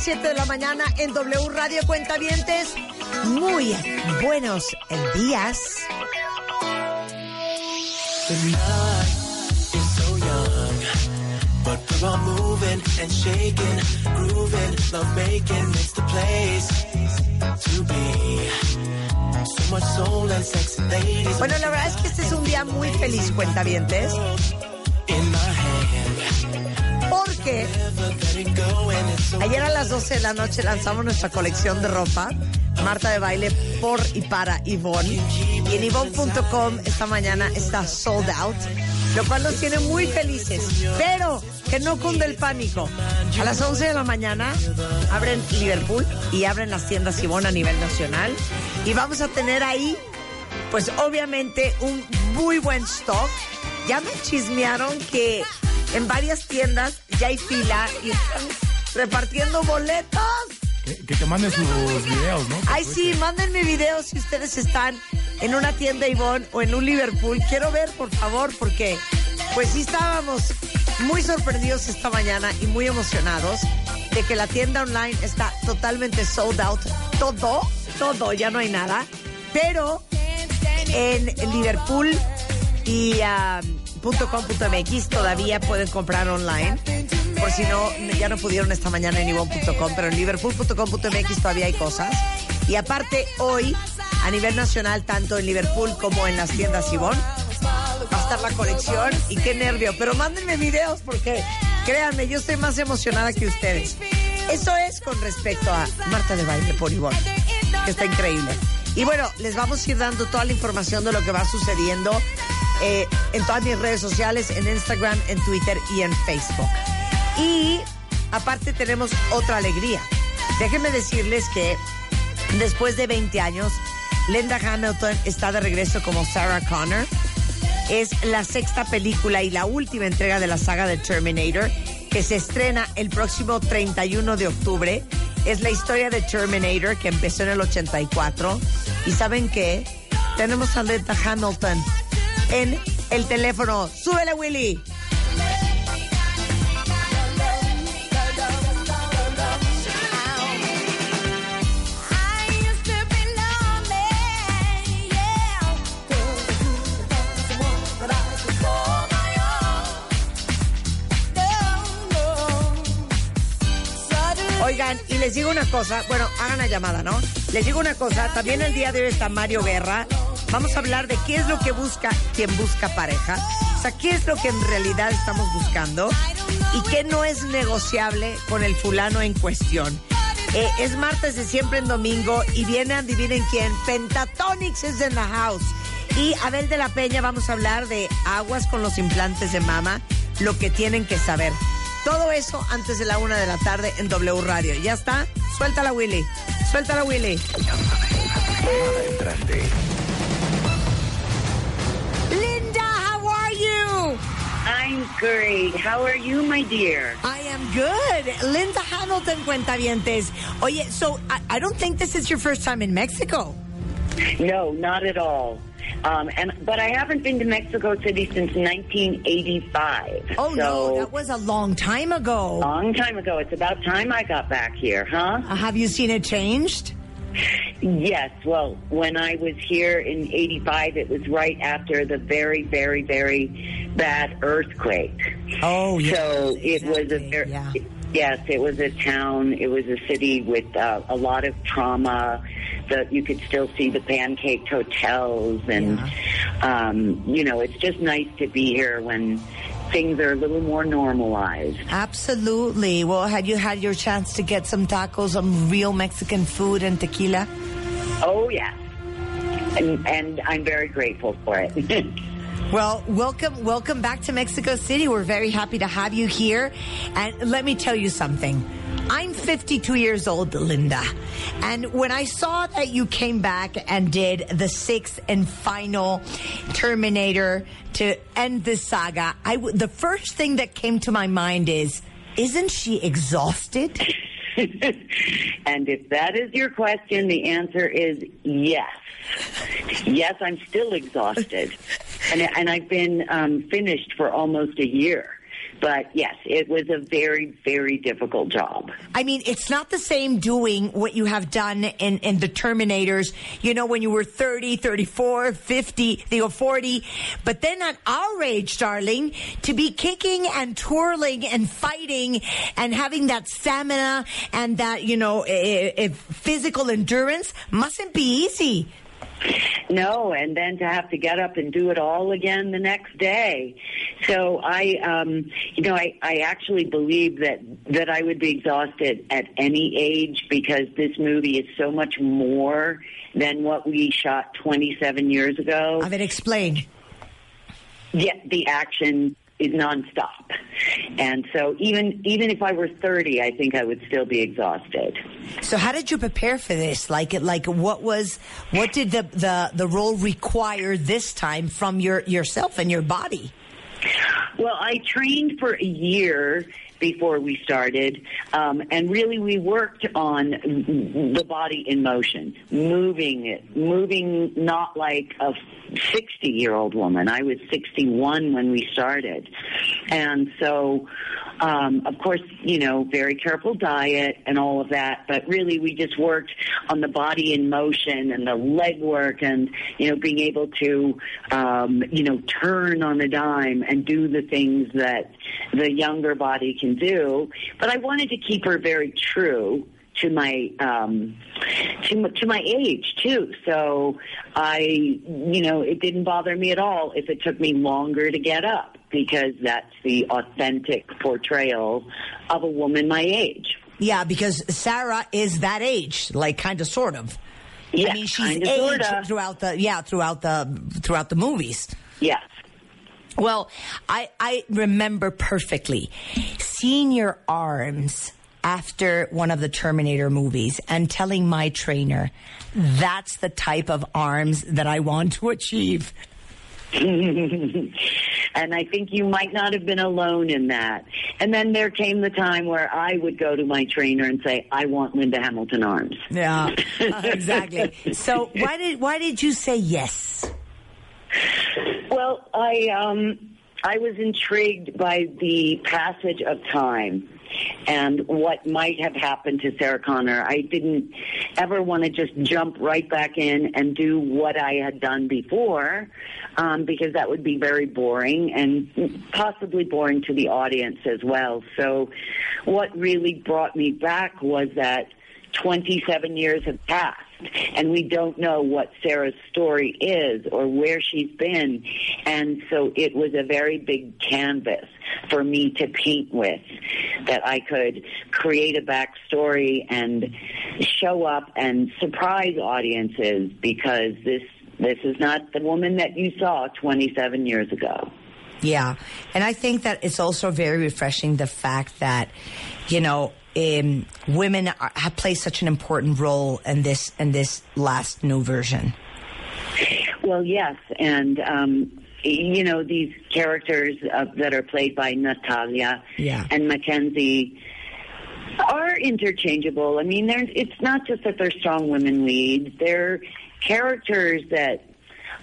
Las 17 de la mañana en W Radio Cuentavientes. Muy buenos días. Bueno, la verdad es que este es un día muy feliz, Cuentavientes, so ayer a las 12 de la noche lanzamos nuestra colección de ropa, Marta de Baile por y para Yvonne. Y en Yvonne.com esta mañana está sold out, lo cual nos tiene muy felices. Pero que no cunde el pánico. A las 11 de la mañana abren Liverpool y abren las tiendas Yvonne a nivel nacional. Y vamos a tener ahí, pues obviamente, un muy buen stock. Ya me chismearon que en varias tiendas ya hay fila y están repartiendo boletos. Que, que te manden sus videos, ¿no? Ay, sí, mándenme videos si ustedes están en una tienda Ivonne o en un Liverpool. Quiero ver, por favor, porque pues sí estábamos muy sorprendidos esta mañana y muy emocionados de que la tienda online está totalmente sold out. Todo, todo, ya no hay nada. Pero en Liverpool y ah, .com.mx todavía pueden comprar online. Por si no, ya no pudieron esta mañana en Ivonne.com, pero en liverpool.com.mx todavía hay cosas. Y aparte, hoy, a nivel nacional, tanto en Liverpool como en las tiendas Ivonne, va a estar la colección. Y qué nervio. Pero mándenme videos porque, créanme, yo estoy más emocionada que ustedes. Eso es con respecto a Marta de Baile por Ivonne, que está increíble. Y bueno, les vamos a ir dando toda la información de lo que va sucediendo eh, en todas mis redes sociales, en Instagram, en Twitter y en Facebook. Y aparte tenemos otra alegría. Déjenme decirles que después de 20 años, Linda Hamilton está de regreso como Sarah Connor. Es la sexta película y la última entrega de la saga de Terminator que se estrena el próximo 31 de octubre. Es la historia de Terminator que empezó en el 84. Y ¿saben qué? Tenemos a Linda Hamilton en el teléfono. ¡Súbele, Willy! Oigan, y les digo una cosa, bueno, hagan la llamada, ¿no? Les digo una cosa, también el día de hoy está Mario Guerra. Vamos a hablar de qué es lo que busca quien busca pareja. O sea, qué es lo que en realidad estamos buscando y qué no es negociable con el fulano en cuestión. Eh, es martes de siempre en domingo y viene, adivinen quién, Pentatonix is in the house. Y Abel de la Peña vamos a hablar de aguas con los implantes de mama, lo que tienen que saber. Todo eso antes de la una de la tarde en W Radio. ¿Ya está? Suéltala, Willy. Suéltala, Willy. Great. How are you, my dear? I am good. Linda Hamilton, cuentavientes. Oye, so I, I don't think this is your first time in Mexico. No, not at all. Um, and but I haven't been to Mexico City since 1985. Oh, so, no, that was a long time ago. long time ago. It's about time I got back here, huh? Uh, have you seen it changed? Yes, well, when I was here in 85, it was right after the very, very, very bad earthquake. Oh, yes, So it was a very, yeah. yes, it was a town, it was a city with uh, a lot of trauma. That you could still see the pancaked hotels, and um, you know, it's just nice to be here when things are a little more normalized. Absolutely. Well, had you had your chance to get some tacos, some real Mexican food and tequila? Oh yes, and and I'm very grateful for it. Well, welcome, welcome back to Mexico City. We're very happy to have you here. And let me tell you something. I'm 52 years old, Linda. And when I saw that you came back and did the sixth and final Terminator to end this saga, I w- the first thing that came to my mind is, isn't she exhausted? and if that is your question, the answer is yes. Yes, I'm still exhausted, and and I've been um, finished for almost a year. But yes, it was a very, very difficult job. I mean, it's not the same doing what you have done in, in the Terminators, you know, when you were 30, 34, 50, you know, 40. But then at our age, darling, to be kicking and twirling and fighting and having that stamina and that, you know, eh, eh, physical endurance mustn't be easy. No, and then to have to get up and do it all again the next day. So I, um, you know, I, I actually believe that that I would be exhausted at any age because this movie is so much more than what we shot 27 years ago. I mean, explain. Yeah, the action is nonstop, and so even even if I were 30, I think I would still be exhausted. So how did you prepare for this? Like, it like what was, what did the, the, the role require this time from your, yourself and your body? Well, I trained for a year before we started, um, and really we worked on the body in motion, moving it, moving not like a 60 year old woman. I was 61 when we started. And so, um, of course, you know, very careful diet and all of that, but really we just worked on the body in motion and the leg work and, you know, being able to, um, you know, turn on a dime and do the things that the younger body can do. But I wanted to keep her very true to my um to, to my age too so i you know it didn't bother me at all if it took me longer to get up because that's the authentic portrayal of a woman my age Yeah, because Sarah is that age, like kind of, sort of. I mean, she's kinda, aged sorta. throughout the yeah throughout the throughout the movies. yes Well, I I remember perfectly seeing your arms after one of the Terminator movies and telling my trainer that's the type of arms that I want to achieve. and I think you might not have been alone in that. And then there came the time where I would go to my trainer and say, I want Linda Hamilton arms. Yeah, exactly. So why did why did you say yes? Well, I um, I was intrigued by the passage of time and what might have happened to Sarah Connor. I didn't ever want to just jump right back in and do what I had done before um, because that would be very boring and possibly boring to the audience as well. So, what really brought me back was that 27 years have passed and we don't know what Sarah's story is or where she's been. And so it was a very big canvas for me to paint with that I could create a backstory and show up and surprise audiences because this this is not the woman that you saw 27 years ago. Yeah, and I think that it's also very refreshing the fact that you know um, women are, have played such an important role in this in this last new version. Well, yes, and um, you know these characters uh, that are played by Natalia Yeah. and Mackenzie are interchangeable. I mean, there's it's not just that they're strong women leads; they're characters that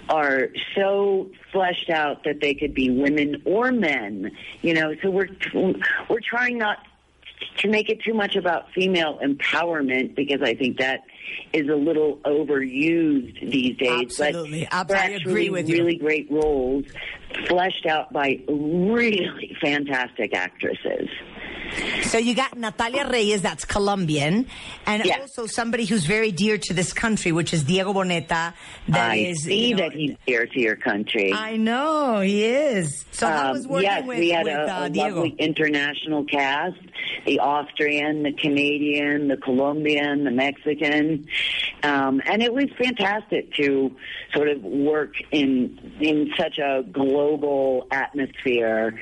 are so fleshed out that they could be women or men. You know, so we're we're trying not to make it too much about female empowerment because I think that is a little overused these days. Absolutely. but I agree with you. really great roles, fleshed out by really fantastic actresses. So you got Natalia Reyes, that's Colombian, and Yeah. also somebody who's very dear to this country, which is Diego Boneta. That I is, see you know, that he's dear to your country. I know he is. So Um, working yes, with, we had with a, uh, a lovely international cast: the Austrian, the Canadian, the Colombian, the Mexican, um, and it was fantastic to sort of work in in such a global atmosphere.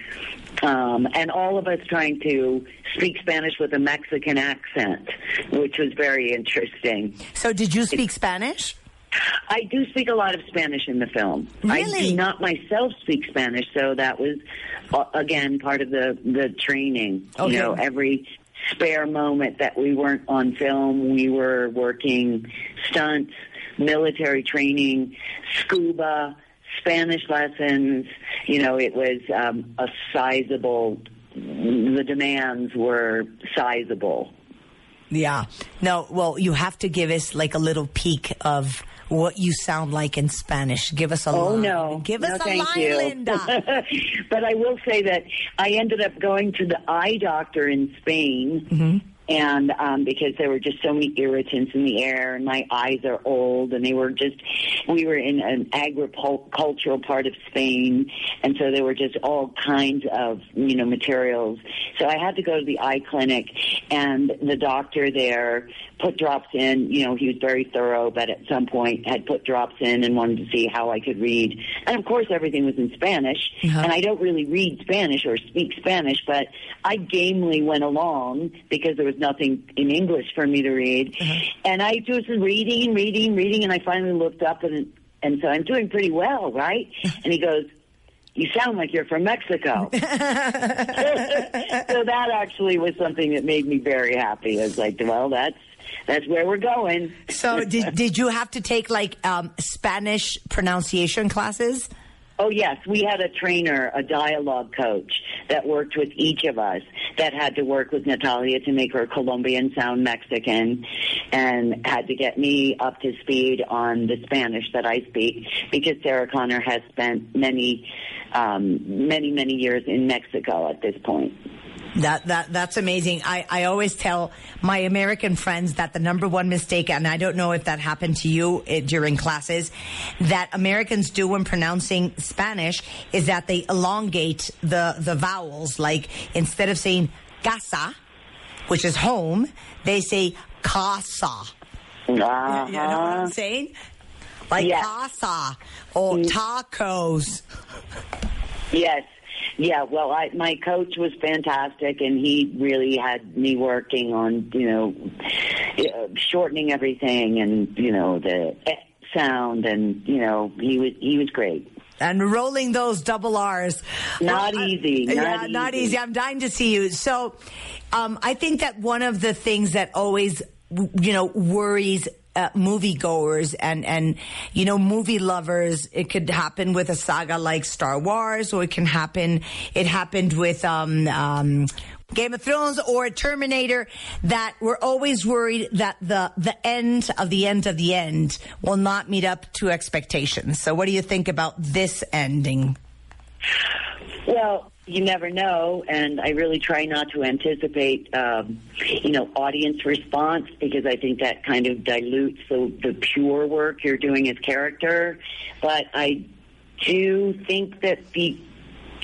Um, and all of us trying to speak Spanish with a Mexican accent, which was very interesting. So did you speak Spanish? I do speak a lot of Spanish in the film. I Really? do not myself speak Spanish, so that was uh, again part of the the training. Okay. You know, every spare moment that we weren't on film, we were working stunts, military training, scuba, Spanish lessons. You know, it was um, a sizable. The demands were sizable. Yeah. No, well, you have to give us like a little peek of what you sound like in Spanish. Give us a Oh line. no! Give no, us a thank line, you. Linda. but I will say that I ended up going to the eye doctor in Spain, Mm-hmm. And um, because there were just so many irritants in the air, and my eyes are old, and they were just. We were in an agricultural part of Spain, and so there were just all kinds of you know materials. So I had to go to the eye clinic, and the doctor there put drops in. You know, he was very thorough, but at some point had put drops in and wanted to see how I could read. And of course, everything was in Spanish, Uh-huh. and I don't really read Spanish or speak Spanish, but I gamely went along because there was nothing in English for me to read. And I just was reading and reading, reading, and I finally looked up and and so I'm doing pretty well, right? And he goes. You sound like you're from Mexico. so that actually was something that made me very happy. I was like, well, that's that's where we're going. so did did you have to take like um, Spanish pronunciation classes? Oh yes, we had a trainer, a dialogue coach that worked with each of us that had to work with Natalia to make her Colombian sound Mexican and had to get me up to speed on the Spanish that I speak because Sarah Connor has spent many, um, many, many years in Mexico at this point. That that that's amazing. I, I always tell my American friends that the number one mistake, and I don't know if that happened to you eh, during classes, that Americans do when pronouncing Spanish is that they elongate the the vowels. Like instead of saying casa, which is home, they say casa. You know what I'm Uh-huh. saying? Like Yes. casa or tacos. Yes. Yeah, well, I, my coach was fantastic, and he really had me working on, you know, shortening everything, and you know the sound, and you know he was he was great. and rolling those double R's. Not easy, yeah, not not easy. easy. I'm dying to see you. So, um, I think that one of the things that always, you know, worries uh, moviegoers and and you know movie lovers. It could happen with a saga like Star Wars, or it can happen. It happened with um, um, Game of Thrones or Terminator. That we're always worried that the the end of the end of the end will not meet up to expectations. So, what do you think about this ending? Well, you never know, and I really try not to anticipate, um, you know, audience response because I think that kind of dilutes the, the pure work you're doing as character. But I do think that the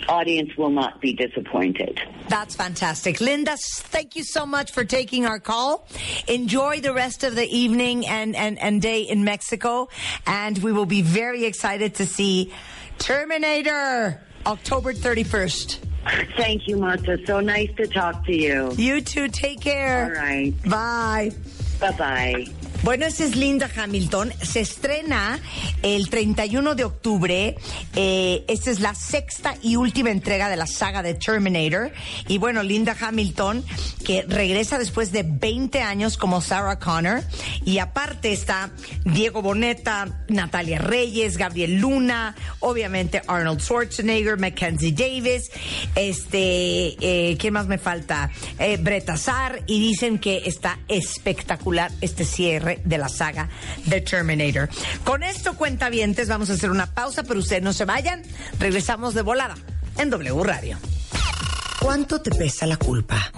audience will not be disappointed. That's fantastic. Linda, thank you so much for taking our call. Enjoy the rest of the evening and, and, and day in Mexico. And we will be very excited to see Terminator October 31st. Thank you, Martha. So nice to talk to you. You too. Take care. All right. Bye. Bye bye. Bueno, esa es Linda Hamilton. Se estrena el 31 de octubre. Eh, esta es la sexta y última entrega de la saga de Terminator. Y bueno, Linda Hamilton, que regresa después de 20 años como Sarah Connor. Y aparte está Diego Boneta, Natalia Reyes, Gabriel Luna, obviamente Arnold Schwarzenegger, Mackenzie Davis, este, eh, ¿quién más me falta? Eh, Brett. Y dicen que está espectacular este cierre de la saga de Terminator. Con esto, cuentavientes, vamos a hacer una pausa, pero ustedes no se vayan. Regresamos de volada en W Radio. ¿Cuánto te pesa la culpa?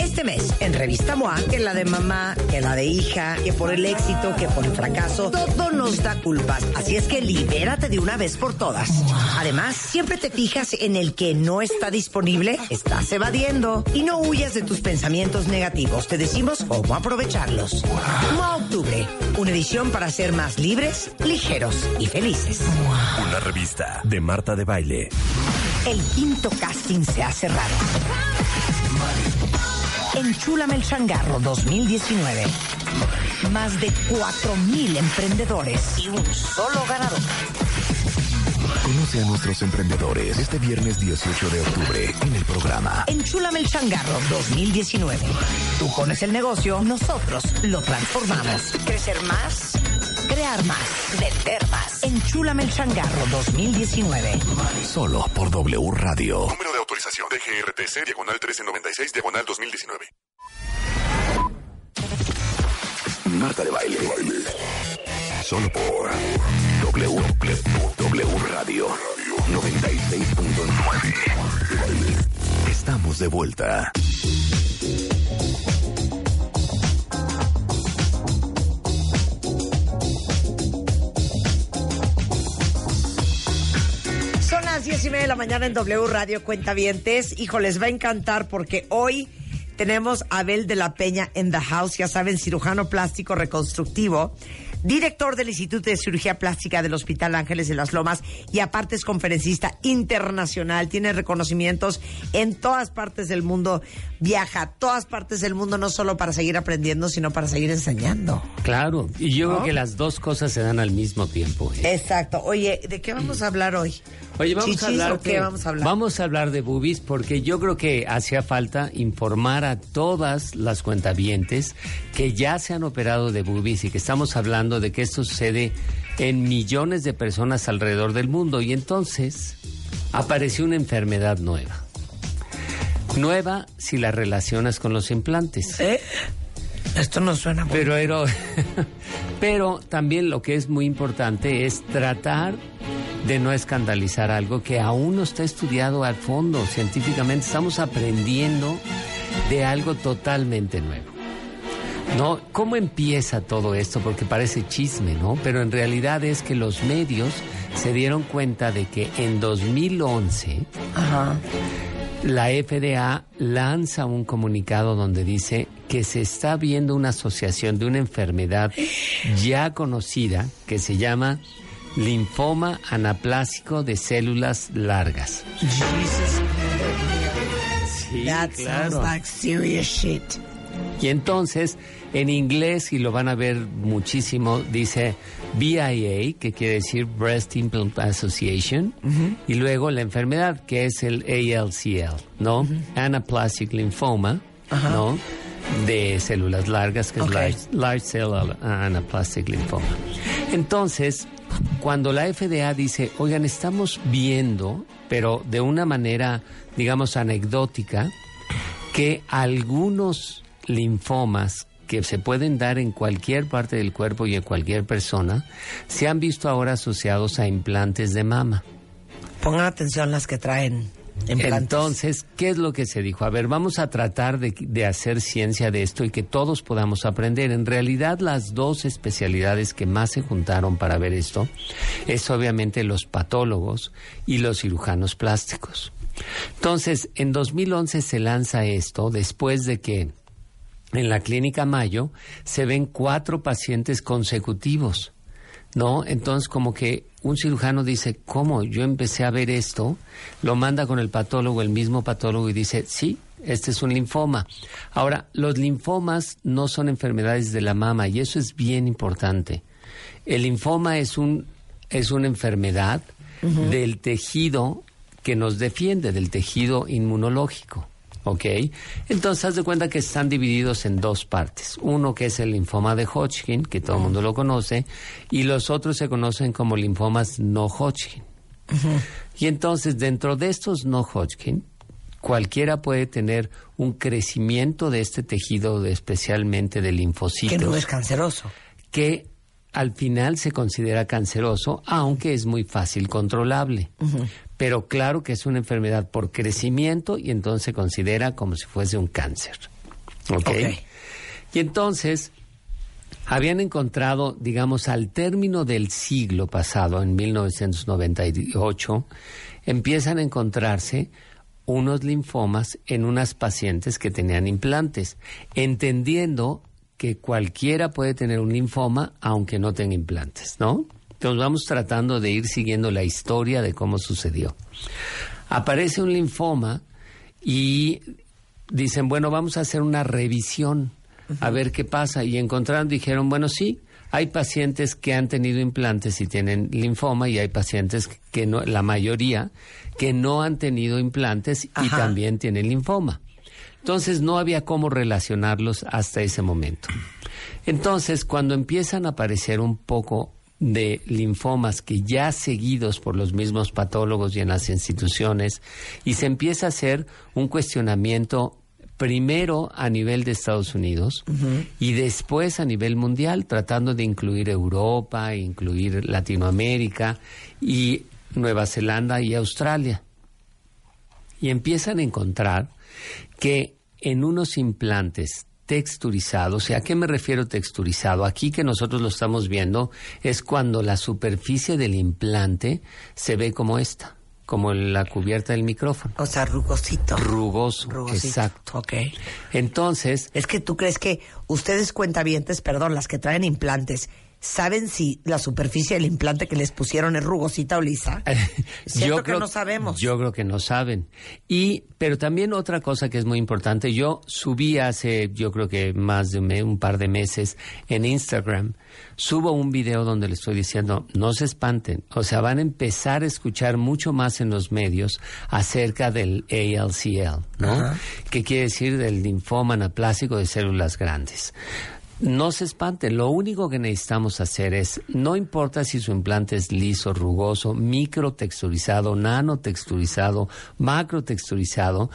Este mes, en Revista MOA, que la de mamá, que la de hija, que por el éxito, que por el fracaso, todo nos da culpas. Así es que libérate de una vez por todas. Además, siempre te fijas en el que no está disponible, estás evadiendo. Y no huyas de tus pensamientos negativos. Te decimos cómo aprovecharlos. MOA Octubre, una edición para ser más libres, ligeros y felices. Una revista de Marta de Baile. El quinto casting se ha cerrado. Enchúlame el changarro 2019. Más de 4.000 emprendedores y un solo ganador. Conoce a nuestros emprendedores este viernes 18 de octubre en el programa Enchúlame el changarro 2019. Tú pones el negocio, nosotros lo transformamos. Crecer más, crear más, vender más. Enchúlame el changarro 2019. Solo por W Radio. Número de autorización DGRTC, diagonal 1396, diagonal 2019. Marta de Baile. Solo por W, W Radio 96.9. Estamos de vuelta. Son las diez y media de la mañana en W Radio Cuentavientes. Hijo, les va a encantar porque hoy tenemos a Abel de la Peña en The House, ya saben, cirujano plástico reconstructivo, director del Instituto de Cirugía Plástica del Hospital Ángeles de las Lomas y aparte es conferencista internacional, tiene reconocimientos en todas partes del mundo, viaja a todas partes del mundo no solo para seguir aprendiendo, sino para seguir enseñando. Claro, y yo creo que las dos cosas se dan al mismo tiempo. ¿eh? Exacto. Oye, ¿de qué vamos a hablar hoy? Oye, vamos ¿Chichis a hablar o qué de- vamos a hablar? Vamos a hablar de boobies porque yo creo que hacía falta informar a todas las cuentavientes que ya se han operado de boobies y que estamos hablando de que esto sucede en millones de personas alrededor del mundo y entonces apareció una enfermedad nueva. Nueva si la relacionas con los implantes. ¿Eh? Esto no suena muy Pero, pero, pero también lo que es muy importante es tratar de no escandalizar algo que aún no está estudiado al fondo científicamente. Estamos aprendiendo de algo totalmente nuevo. ¿No? ¿Cómo empieza todo esto? Porque parece chisme, ¿no? Pero en realidad es que los medios se dieron cuenta de que en 2011 Ajá. la FDA lanza un comunicado donde dice que se está viendo una asociación de una enfermedad ya conocida que se llama linfoma anaplásico de células largas. Jesus. Sí, That claro. sounds like serious shit. Y entonces, en inglés, y lo van a ver muchísimo, dice BIA, que quiere decir Breast Implant Association, y luego la enfermedad, que es el ALCL, ¿no? Anaplastic Lymphoma, ¿no? De células largas, que es large, large Cell Anaplastic Lymphoma. Entonces, cuando la FDA dice, oigan, estamos viendo, pero de una manera, digamos, anecdótica, que algunos linfomas que se pueden dar en cualquier parte del cuerpo y en cualquier persona se han visto ahora asociados a implantes de mama. Pongan atención las que traen implantes. Entonces, ¿qué es lo que se dijo? A ver, vamos a tratar de, de hacer ciencia de esto y que todos podamos aprender. En realidad, las dos especialidades que más se juntaron para ver esto es obviamente los patólogos y los cirujanos plásticos. Entonces, en 2011 se lanza esto después de que en la clínica Mayo se ven cuatro pacientes consecutivos. ¿no? Entonces, como que un cirujano dice, ¿cómo? Yo empecé a ver esto, lo manda con el patólogo, el mismo patólogo, y dice, sí, Este es un linfoma. Ahora, los linfomas no son enfermedades de la mama y eso es bien importante. El linfoma es un es una enfermedad del tejido que nos defiende, del tejido inmunológico. ¿Ok? Entonces, haz de cuenta que están divididos en dos partes. Uno que es el linfoma de Hodgkin, que todo el mundo lo conoce, y los otros se conocen como linfomas no Hodgkin. Y entonces, dentro de estos no Hodgkin, cualquiera puede tener un crecimiento de este tejido, especialmente de linfocitos Que no es canceroso. que al final se considera canceroso, aunque es muy fácil controlable. Pero claro que es una enfermedad por crecimiento y entonces se considera como si fuese un cáncer. ¿Ok? Ok. Y entonces habían encontrado, digamos, al término del siglo pasado, en 1998, empiezan a encontrarse unos linfomas en unas pacientes que tenían implantes, entendiendo que cualquiera puede tener un linfoma aunque no tenga implantes, ¿no? Entonces vamos tratando de ir siguiendo la historia de cómo sucedió. Aparece un linfoma y dicen, bueno, vamos a hacer una revisión a ver qué pasa. Y encontraron, dijeron, bueno, sí, hay pacientes que han tenido implantes y tienen linfoma y hay pacientes que no, la mayoría, que no han tenido implantes y Ajá. también tienen linfoma. Entonces no había cómo relacionarlos hasta ese momento. Entonces, cuando empiezan a aparecer un poco de linfomas que ya seguidos por los mismos patólogos y en las instituciones, y se empieza a hacer un cuestionamiento primero a nivel de Estados Unidos y después a nivel mundial, tratando de incluir Europa, incluir Latinoamérica y Nueva Zelanda y Australia. Y empiezan a encontrar que en unos implantes texturizados, ¿y a qué me refiero texturizado? Aquí que nosotros lo estamos viendo es cuando la superficie del implante se ve como esta, como la cubierta del micrófono. O sea, rugosito. Rugoso, Rugosito. exacto. Ok. Entonces, Es que tú crees que ustedes cuentavientes, perdón, las que traen implantes, ¿saben si la superficie del implante que les pusieron es rugosita o lisa? Siento que no sabemos. Yo creo que no saben. Y, pero también otra cosa que es muy importante, yo subí hace, yo creo que más de un, par de meses en Instagram, subo un video donde le estoy diciendo, no se espanten, o sea, van a empezar a escuchar mucho más en los medios acerca del ALCL, ¿no? Que quiere decir del linfoma anaplásico de células grandes. No se espanten, lo único que necesitamos hacer es, no importa si su implante es liso, rugoso, microtexturizado, nanotexturizado, macrotexturizado,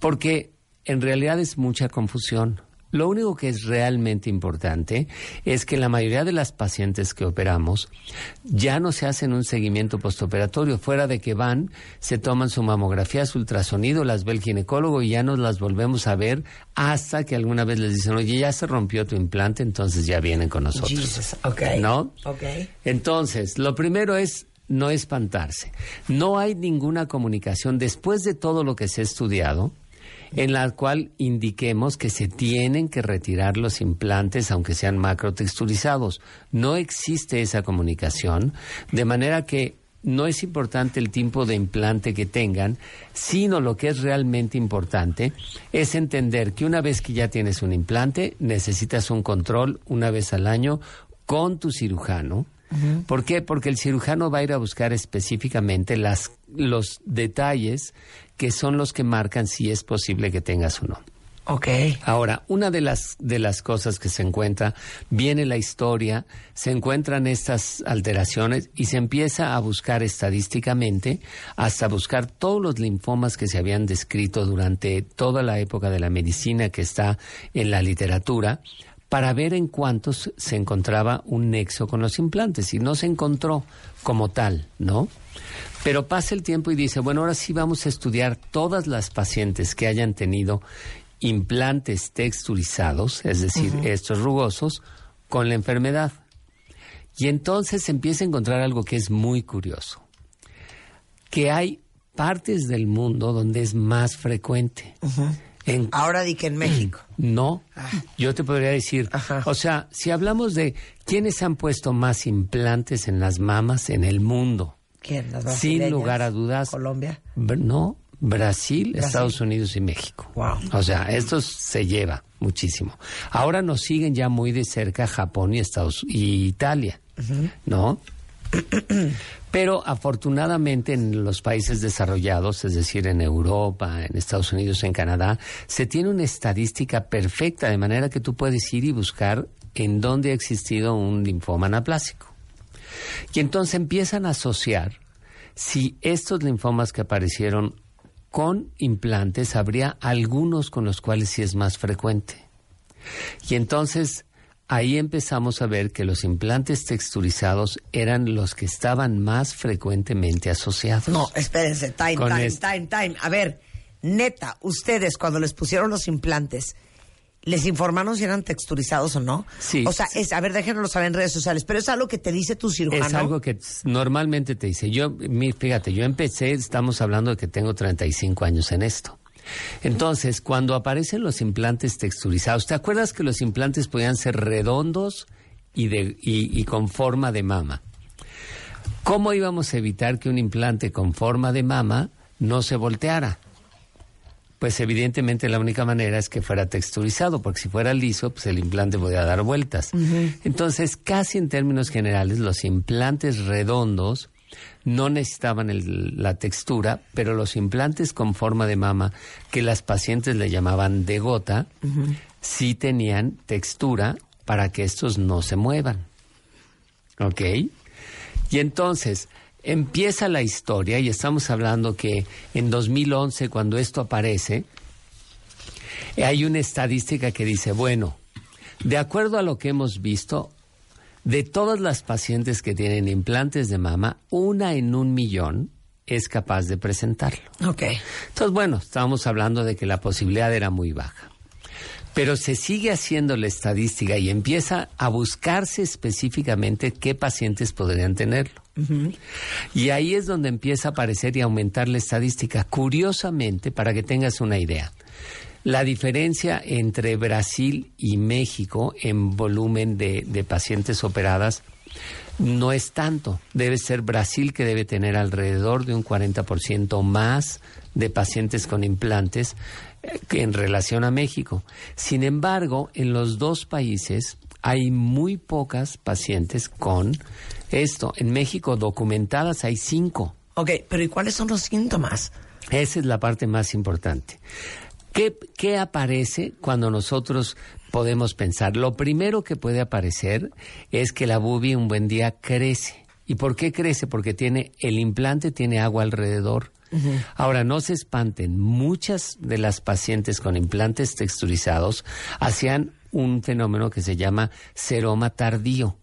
porque en realidad es mucha confusión. Lo único que es realmente importante es que la mayoría de las pacientes que operamos ya no se hacen un seguimiento postoperatorio, fuera de que van, se toman su mamografía, su ultrasonido, las ve el ginecólogo y ya nos las volvemos a ver hasta que alguna vez les dicen, oye, ya se rompió tu implante, entonces ya vienen con nosotros. Jesus, ok. ¿No? Ok. Entonces, lo primero es no espantarse. No hay ninguna comunicación después de todo lo que se ha estudiado en la cual indiquemos que se tienen que retirar los implantes aunque sean macrotexturizados. No existe esa comunicación, de manera que no es importante el tipo de implante que tengan, sino lo que es realmente importante es entender que una vez que ya tienes un implante, necesitas un control una vez al año con tu cirujano. ¿Por qué? Porque el cirujano va a ir a buscar específicamente las, los detalles que son los que marcan si es posible que tengas o no. Ok. Ahora, una de las, de las cosas que se encuentra, viene la historia, se encuentran estas alteraciones y se empieza a buscar estadísticamente hasta buscar todos los linfomas que se habían descrito durante toda la época de la medicina que está en la literatura para ver en cuántos se encontraba un nexo con los implantes y no se encontró como tal, ¿no? Pero pasa el tiempo y dice, bueno, ahora sí vamos a estudiar todas las pacientes que hayan tenido implantes texturizados, es decir, estos rugosos, con la enfermedad. Y entonces empieza a encontrar algo que es muy curioso, que hay partes del mundo donde es más frecuente. En Ahora di que en México. no, yo te podría decir, Ajá. o sea, si hablamos de quiénes han puesto más implantes en las mamas en el mundo, ¿Quién? ¿Las sin lugar a dudas, ¿Colombia? no, Brasil, Estados Unidos y México. Wow. O sea, esto se lleva muchísimo. Ahora nos siguen ya muy de cerca Japón y Estados y Italia, ¿no? Pero afortunadamente en los países desarrollados, es decir, en Europa, en Estados Unidos, en Canadá, se tiene una estadística perfecta, de manera que tú puedes ir y buscar en dónde ha existido un linfoma anaplásico. Y entonces empiezan a asociar si estos linfomas que aparecieron con implantes, habría algunos con los cuales sí es más frecuente. Y entonces ahí empezamos a ver que los implantes texturizados eran los que estaban más frecuentemente asociados. No, espérense, time, time, este- time, time. A ver, neta, ustedes cuando les pusieron los implantes, ¿les informaron si eran texturizados o no? Sí. O sea, es, a ver, déjenoslo saber en redes sociales, pero es algo que te dice tu cirujano. Es algo que normalmente te dice. Yo, fíjate, yo empecé, estamos hablando de que tengo 35 años en esto. Entonces, cuando aparecen los implantes texturizados, ¿te acuerdas que los implantes podían ser redondos y, de, y, y con forma de mama? ¿Cómo íbamos a evitar que un implante con forma de mama no se volteara? Pues evidentemente la única manera es que fuera texturizado, porque si fuera liso, pues el implante podía dar vueltas. Entonces, casi en términos generales, los implantes redondos no necesitaban el- la textura, pero los implantes con forma de mama, que las pacientes le llamaban de gota, sí tenían textura para que estos no se muevan. ¿Ok? Y entonces empieza la historia y estamos hablando que en 2011, cuando esto aparece, hay una estadística que dice, bueno, de acuerdo a lo que hemos visto, de todas las pacientes que tienen implantes de mama, una en un millón es capaz de presentarlo. Ok. Entonces, bueno, estábamos hablando de que la posibilidad era muy baja. Pero se sigue haciendo la estadística y empieza a buscarse específicamente qué pacientes podrían tenerlo. Y ahí es donde empieza a aparecer y aumentar la estadística. Curiosamente, para que tengas una idea, la diferencia entre Brasil y México en volumen de, de pacientes operadas no es tanto. Debe ser Brasil que debe tener alrededor de un 40% más de pacientes con implantes en relación a México. Sin embargo, en los dos países hay muy pocas pacientes con esto. En México documentadas hay cinco. Ok, pero ¿y cuáles son los síntomas? Esa es la parte más importante. ¿Qué, qué aparece cuando nosotros podemos pensar? Lo primero que puede aparecer es que la bubi un buen día crece. ¿Y por qué crece? Porque tiene el implante tiene agua alrededor. Ahora, no se espanten, muchas de las pacientes con implantes texturizados hacían un fenómeno que se llama seroma tardío.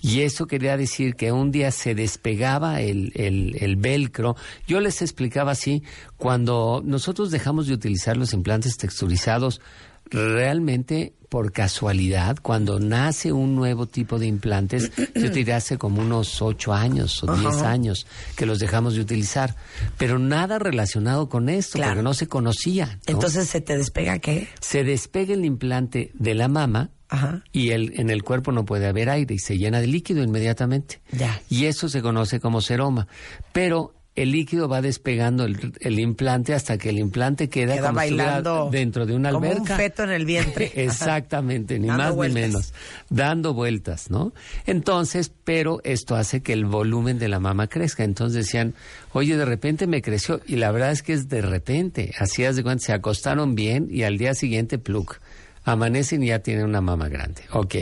Y eso quería decir que un día se despegaba el, el, el velcro. Yo les explicaba así, cuando nosotros dejamos de utilizar los implantes texturizados, realmente por casualidad, cuando nace un nuevo tipo de implantes, yo te diría hace como unos ocho años o diez Ajá. años que los dejamos de utilizar. Pero nada relacionado con esto, Claro. porque no se conocía. ¿no? Entonces, ¿se te despega qué? se despega el implante de la mama Ajá. y el, en el cuerpo no puede haber aire y se llena de líquido inmediatamente. Ya. Y eso se conoce como seroma. Pero el líquido va despegando el, el implante hasta que el implante queda, Queda bailando dentro de una como un alberca. feto en el vientre. Exactamente, ni Dando más vueltas. ni menos. Dando vueltas, ¿no? Entonces, pero esto hace que el volumen de la mama crezca. Entonces decían, oye, de repente me creció. Y la verdad es que es de repente. Así de cuenta, se acostaron bien y al día siguiente, pluk. Amanecen y ya tienen una mama grande. Ok.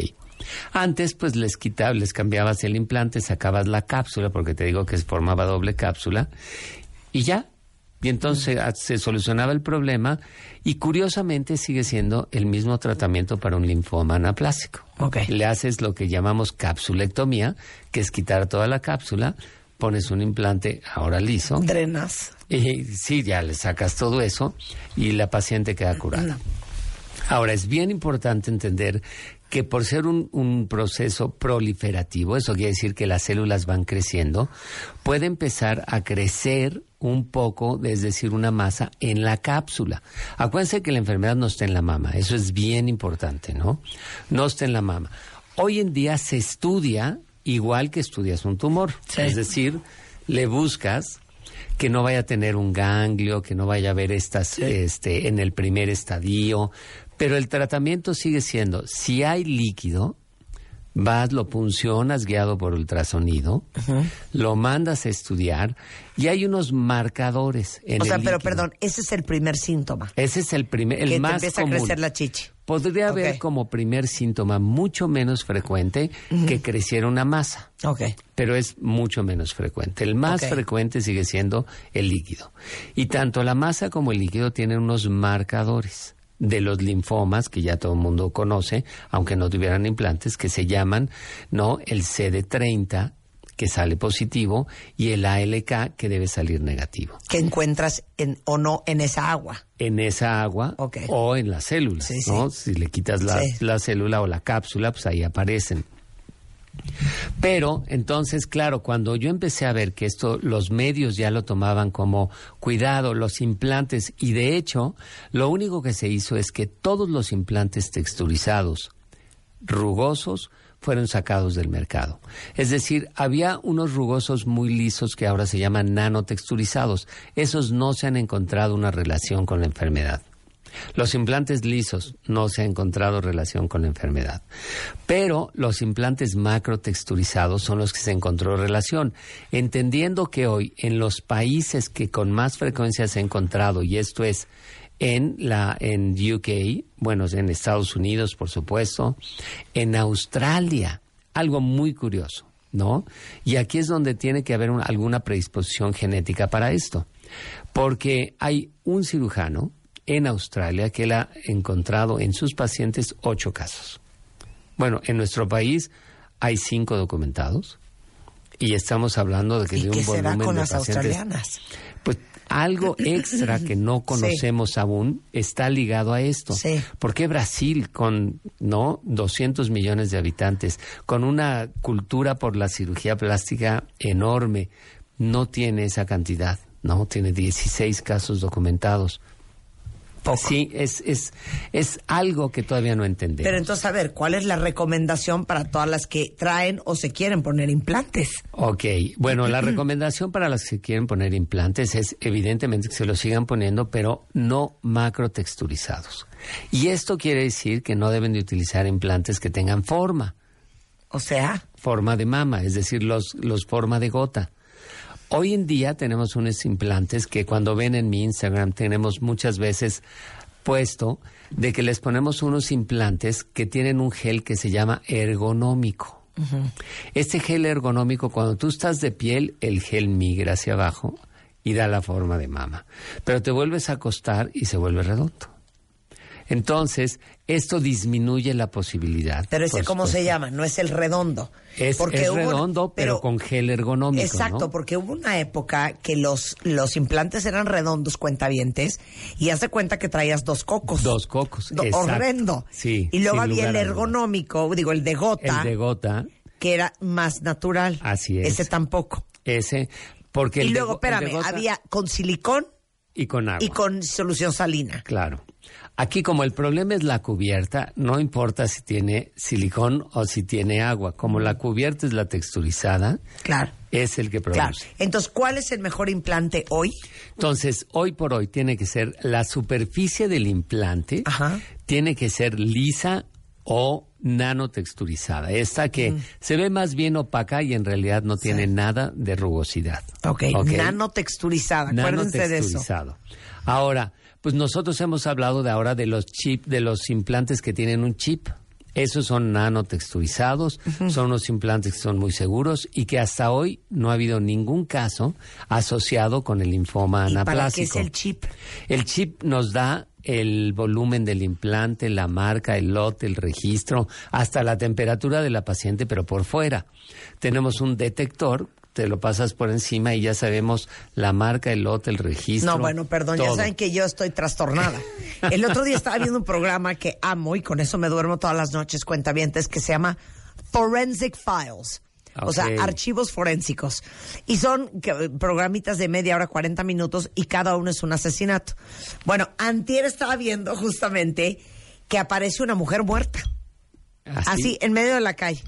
Antes, pues les quitabas, les cambiabas el implante, sacabas la cápsula, porque te digo que se formaba doble cápsula, y ya. Y entonces ah, se solucionaba el problema, y curiosamente sigue siendo el mismo tratamiento para un linfoma anaplásico. Ok. Le haces lo que llamamos capsulectomía, que es quitar toda la cápsula, pones un implante ahora liso, Drenas. y sí, ya le sacas todo eso, y la paciente queda curada. Ahora, es bien importante entender que por ser un, un proceso proliferativo, eso quiere decir que las células van creciendo, puede empezar a crecer un poco, es decir, una masa en la cápsula. Acuérdense que la enfermedad no está en la mama, eso es bien importante, ¿no? No está en la mama. Hoy en día se estudia igual que estudias un tumor, Sí. es decir, le buscas que no vaya a tener un ganglio, que no vaya a haber estas este en el primer estadio, pero el tratamiento sigue siendo si hay líquido, vas, lo puncionas guiado por ultrasonido, lo mandas a estudiar y hay unos marcadores en O sea, el pero líquido. perdón, ese es el primer síntoma. Ese es el primer, el que te empieza común. a crecer la chichi. Podría haber como primer síntoma mucho menos frecuente que creciera una masa, Ok. pero es mucho menos frecuente. El más frecuente sigue siendo el líquido. Y tanto la masa como el líquido tienen unos marcadores de los linfomas que ya todo el mundo conoce, aunque no tuvieran implantes, que se llaman, ¿no? El CD30 que sale positivo y el ALK que debe salir negativo. Que encuentras en, o no en esa agua. en esa agua o en las células, Sí, sí. ¿no? Si le quitas la, Sí. la célula o la cápsula, pues ahí aparecen. Pero entonces, claro, cuando yo empecé a ver que esto, los medios ya lo tomaban como cuidado, los implantes, y de hecho, lo único que se hizo es que todos los implantes texturizados, rugosos, fueron sacados del mercado. Es decir, había unos rugosos muy lisos que ahora se llaman nanotexturizados. Esos no se han encontrado una relación con la enfermedad. Los implantes lisos no se ha encontrado relación con la enfermedad. Pero los implantes macrotexturizados son los que se encontró relación. Entendiendo que hoy en los países que con más frecuencia se ha encontrado, y esto es en la en UK, bueno, en Estados Unidos, por supuesto, en Australia, algo muy curioso, ¿no? Y aquí es donde tiene que haber un- alguna predisposición genética para esto, porque hay un cirujano en Australia que él ha encontrado en sus pacientes ocho casos. Bueno, en nuestro país hay cinco documentados y estamos hablando de que ¿Y de un qué será volumen con de las pacientes australianas? pues algo extra que no conocemos aún está ligado a esto. Sí. ¿Por qué Brasil, con no 200 millones de habitantes, con una cultura por la cirugía plástica enorme, no tiene esa cantidad? No, tiene 16 casos documentados. Sí, es, es, es algo que todavía no entendemos. Pero entonces, a ver, ¿cuál es la recomendación para todas las que traen o se quieren poner implantes? Ok, bueno, la recomendación para las que quieren poner implantes es evidentemente que se los sigan poniendo, pero no macrotexturizados. Y esto quiere decir que no deben de utilizar implantes que tengan forma, O sea, forma de mama, es decir, los, los forma de gota. Hoy en día tenemos unos implantes que cuando ven en mi Instagram tenemos muchas veces puesto de que les ponemos unos implantes que tienen un gel que se llama ergonómico. Este gel ergonómico, cuando tú estás de piel, el gel migra hacia abajo y da la forma de mama. Pero te vuelves a acostar y se vuelve redondo. Entonces, esto disminuye la posibilidad. pero ese cómo se llama, no es el redondo. Es, Porque es hubo- redondo, pero, con gel ergonómico. Exacto, ¿no? porque hubo una época que los, los implantes eran redondos, cuentavientes, y hace cuenta que traías dos cocos. Dos cocos. Do- exacto. horrendo. Sí. Y luego había el ergonómico, digo, el de gota, El de gota, que era más natural. Así es. Ese tampoco. ese. Porque y el de luego, el de espérame, gota- había con silicón Y con agua. y con solución salina. Claro. Aquí como el problema es la cubierta, no importa si tiene silicón o si tiene agua. Como la cubierta es la texturizada, Claro. es el que Claro. produce. Entonces, ¿cuál es el mejor implante hoy? Entonces, hoy por hoy tiene que ser la superficie del implante, Ajá. tiene que ser lisa o nanotexturizada. Esta que se ve más bien opaca y en realidad no tiene nada de rugosidad. Ok, nanotexturizada. Acuérdense de eso. Ahora, pues nosotros hemos hablado de ahora de los chip, de los implantes que tienen un chip. Esos son nanotexturizados, son unos implantes que son muy seguros y que hasta hoy no ha habido ningún caso asociado con el linfoma ¿Y para qué anaplásico. es el chip? El chip nos da el volumen del implante, la marca, el lote, el registro, hasta la temperatura de la paciente, pero por fuera. Tenemos un detector, te lo pasas por encima y ya sabemos la marca, el lote, el registro. No, bueno, perdón, ya saben que yo estoy trastornada. El otro día estaba viendo un programa que amo y con eso me duermo todas las noches, cuentavientes, que se llama Forensic Files. O sea, archivos forensicos. Y son que- programitas de media hora, 40 minutos, y cada uno es un asesinato. Bueno, Antier estaba viendo justamente que aparece una mujer muerta. ¿Así? Así, en medio de la calle.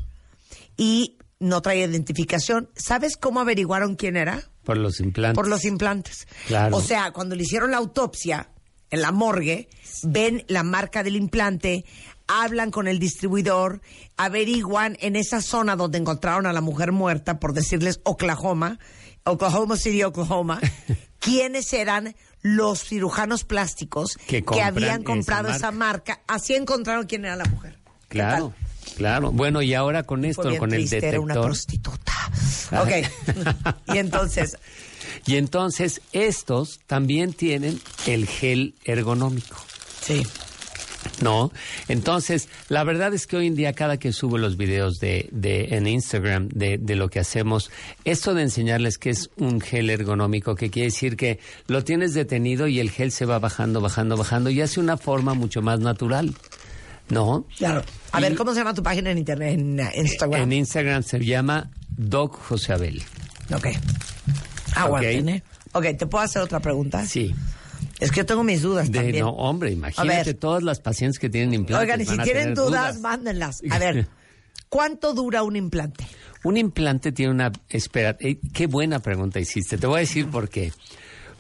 Y no traía identificación. ¿Sabes cómo averiguaron quién era? Por los implantes. por los implantes. Claro. O sea, cuando le hicieron la autopsia en la morgue, ven la marca del implante, hablan con el distribuidor, averiguan en esa zona donde encontraron a la mujer muerta, por decirles Oklahoma, Oklahoma City, Oklahoma, quiénes eran los cirujanos plásticos Que habían esa comprado esa marca. Así encontraron quién era la mujer. ¿Qué Claro, claro. Bueno, y ahora con Fue esto, bien con el triste, era una detector. prostituta. Ok. y entonces, Y entonces estos también tienen el gel ergonómico. sí. ¿No? Entonces, la verdad es que hoy en día cada que subo los videos de, de en Instagram de, de lo que hacemos, esto de enseñarles que es un gel ergonómico, que quiere decir que lo tienes detenido y el gel se va bajando, bajando, bajando y hace una forma mucho más natural. ¿No? Claro. A ver, ¿cómo se llama tu página en internet, en uh, Instagram? En Instagram se llama Doc José Abel. Ok. Aguanten, ¿eh? Ok, ¿te puedo hacer otra pregunta? Sí. Es que yo tengo mis dudas De, también. no, hombre, imagínate todas las pacientes que tienen implantes. Oigan, y si tienen dudas, mándenlas. A ver, ¿cuánto dura un implante? Un implante tiene una... Espera, eh, qué buena pregunta hiciste. Te voy a decir por qué.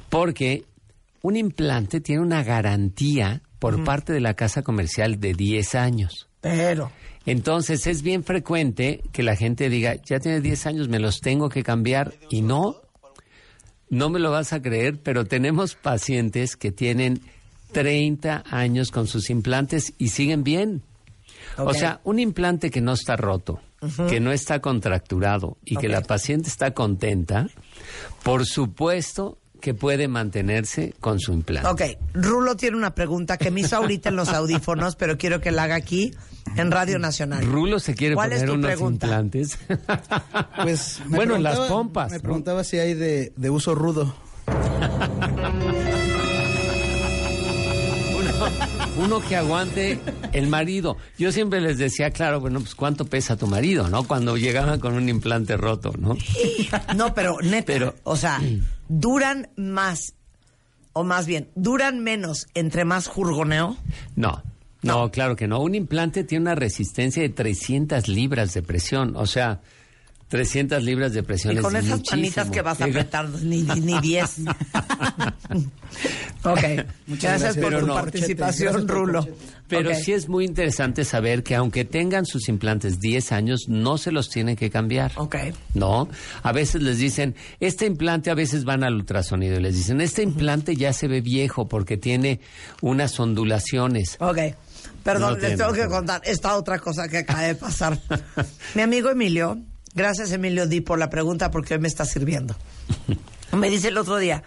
Porque un implante tiene una garantía por parte de la casa comercial de 10 años. Pero. Entonces es bien frecuente que la gente diga, ya tiene 10 años, me los tengo que cambiar. Y no, no me lo vas a creer, pero tenemos pacientes que tienen 30 años con sus implantes y siguen bien. O sea, un implante que no está roto, que no está contracturado y que la paciente está contenta, por supuesto que puede mantenerse con su implante. Ok, Rulo tiene una pregunta que me hizo ahorita en los audífonos, pero quiero que la haga aquí en Radio Nacional. Rulo se quiere ¿Cuál es poner tu unos pregunta? implantes. Pues bueno, en las pompas. Me ¿no? preguntaba si hay de, de uso rudo. Uno que aguante el marido. Yo siempre les decía, claro, bueno, pues cuánto pesa tu marido, ¿no? Cuando llegaban con un implante roto, ¿no? No, pero neta, Pero- o sea, duran más, o más bien, duran menos entre más jurgoneo. No, no, claro que no. Un implante tiene una resistencia de 300 libras de presión, o sea, 300 libras de presión Y es con esas muchísimo. que vas a apretar, ni, ni, ni diez. ok, gracias, por Pero tu no. participación, Rulo. Pero sí es muy interesante saber que aunque tengan sus implantes 10 años, no se los tienen que cambiar. Ok. ¿No? A veces les dicen, este implante, a veces van al ultrasonido y les dicen, este implante ya se ve viejo porque tiene unas ondulaciones. Ok. Perdón, No les tengo que contar esta otra cosa que acaba de pasar. Mi amigo Emilio, gracias Emilio Di por la pregunta porque hoy me está sirviendo. Me dice el otro día,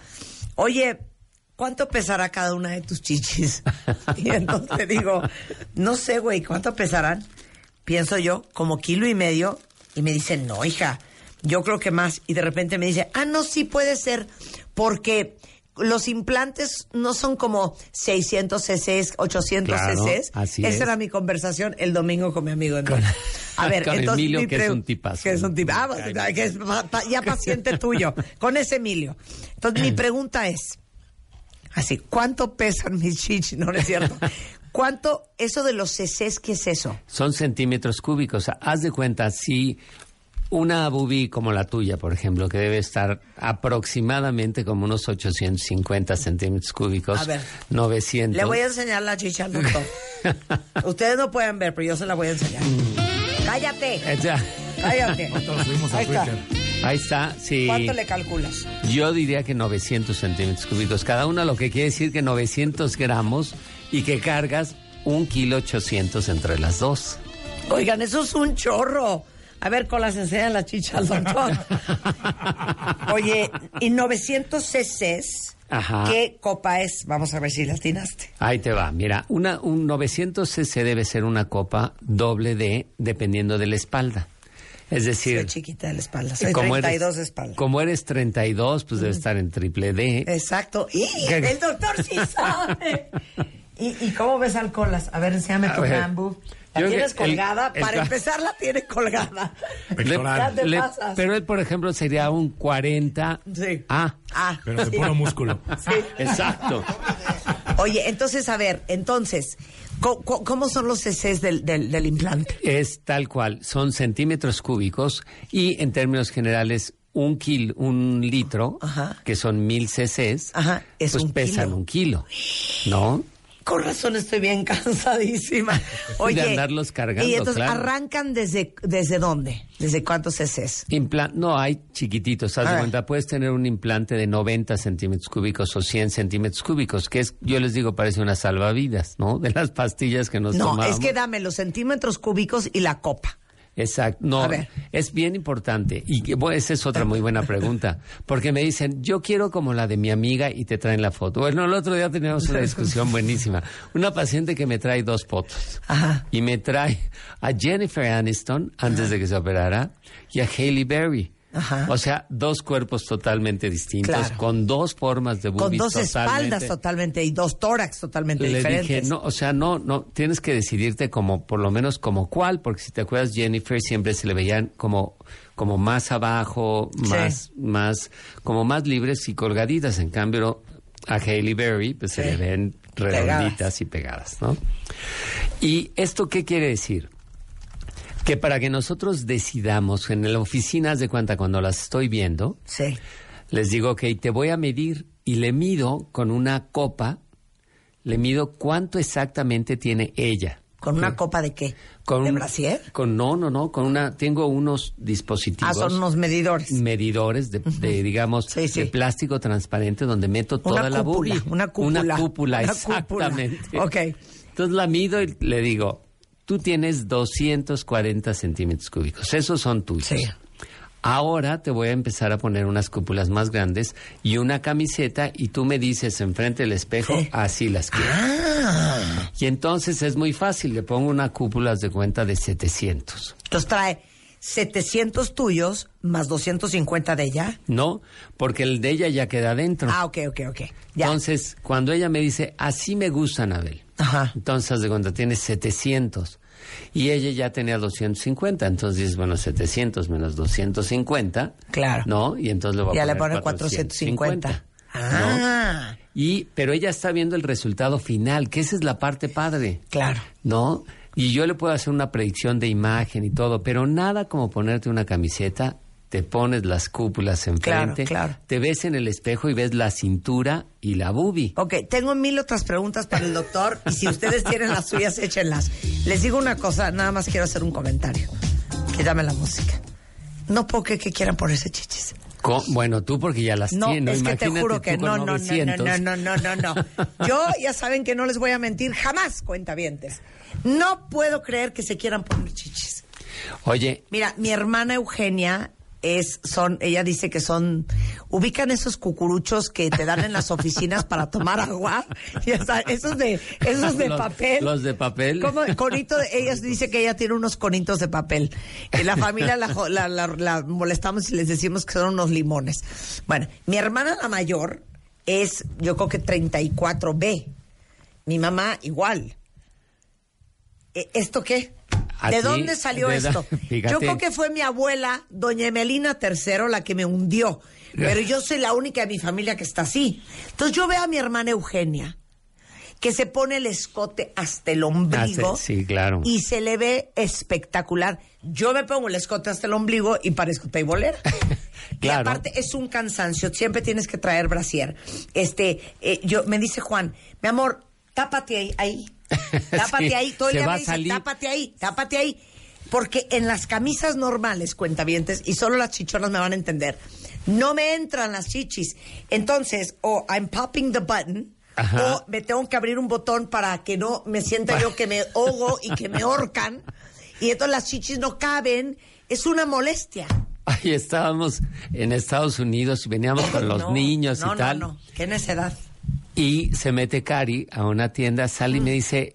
oye, ¿cuánto pesará cada una de tus chichis? Y entonces digo, no sé, güey, ¿cuánto pesarán? Pienso yo, como kilo y medio. Y me dice, no, hija, yo creo que más. Y de repente me dice, ah, no, sí puede ser, porque los implantes no son como 600 cc, 800 Claro, cc. así Esa es. era mi conversación el domingo con mi amigo Emilio. A ver, Con entonces Emilio, mi que es un tipazo. Que es un tipazo. Ah, que es ya paciente tuyo. Con ese Emilio. Entonces mi pregunta es, así, ¿cuánto pesan mis chichis? No, no es cierto. ¿Cuánto, eso de los cc's, qué es eso? Son centímetros cúbicos. Haz de cuenta, si una bubi como la tuya, por ejemplo, que debe estar aproximadamente como unos 850 centímetros cúbicos, A ver. 900. Le voy a enseñar la chicha al doctor. Ustedes no pueden ver, pero yo se la voy a enseñar. ¡Cállate! Eh, ya. ¡Cállate! A Ahí está. Ahí está, sí. ¿Cuánto le calculas? Yo diría que 900 centímetros cúbicos cada una, lo que quiere decir que 900 gramos y que cargas un kilo 800 entre las dos. Oigan, eso es un chorro. A ver, con las enseñan la chicha al doctor. Oye, y 900 cc's, Ajá. ¿qué copa es? Vamos a ver si la atinaste. Ahí te va, mira, una, un 900 cc debe ser una copa doble D dependiendo de la espalda. Es decir, Soy chiquita de la espalda, soy como 32 eres, de espalda. Como eres 32, pues debe estar en triple D. Exacto. ¡Y el doctor sí sabe! ¿Y, y cómo ves al colas? A ver, enséñame A tu ver. ¿La yo tienes colgada? el- Para empezar, la tiene colgada. Pectoral. Ya te Le- pasas. pero él, por ejemplo, sería un 40. Sí. Ah, Ah, Pero de sí. puro músculo. Sí. exacto. Oye, entonces, a ver, entonces, ¿cómo, cómo- son los cc's del, del, del implante? Es tal cual, son centímetros cúbicos y en términos generales un kilo, un litro, que son mil cc's, es pues un pesan kilo. un kilo, ¿no? Con razón estoy bien cansadísima. Oye, de andarlos cargando, y entonces claro. arrancan desde desde dónde? ¿Desde cuántos cc's? Implan- no, hay chiquititos. Haz de ver. cuenta, puedes tener un implante de 90 centímetros cúbicos o 100 centímetros cúbicos, que es, yo les digo, parece una salvavidas, ¿no? De las pastillas que nos No, tomábamos. es que dame los centímetros cúbicos y la copa. Exacto. No, es bien importante. Y que, bueno, esa es otra muy buena pregunta. Porque me dicen, yo quiero como la de mi amiga y te traen la foto. Bueno, el otro día teníamos una discusión buenísima. Una paciente que me trae dos fotos. Y me trae a Jennifer Aniston antes de que se operara y a Hailey Berry. O sea, dos cuerpos totalmente distintos, Claro. con dos formas de Con boobies dos espaldas totalmente- y dos tórax totalmente le diferentes. dije, no, o sea, no, no, tienes que decidirte como, por lo menos como cuál, porque si te acuerdas, Jennifer siempre se le veían como, como más abajo, Sí. más, más, como más libres y colgaditas. En cambio, a Hailey Berry, pues se le ven redonditas y pegadas, ¿no? ¿Y esto qué quiere decir? Que para que nosotros decidamos en la oficina, haz de cuenta, cuando las estoy viendo, Sí. les digo, ok, te voy a medir y le mido con una copa, le mido cuánto exactamente tiene ella. ¿Con una copa de qué? Con ¿De un- brasier? Con, no, no, no, con una, tengo unos dispositivos. Ah, son unos medidores. medidores de, de, digamos, de plástico transparente donde meto toda la boobie. una cúpula. Una cúpula, Una cúpula. exactamente. Ok. Entonces la mido y le digo, tú tienes 240 centímetros cúbicos, esos son tuyos. Ahora te voy a empezar a poner unas cúpulas más grandes y una camiseta y tú me dices enfrente del espejo, así las quiero. Ah. Y entonces es muy fácil, le pongo una cúpula de cuenta de 700. Entonces trae 700 tuyos más 250 de ella. No, porque el de ella ya queda adentro. Ah, ok, ok, ok. Ya. Entonces, cuando ella me dice, así me gusta, Anabel. Entonces, haz de cuenta, tiene 700. Y ella ya tenía 250. Entonces dices, bueno, 700 menos 250. Claro. ¿No? Y entonces le voy a Ya le poner pone 450. Ah. Y, pero ella está viendo el resultado final, que esa es la parte padre. Claro. ¿No? Y yo le puedo hacer una predicción de imagen y todo, pero nada como ponerte una camiseta, te pones las cúpulas enfrente, claro. te ves en el espejo y ves la cintura y la boobie. Ok, tengo mil otras preguntas para el doctor y si ustedes tienen las suyas, échenlas. Les digo una cosa, nada más quiero hacer un comentario. Quítame la música. No creer que quieran ponerse chichis. Bueno, tú porque ya las No, tienes. es que te juro que no, no, no, no, 900. no, no, no, no, no. Yo ya saben que no les voy a mentir jamás, cuentavientes. No puedo creer que se quieran poner chichis. Oye, Mira, mi hermana Eugenia es, son, ella dice que son, ubican esos cucuruchos que te dan en las oficinas para tomar agua, ya sabes, esos de, esos de los- papel. Los de papel. Como conito, ella dice que ella tiene unos conitos de papel. Y la familia la- la- la molestamos y les decimos que son unos limones. Bueno, mi hermana la mayor es, yo creo que 34B. Mi mamá igual. ¿E- ¿Esto qué? ¿De dónde salió de- esto? Yo creo que fue mi abuela, doña Emelina III, la que me hundió. Pero yo soy la única de mi familia que está así. Entonces yo veo a mi hermana Eugenia, que se pone el escote hasta el ombligo Ah, sí, sí, claro. y se le ve espectacular. Yo me pongo el escote hasta el ombligo y parezco teibolera. Y Claro. aparte es un cansancio, siempre tienes que traer brasier. Este, eh, yo me dice Juan, mi amor, tápate ahí, ahí. Tápate Sí, ahí, todo el día me dice, salir. tápate ahí, tápate ahí. Porque en las camisas normales, cuentavientes, y solo las chichonas me van a entender, no me entran las chichis. Entonces, o I'm popping the button, Ajá. o me tengo que abrir un botón para que no me sienta yo que me ahogo y que me ahorcan. Y entonces las chichis no caben. Es una molestia. ahí estábamos en Estados Unidos y veníamos con los No, niños no, y tal. No, no, qué necedad. Y se mete Cari a una tienda, sale y me dice,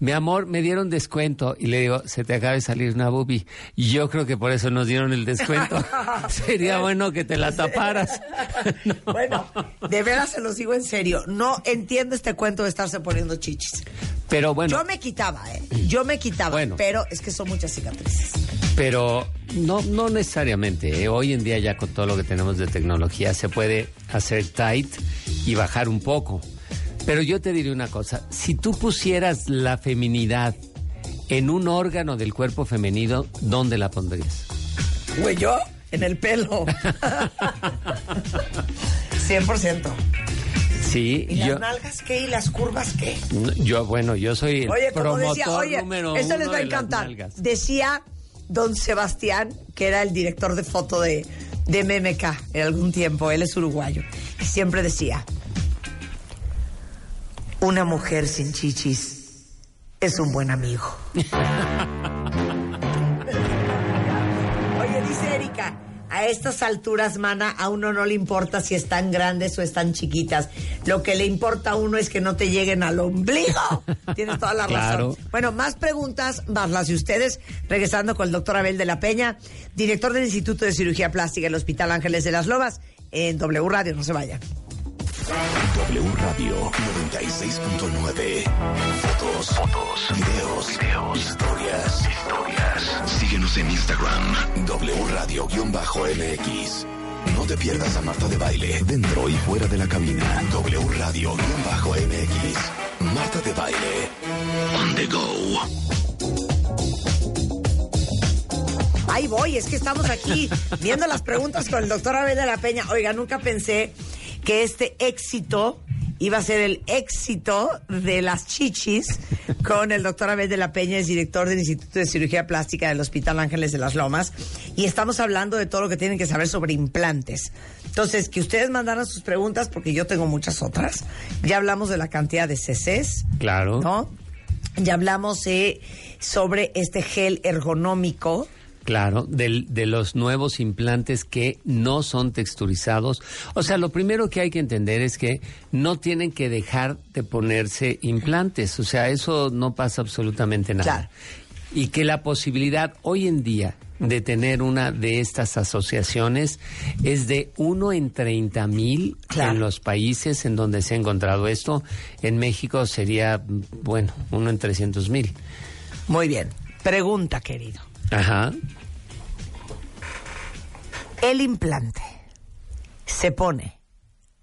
mi amor, me dieron descuento. Y le digo, se te acaba de salir una boobie. Y yo creo que por eso nos dieron el descuento. Sería bueno que te la taparas. Bueno, de veras se los digo en serio. No entiendo este cuento de estarse poniendo chichis. Pero bueno, Yo me quitaba, ¿eh? Yo me quitaba. Bueno. Pero es que son muchas cicatrices. pero no, no necesariamente. ¿eh? Hoy en día ya con todo lo que tenemos de tecnología se puede hacer tight y bajar un poco. Pero yo te diré una cosa, si tú pusieras la feminidad en un órgano del cuerpo femenino, ¿dónde la pondrías? ¿Güey, yo? en el pelo. 100%. Sí, ¿Y las nalgas qué? ¿Y las curvas qué? yo, bueno, yo soy el Oye, como promotor decía, oye, número esto les uno va a encantar. Decía don Sebastián, que era el director de foto de, de MMK en algún tiempo, él es uruguayo, y siempre decía, una mujer sin chichis es un buen amigo. a estas alturas, mana, a uno no le importa si están grandes o están chiquitas. Lo que le importa a uno es que no te lleguen al ombligo. Tienes toda la Claro. razón. Bueno, más preguntas, más las de ustedes. Regresando con el doctor Abel de la Peña, director del Instituto de Cirugía Plástica del Hospital Ángeles de las Lomas, en W Radio. No se vayan. W Radio 96.9. Fotos, fotos, videos, videos, historias, historias. Síguenos en Instagram, W Radio-MX. No te pierdas a Marta de Baile, dentro y fuera de la cabina. W Radio-MX. Marta de Baile. On the go. Ahí voy, es que estamos aquí viendo las preguntas con el doctor Abel de la Peña. Oiga, nunca pensé que este éxito iba a ser el éxito de las chichis con el doctor Abel de la Peña, es director del Instituto de Cirugía Plástica del Hospital Ángeles de las Lomas. Y estamos hablando de todo lo que tienen que saber sobre implantes. Entonces, que ustedes mandaran sus preguntas, porque yo tengo muchas otras. Ya hablamos de la cantidad de CCs, Claro. ¿no? Ya hablamos eh, sobre este gel ergonómico. Claro, del- de los nuevos implantes que no son texturizados. O sea, lo primero que hay que entender es que no tienen que dejar de ponerse implantes. O sea, eso no pasa absolutamente nada. Claro. Y que la posibilidad hoy en día de tener una de estas asociaciones es de uno en 30 mil Claro. en los países en donde se ha encontrado esto. En México sería, bueno, uno en 300 mil. Muy bien. Pregunta, querido. Ajá. ¿El implante se pone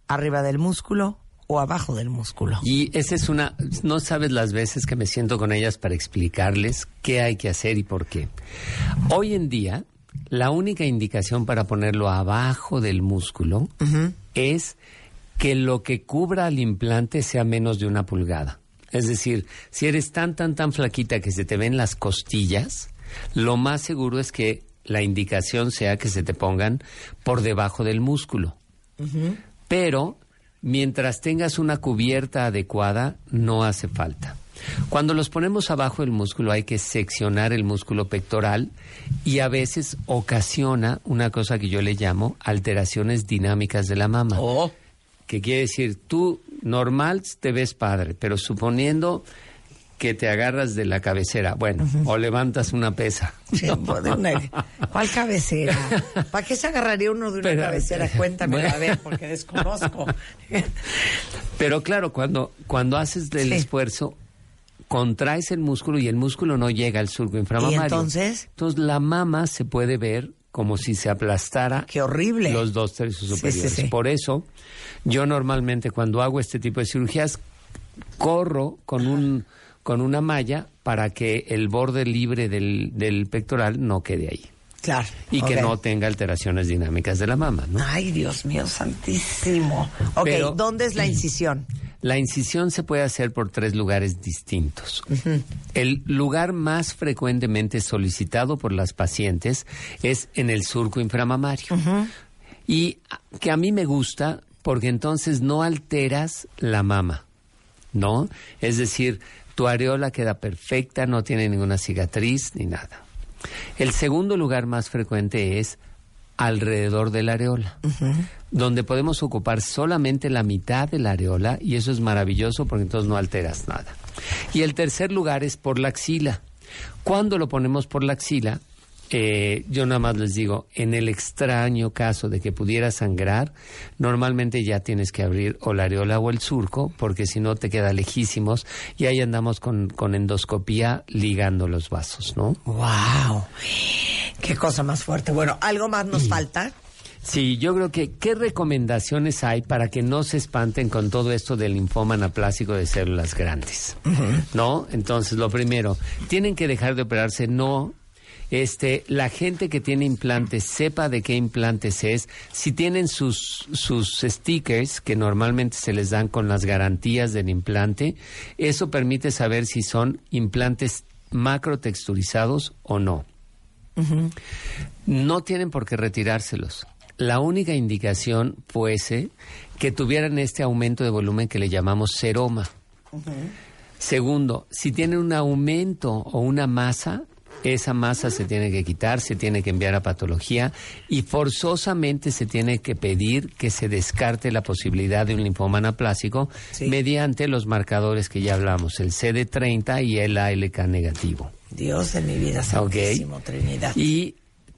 arriba del músculo o abajo del músculo? Y esa es una, no sabes las veces que me siento con ellas para explicarles qué hay que hacer y por qué. Hoy en día, la única indicación para ponerlo abajo del músculo es que lo que cubra al implante sea menos de una pulgada. Es decir, si eres tan, tan, tan flaquita que se te ven las costillas, lo más seguro es que la indicación sea que se te pongan por debajo del músculo. Pero mientras tengas una cubierta adecuada, no hace falta. Cuando los ponemos abajo del músculo hay que seccionar el músculo pectoral y a veces ocasiona una cosa que yo le llamo alteraciones dinámicas de la mama. Que quiere decir, tú normal te ves padre, pero suponiendo que te agarras de la cabecera, bueno, o levantas una pesa. Sí, pues, una- ¿Cuál cabecera? ¿Para qué se agarraría uno de una Pero- cabecera? Cuéntame, Bueno. a ver, porque desconozco. Pero claro, cuando, cuando haces el Sí. esfuerzo, contraes el músculo y el músculo no llega al surco inflamatorio. ¿Y entonces? Entonces la mama se puede ver como si se aplastara. ¡Qué horrible! Los dos tercios superiores. sí. Por eso, yo normalmente cuando hago este tipo de cirugías, corro con un con una malla para que el borde libre del, del pectoral no quede ahí. Claro. Y que no tenga alteraciones dinámicas de la mama, ¿no? Ay, Dios mío, santísimo. Ok, Pero- ¿dónde es la incisión? La incisión se puede hacer por tres lugares distintos. El lugar más frecuentemente solicitado por las pacientes es en el surco inflamamario. Y que a mí me gusta porque entonces no alteras la mama, ¿no? Es decir, tu areola queda perfecta, no tiene ninguna cicatriz ni nada. El segundo lugar más frecuente es alrededor de la areola, donde podemos ocupar solamente la mitad de la areola y eso es maravilloso porque entonces no alteras nada. Y el tercer lugar es por la axila. Cuando lo ponemos por la axila, eh, yo nada más les digo, en el extraño caso de que pudiera sangrar, normalmente ya tienes que abrir o la areola o el surco, porque si no te queda lejísimos y ahí andamos con, con endoscopía ligando los vasos, ¿no? ¡Wow! Qué cosa más fuerte. Bueno, ¿algo más nos falta? Sí, yo creo que qué recomendaciones hay para que no se espanten con todo esto del linfoma anaplásico de células grandes, ¿no? Entonces, lo primero, tienen que dejar de operarse no este, la gente que tiene implantes sepa de qué implantes es. Si tienen sus, sus stickers, que normalmente se les dan con las garantías del implante, eso permite saber si son implantes macrotexturizados o no. No tienen por qué retirárselos. La única indicación fuese que tuvieran este aumento de volumen que le llamamos seroma. Segundo, si tienen un aumento o una masa, esa masa se tiene que quitar, se tiene que enviar a patología y forzosamente se tiene que pedir que se descarte la posibilidad de un linfoma anaplásico mediante los marcadores que ya hablamos, el CD30 y el ALK negativo. Dios de mi vida, santísimo, Trinidad. Y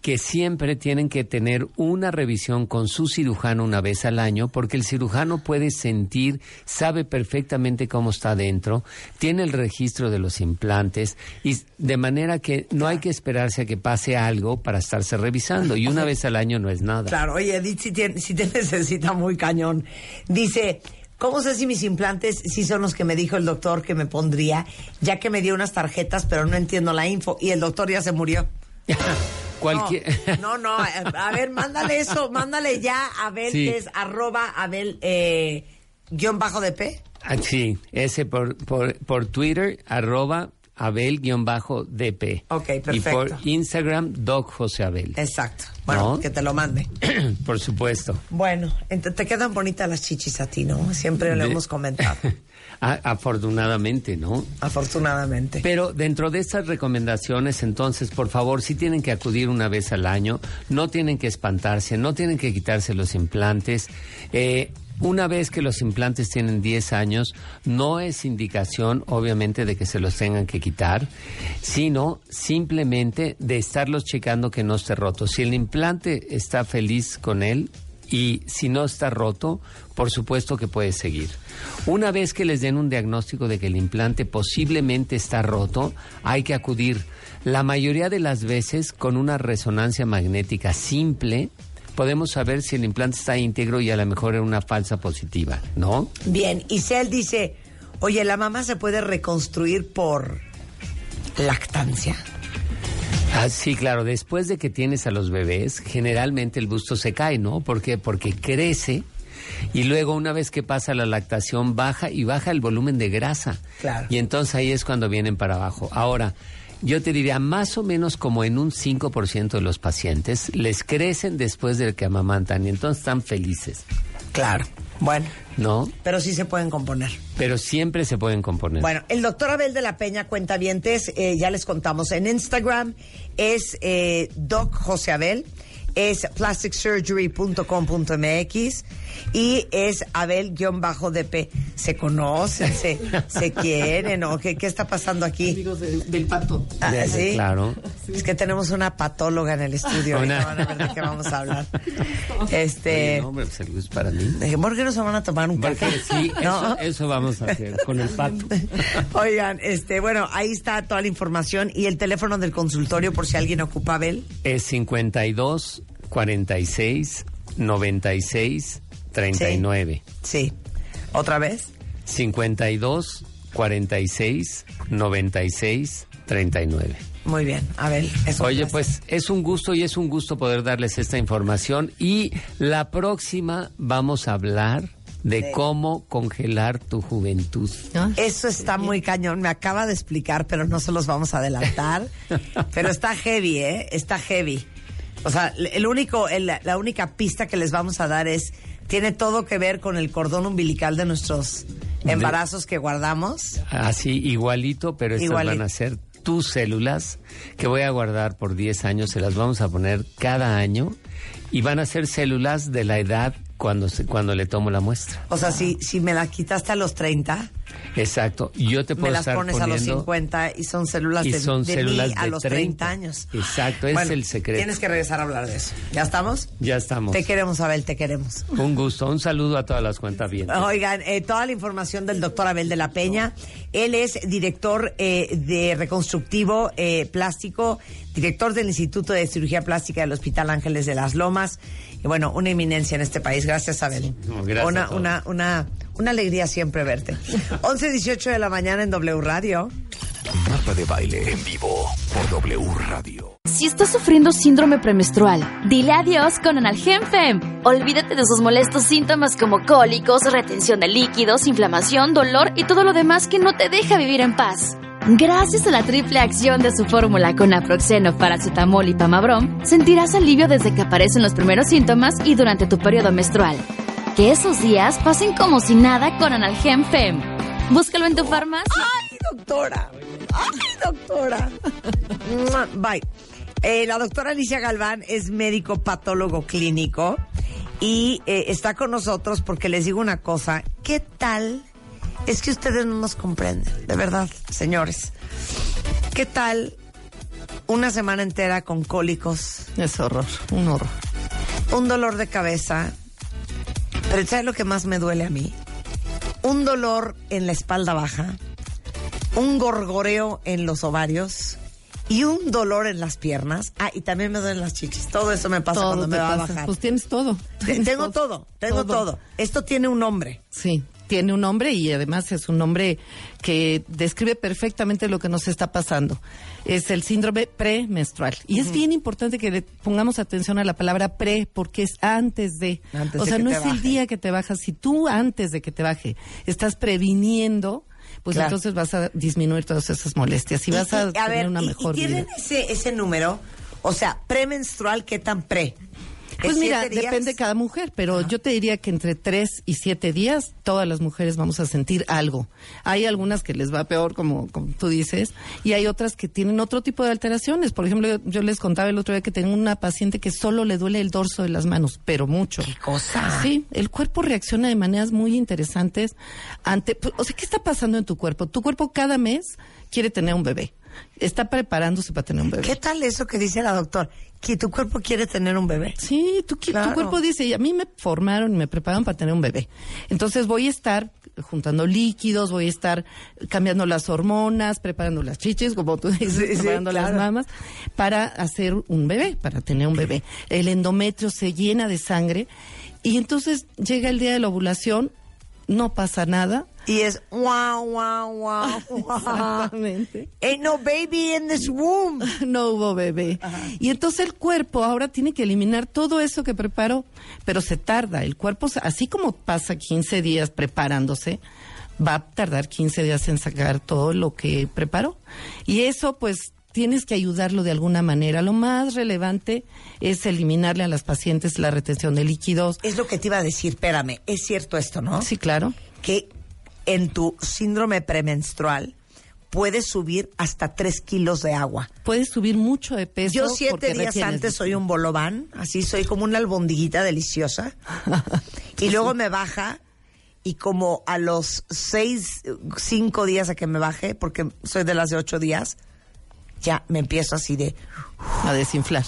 que siempre tienen que tener una revisión con su cirujano una vez al año, porque el cirujano puede sentir, sabe perfectamente cómo está dentro, tiene el registro de los implantes, y de manera que no hay que esperarse a que pase algo para estarse revisando, y una vez al año no es nada. Claro, oye, Edith, si te, si te necesita muy cañón. Dice, ¿cómo sé si mis implantes sí son los que me dijo el doctor que me pondría, ya que me dio unas tarjetas, pero no entiendo la info, y el doctor ya se murió? Cualquier... No, no, eh, a ver, mándale eso, mándale ya a Abel, Sí. que es arroba Abel eh, guion bajo de P. Ah, sí, ese por, por, por Twitter, arroba Abel-DP. Ok, Y perfecto. por Instagram, Doc José Abel. Exacto. Bueno, ¿No? que te lo mande. por supuesto. Bueno, te quedan bonitas las chichis a ti, ¿no? Siempre lo De- hemos comentado, Afortunadamente, ¿no? afortunadamente. Pero dentro de estas recomendaciones, entonces, por favor, sí tienen que acudir una vez al año, no tienen que espantarse, no tienen que quitarse los implantes. Eh, una vez que los implantes tienen 10 años, no es indicación, obviamente, de que se los tengan que quitar, sino simplemente de estarlos checando que no esté roto. Si el implante está feliz con él, y si no está roto, por supuesto que puede seguir. Una vez que les den un diagnóstico de que el implante posiblemente está roto, hay que acudir. La mayoría de las veces con una resonancia magnética simple podemos saber si el implante está íntegro y a lo mejor era una falsa positiva, ¿no? Bien, y Cel dice, oye, ¿la mamá se puede reconstruir por lactancia? Ah, sí, claro. Después de que tienes a los bebés, generalmente el busto se cae, ¿no? ¿Por qué? Porque crece y luego una vez que pasa la lactación baja y baja el volumen de grasa. Claro. Y entonces ahí es cuando vienen para abajo. Ahora, yo te diría más o menos como en un 5% de los pacientes les crecen después de que amamantan y entonces están felices, Claro. Bueno, ¿no? pero sí se pueden componer. Pero siempre se pueden componer. Bueno, el doctor Abel de la Peña cuenta vientes, ya les contamos en Instagram, es eh, Doc José Abel, es plasticsurgery.com.mx y es Abel-DP. Se conocen, se, se quieren, ¿o qué, qué está pasando aquí? Amigos del, del pato. Ah, ¿sí? Claro. Es que tenemos una patóloga en el estudio. Una- ahorita van a ver de qué vamos a hablar. Este, Oye, no, hombre, pues el gusto es para mí. dije, ¿por qué no se van a tomar un Porque café? sí, ¿No? eso, eso vamos a hacer con el pato. Oigan, este, bueno, ahí está toda la información y el teléfono del consultorio por si alguien ocupa Abel. Es 52 46 96 39. Sí. ¿Otra vez? 52 46 96 39. Muy bien, Abel. es un Oye, placer. pues es un gusto y es un gusto poder darles esta información. Y la próxima vamos a hablar de De- cómo congelar tu juventud. Eso está muy cañón, me acaba de explicar, pero no se los vamos a adelantar. pero está heavy, ¿eh? Está heavy. O sea, el único, el- la única pista que les vamos a dar es, tiene todo que ver con el cordón umbilical de nuestros embarazos que guardamos. Así, igualito, pero estas Igualito. van a ser tus células que voy a guardar por 10 años, se las vamos a poner cada año y van a ser células de la edad cuando, se, cuando le tomo la muestra. O sea, si, si me la quitaste a los 30, Exacto. Yo te puedo me las estar pones a los poniendo- 50 y son células y de, son de células mí a los 30, 30 años. Exacto, es el secreto. Tienes que regresar a hablar de eso. ¿Ya estamos? Ya estamos. Te queremos, Abel, te queremos. Un gusto. Un saludo a todas las cuentas bien. Oigan, eh, toda la información del doctor Abel de la Peña. Él es director eh, de reconstructivo eh, plástico, director del Instituto de Cirugía Plástica del Hospital Ángeles de las Lomas. Bueno, una eminencia en este país. Gracias, Abel. No, gracias a una, una, una, Una alegría siempre verte. 11, 18 de la mañana en W Radio. Marta de baile en vivo por W Radio. Si estás sufriendo síndrome premenstrual, dile adiós con Analgem Fem. Olvídate de sus molestos síntomas como cólicos, retención de líquidos, inflamación, dolor y todo lo demás que no te deja vivir en paz. Gracias a la triple acción de su fórmula con naproxeno, paracetamol y pamabrom, sentirás alivio desde que aparecen los primeros síntomas y durante tu periodo menstrual. Que esos días pasen como si nada con Analgem Fem. Búscalo en tu farmacia. ¡Ay, doctora! ¡Ay, doctora! Bye. Eh, la doctora Alicia Galván es médico patólogo clínico y eh, está con nosotros porque les digo una cosa. ¿Qué tal? Es que ustedes no nos comprenden, de verdad, señores. ¿Qué tal una semana entera con cólicos? Es horror, un horror. Un dolor de cabeza. Pero ¿sabes lo que más me duele a mí? Un dolor en la espalda baja, un gorgoreo en los ovarios y un dolor en las piernas. Ah, y también me duelen las chichis. Todo eso me pasa Todo cuando me va a pasa. bajar. Pues tienes todo. Te- tengo todo, tengo todo. Esto tiene un nombre. Sí, tiene un nombre y además es un nombre que describe perfectamente lo que nos está pasando. Es el síndrome premenstrual. Y es bien importante que le pongamos atención a la palabra pre porque es antes de. Antes o sea, no es el día que te bajas. Si tú antes de que te baje estás previniendo, pues Claro. entonces vas a disminuir todas esas molestias y vas a, tener ver, una y- y mejor vida. tienen ese, ese número? O sea, premenstrual, ¿qué tan pre? Pues ¿Es mira, depende de cada mujer, pero yo te diría que entre tres y siete días todas las mujeres vamos a sentir algo. Hay algunas que les va peor, como, como tú dices, y hay otras que tienen otro tipo de alteraciones. Por ejemplo, yo, yo les contaba el otro día que tengo una paciente que solo le duele el dorso de las manos, pero mucho. ¿Qué cosa? Sí, el cuerpo reacciona de maneras muy interesantes ante... pues, O sea, ¿qué está pasando en tu cuerpo? Tu cuerpo cada mes quiere tener un bebé. Está preparándose para tener un bebé. ¿Qué tal eso que dice la doctora? Que tu cuerpo quiere tener un bebé. Sí, tu, qui- Claro. tu cuerpo dice, "Y a mí me formaron y me prepararon para tener un bebé. Entonces voy a estar juntando líquidos, voy a estar cambiando las hormonas, preparando las chichis, como tú dices, Sí, sí, preparando las mamas, para hacer un bebé, para tener un bebé. El endometrio se llena de sangre y entonces llega el día de la ovulación, no pasa nada. Y es wow, wow, wow, wow. Exactamente. Ain't no baby in this womb. no hubo bebé. Y entonces el cuerpo ahora tiene que eliminar todo eso que preparó, pero se tarda. El cuerpo, así como pasa 15 días preparándose, va a tardar 15 días en sacar todo lo que preparó. Y eso, pues, tienes que ayudarlo de alguna manera. Lo más relevante es eliminarle a las pacientes la retención de líquidos. Es lo que te iba a decir, espérame, es cierto esto, ¿no? Sí, claro. Que en tu síndrome premenstrual puedes subir hasta 3 kilos de agua. Puedes subir mucho de peso. Yo siete días antes soy un bolobán, así soy como una albondiguita deliciosa. y luego me baja y como a los seis, cinco días a que me baje, porque soy de las de ocho días, ya me empiezo así de... a desinflar.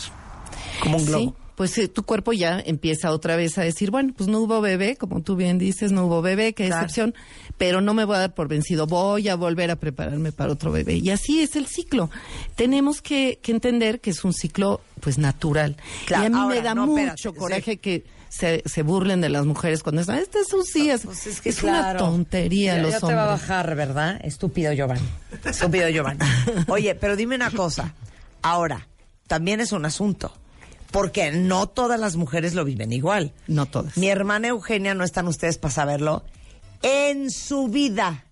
Como un globo. Sí, pues eh, tu cuerpo ya empieza otra vez a decir, bueno, pues no hubo bebé, como tú bien dices, no hubo bebé, qué Claro. excepción, pero no me voy a dar por vencido, voy a volver a prepararme para otro bebé. Y así es el ciclo. Tenemos que, que entender que es un ciclo, pues, natural. Claro, y a mí ahora, me da no, mucho espérate, coraje que se, se burlen de las mujeres cuando están, este es un sí, es, Pues es que es una tontería Ya- los ya te va a bajar, ¿verdad? Estúpido Giovanni. Estúpido Giovanni. Oye, pero dime una cosa. Ahora, también es un asunto. Porque no todas las mujeres lo viven igual. No todas. Mi hermana Eugenia, no están ustedes para saberlo, en su vida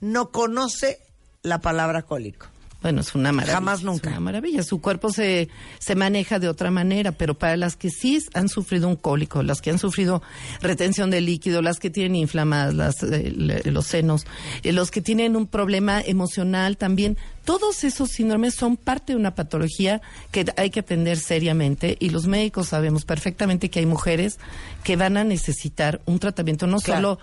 no conoce la palabra cólico. Bueno, es una maravilla. Jamás es nunca. una maravilla. Su cuerpo se, se maneja de otra manera, pero para las que sí han sufrido un cólico, las que han sufrido retención de líquido, las que tienen inflamadas las, eh, los senos, eh, los que tienen un problema emocional también, todos esos síndromes son parte de una patología que hay que atender seriamente y los médicos sabemos perfectamente que hay mujeres que van a necesitar un tratamiento no Claro. solo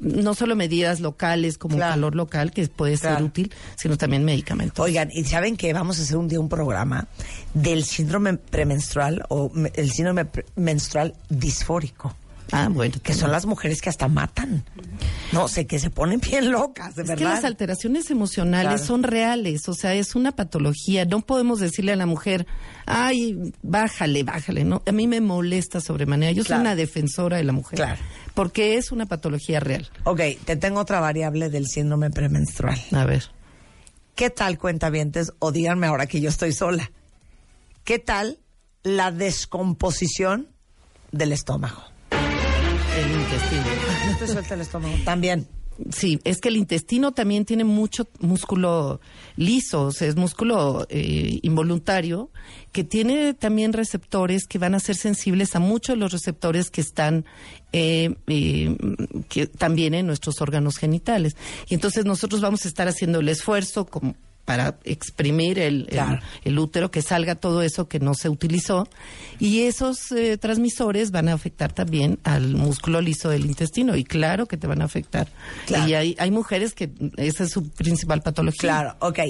no solo medidas locales como Claro. calor local que puede ser Claro. útil, sino también medicamentos. Oigan, ¿y saben que vamos a hacer un día un programa del síndrome premenstrual o el síndrome menstrual disfórico? Ah, bueno. Que son las mujeres que hasta matan. No sé, que se ponen bien locas, de Es verdad. que las alteraciones emocionales Claro. son reales, o sea, es una patología. No podemos decirle a la mujer, ay, bájale, bájale. No, a mí me molesta sobremanera. Yo Claro. soy una defensora de la mujer. Claro. Porque es una patología real. Ok, te tengo otra variable del síndrome premenstrual. A ver. ¿Qué tal, cuentavientes? O díganme ahora que yo estoy sola. ¿Qué tal la descomposición del estómago? El intestino. No te suelta el estómago. También. Sí, es que el intestino también tiene mucho músculo liso, o sea, es músculo eh, involuntario, que tiene también receptores que van a ser sensibles a muchos de los receptores que están eh, eh, que también en nuestros órganos genitales. Y entonces nosotros vamos a estar haciendo el esfuerzo como para exprimir el, el- Claro. el útero, que salga todo eso que no se utilizó. Y esos eh, transmisores van a afectar también al músculo liso del intestino. Y claro que te van a afectar. Claro. Y hay, hay mujeres que esa es su principal patología. Claro, ok.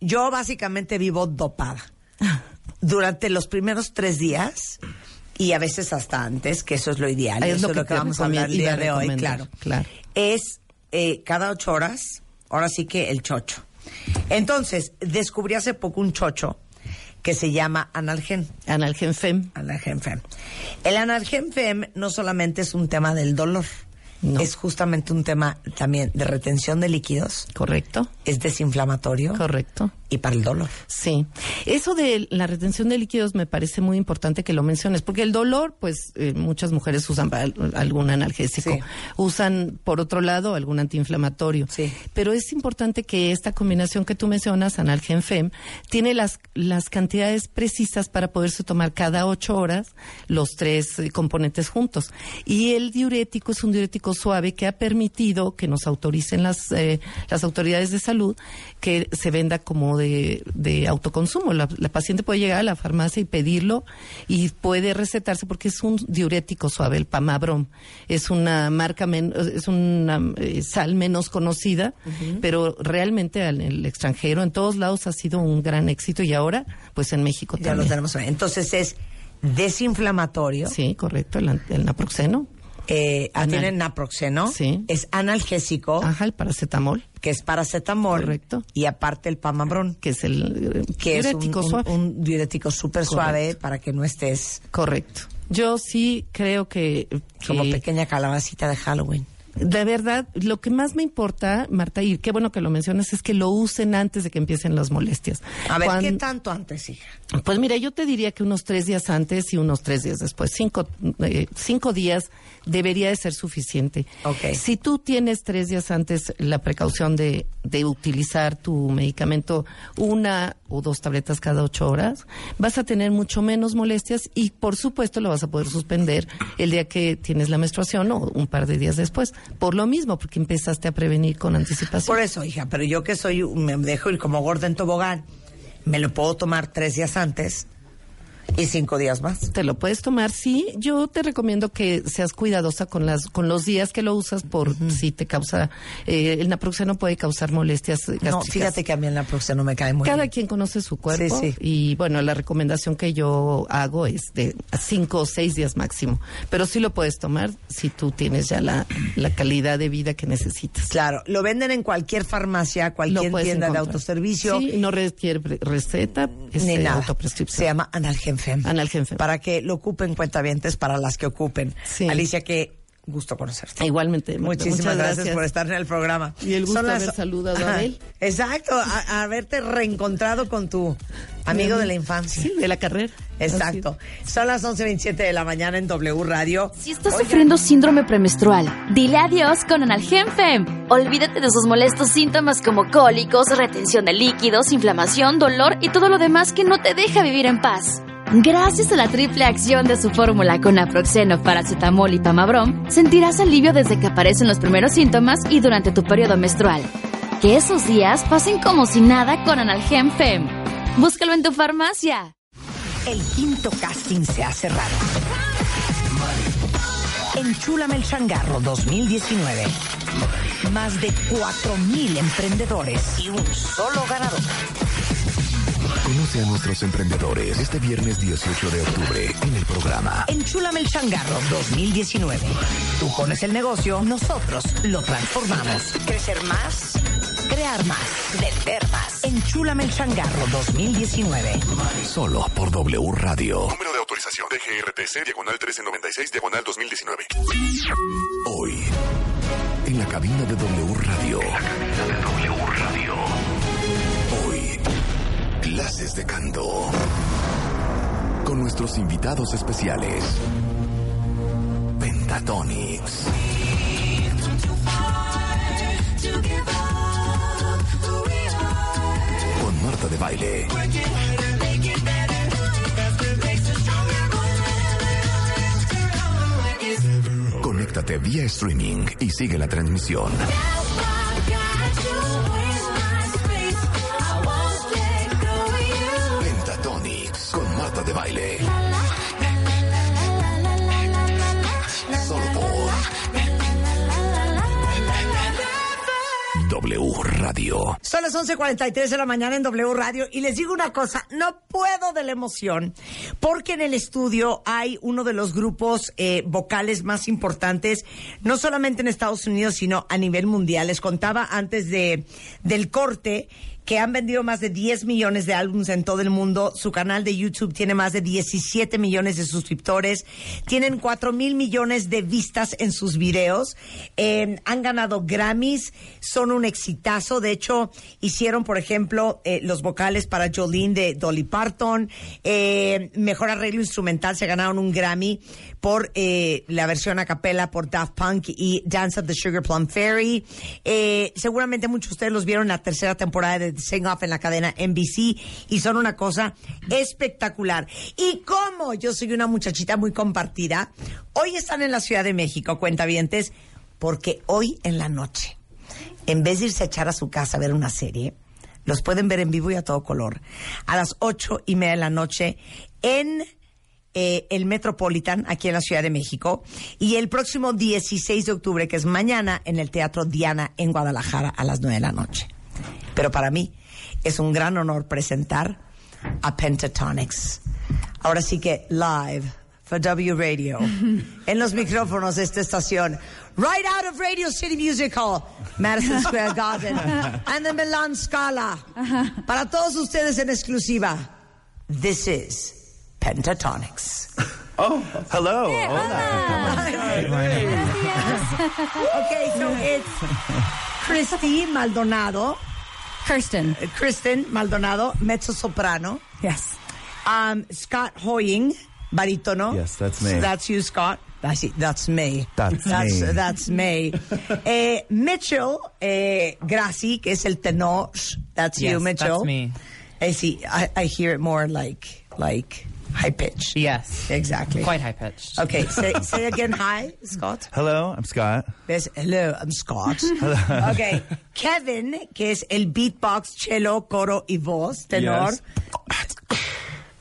Yo básicamente vivo dopada. Durante los primeros tres días y a veces hasta antes, que eso es lo ideal. Es eso lo es lo que vamos a hablar el día de hoy, claro. claro. Es eh, cada ocho horas, ahora sí que el chocho. Entonces, descubrí hace poco un chocho que se llama analgen. Analgen FEM. Analgen FEM. El analgen FEM no solamente es un tema del dolor, es justamente un tema también de retención de líquidos. Correcto. Es desinflamatorio. Correcto. Y para el dolor. Sí. Eso de la retención de líquidos me parece muy importante que lo menciones, porque el dolor, pues eh, muchas mujeres usan al- algún analgésico, Sí. usan por otro lado algún antiinflamatorio. Pero es importante que esta combinación que tú mencionas, analgen FEM, tiene las, las cantidades precisas para poderse tomar cada ocho horas los tres eh, componentes juntos. Y el diurético es un diurético suave que ha permitido que nos autoricen las, eh, las autoridades de salud que se venda como de, de autoconsumo. La, la paciente puede llegar a la farmacia y pedirlo y puede recetarse porque es un diurético suave, el Pamabrom. Es una marca, men- es una eh, sal menos conocida, pero realmente en el extranjero, en todos lados ha sido un gran éxito y ahora, pues en México Ya lo también. tenemos. Entonces es desinflamatorio. Sí, correcto, el, el naproxeno. Eh, ah, Anal- tiene naproxeno. Sí. Es analgésico. Ajá, el paracetamol. Que es paracetamol. Correcto. Y aparte el pamabrón. Que es el eh, Que es un, diurético un- suave. un diurético súper suave para que no estés Correcto. Yo sí creo que... como que- pequeña calabacita de Halloween. De verdad, lo que más me importa, Marta, y qué bueno que lo mencionas, es que lo usen antes de que empiecen las molestias. A ver, ¿qué tanto antes, hija? Pues mira, yo te diría que unos tres días antes y unos tres días después. Cinco, eh, cinco días debería de ser suficiente. Si tú tienes tres días antes la precaución de, de utilizar tu medicamento una o dos tabletas cada ocho horas, vas a tener mucho menos molestias y por supuesto lo vas a poder suspender el día que tienes la menstruación o un par de días después. Por lo mismo, porque empezaste a prevenir con anticipación. Por eso, hija, pero yo que soy, me dejo ir como gorda en tobogán, me lo puedo tomar tres días antes y cinco días más. Te lo puedes tomar, sí. Yo te recomiendo que seas cuidadosa con las con los días que lo usas por si te causa eh, el naproxeno puede causar molestias gástricas. No, fíjate que a mí el naproxeno me cae muy Cada bien. quien conoce su cuerpo Sí, sí. y bueno, la recomendación que yo hago es de cinco o seis días máximo, pero sí lo puedes tomar si tú tienes ya la, la calidad de vida que necesitas. Claro, lo venden en cualquier farmacia, cualquier tienda de autoservicio. Sí, no requiere receta, es Ni eh, nada. autoprescripción. Se llama Analgenfem. Analgenfem. Para que lo ocupen cuentavientes para las que ocupen. Sí. Alicia, qué gusto conocerte. Igualmente. Marta, Muchísimas gracias. por estar en el programa. Y el gusto las- haber saludado a. Abel. Exacto, a, a haberte reencontrado con tu amigo de la infancia. Sí, de la carrera. Exacto. Son las 11.27 de la mañana en W Radio. Si estás sufriendo síndrome premenstrual, dile adiós con Analgen Fem. Olvídate de sus molestos síntomas como cólicos, retención de líquidos, inflamación, dolor y todo lo demás que no te deja vivir en paz. Gracias a la triple acción de su fórmula con naproxeno, paracetamol y pamabrom, sentirás alivio desde que aparecen los primeros síntomas y durante tu periodo menstrual. Que esos días pasen como si nada con Analgen Fem. Búscalo en tu farmacia. El quinto casting se ha cerrado. Enchúlame el changarro 2019. Más de 4.000 emprendedores y un solo ganador. Conoce a nuestros emprendedores este viernes 18 de octubre en el programa Enchúlame el changarro 2019. Tú pones el negocio, nosotros lo transformamos. Crecer más, crear más, vender más. Enchúlame el changarro 2019. solo por W Radio. Número de autorización DGRTC, diagonal 1396, diagonal 2019. Hoy, en la cabina de W Radio. En la cabina clases de canto. Con nuestros invitados especiales. Pentatonix. Con Marta de Baile. Conéctate vía streaming y sigue la transmisión. De Baile. W Radio. Son las 11.43 de la mañana en W Radio y les digo una cosa, no puedo de la emoción porque en el estudio hay uno de los grupos eh, vocales más importantes, no solamente en Estados Unidos, sino a nivel mundial. Les contaba antes de, del corte que han vendido más de 10 millones de álbumes en todo el mundo. Su canal de YouTube tiene más de 17 millones de suscriptores. Tienen 4 mil millones de vistas en sus videos. Han ganado Grammys. Son un exitazo. De hecho, hicieron, por ejemplo, eh, los vocales para Jolene de Dolly Parton. Eh, mejor arreglo instrumental se ganaron un Grammy por eh, la versión a capela por Daft Punk y Dance of the Sugar Plum Fairy. Eh, seguramente muchos de ustedes los vieron en la tercera temporada de Sing Off en la cadena NBC y son una cosa espectacular. Y como yo soy una muchachita muy compartida, hoy están en la Ciudad de México, cuentavientes, porque hoy en la noche, en vez de irse a echar a su casa a ver una serie, los pueden ver en vivo y a todo color, a las ocho y media de la noche en eh, el Metropolitan aquí en la Ciudad de México y el próximo 16 de octubre, que es mañana, en el Teatro Diana en Guadalajara a las 9 de la noche. Pero para mí es un gran honor presentar a Pentatonics. Ahora sí que live for W Radio en los micrófonos de esta estación. Right out of Radio City Music Hall, Madison Square Garden, and the Milan Scala. Para todos ustedes en exclusiva, this is Pentatonics. Oh, hello. okay, so it's Christy Maldonado. Kirsten. Uh, Kristen Maldonado, mezzo soprano. Yes. Um, Scott Hoying, baritono. Yes, that's me. So that's you, Scott. I see. That's me. That's that's, me. That's me. eh, Mitchell eh, Grassi, que es el tenor. That's you, Yes, Mitchell. that's me. I see. I, I hear it more like like high pitch. Yes. Exactly. Quite high pitched. Okay. Say say again. Hi, Scott. Hello, I'm Scott. There's, hello, I'm Scott. hello. okay. Kevin, que es el beatbox, cello, coro y voz, tenor. Yes.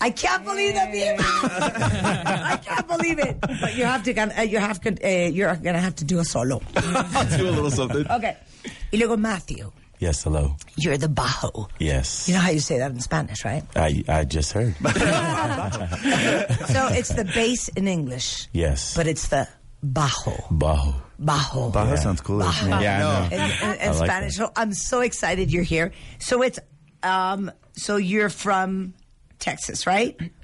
I can't believe that being I can't believe it. But you have to, uh, you have to, uh, you're gonna have to do a solo. I'll do a little something. Okay. Y luego Matthew, Yes, hello. you're the bajo. Yes. You know how you say that in Spanish, right? I I just heard. So it's the bass in English, yes. but it's the bajo. Bajo. Bajo. Bajo Yeah. sounds cooler to me. Bajo. Yeah, I know. in, in, in I like Spanish. that. So I'm so excited you're here. So it's um so you're from Texas, right?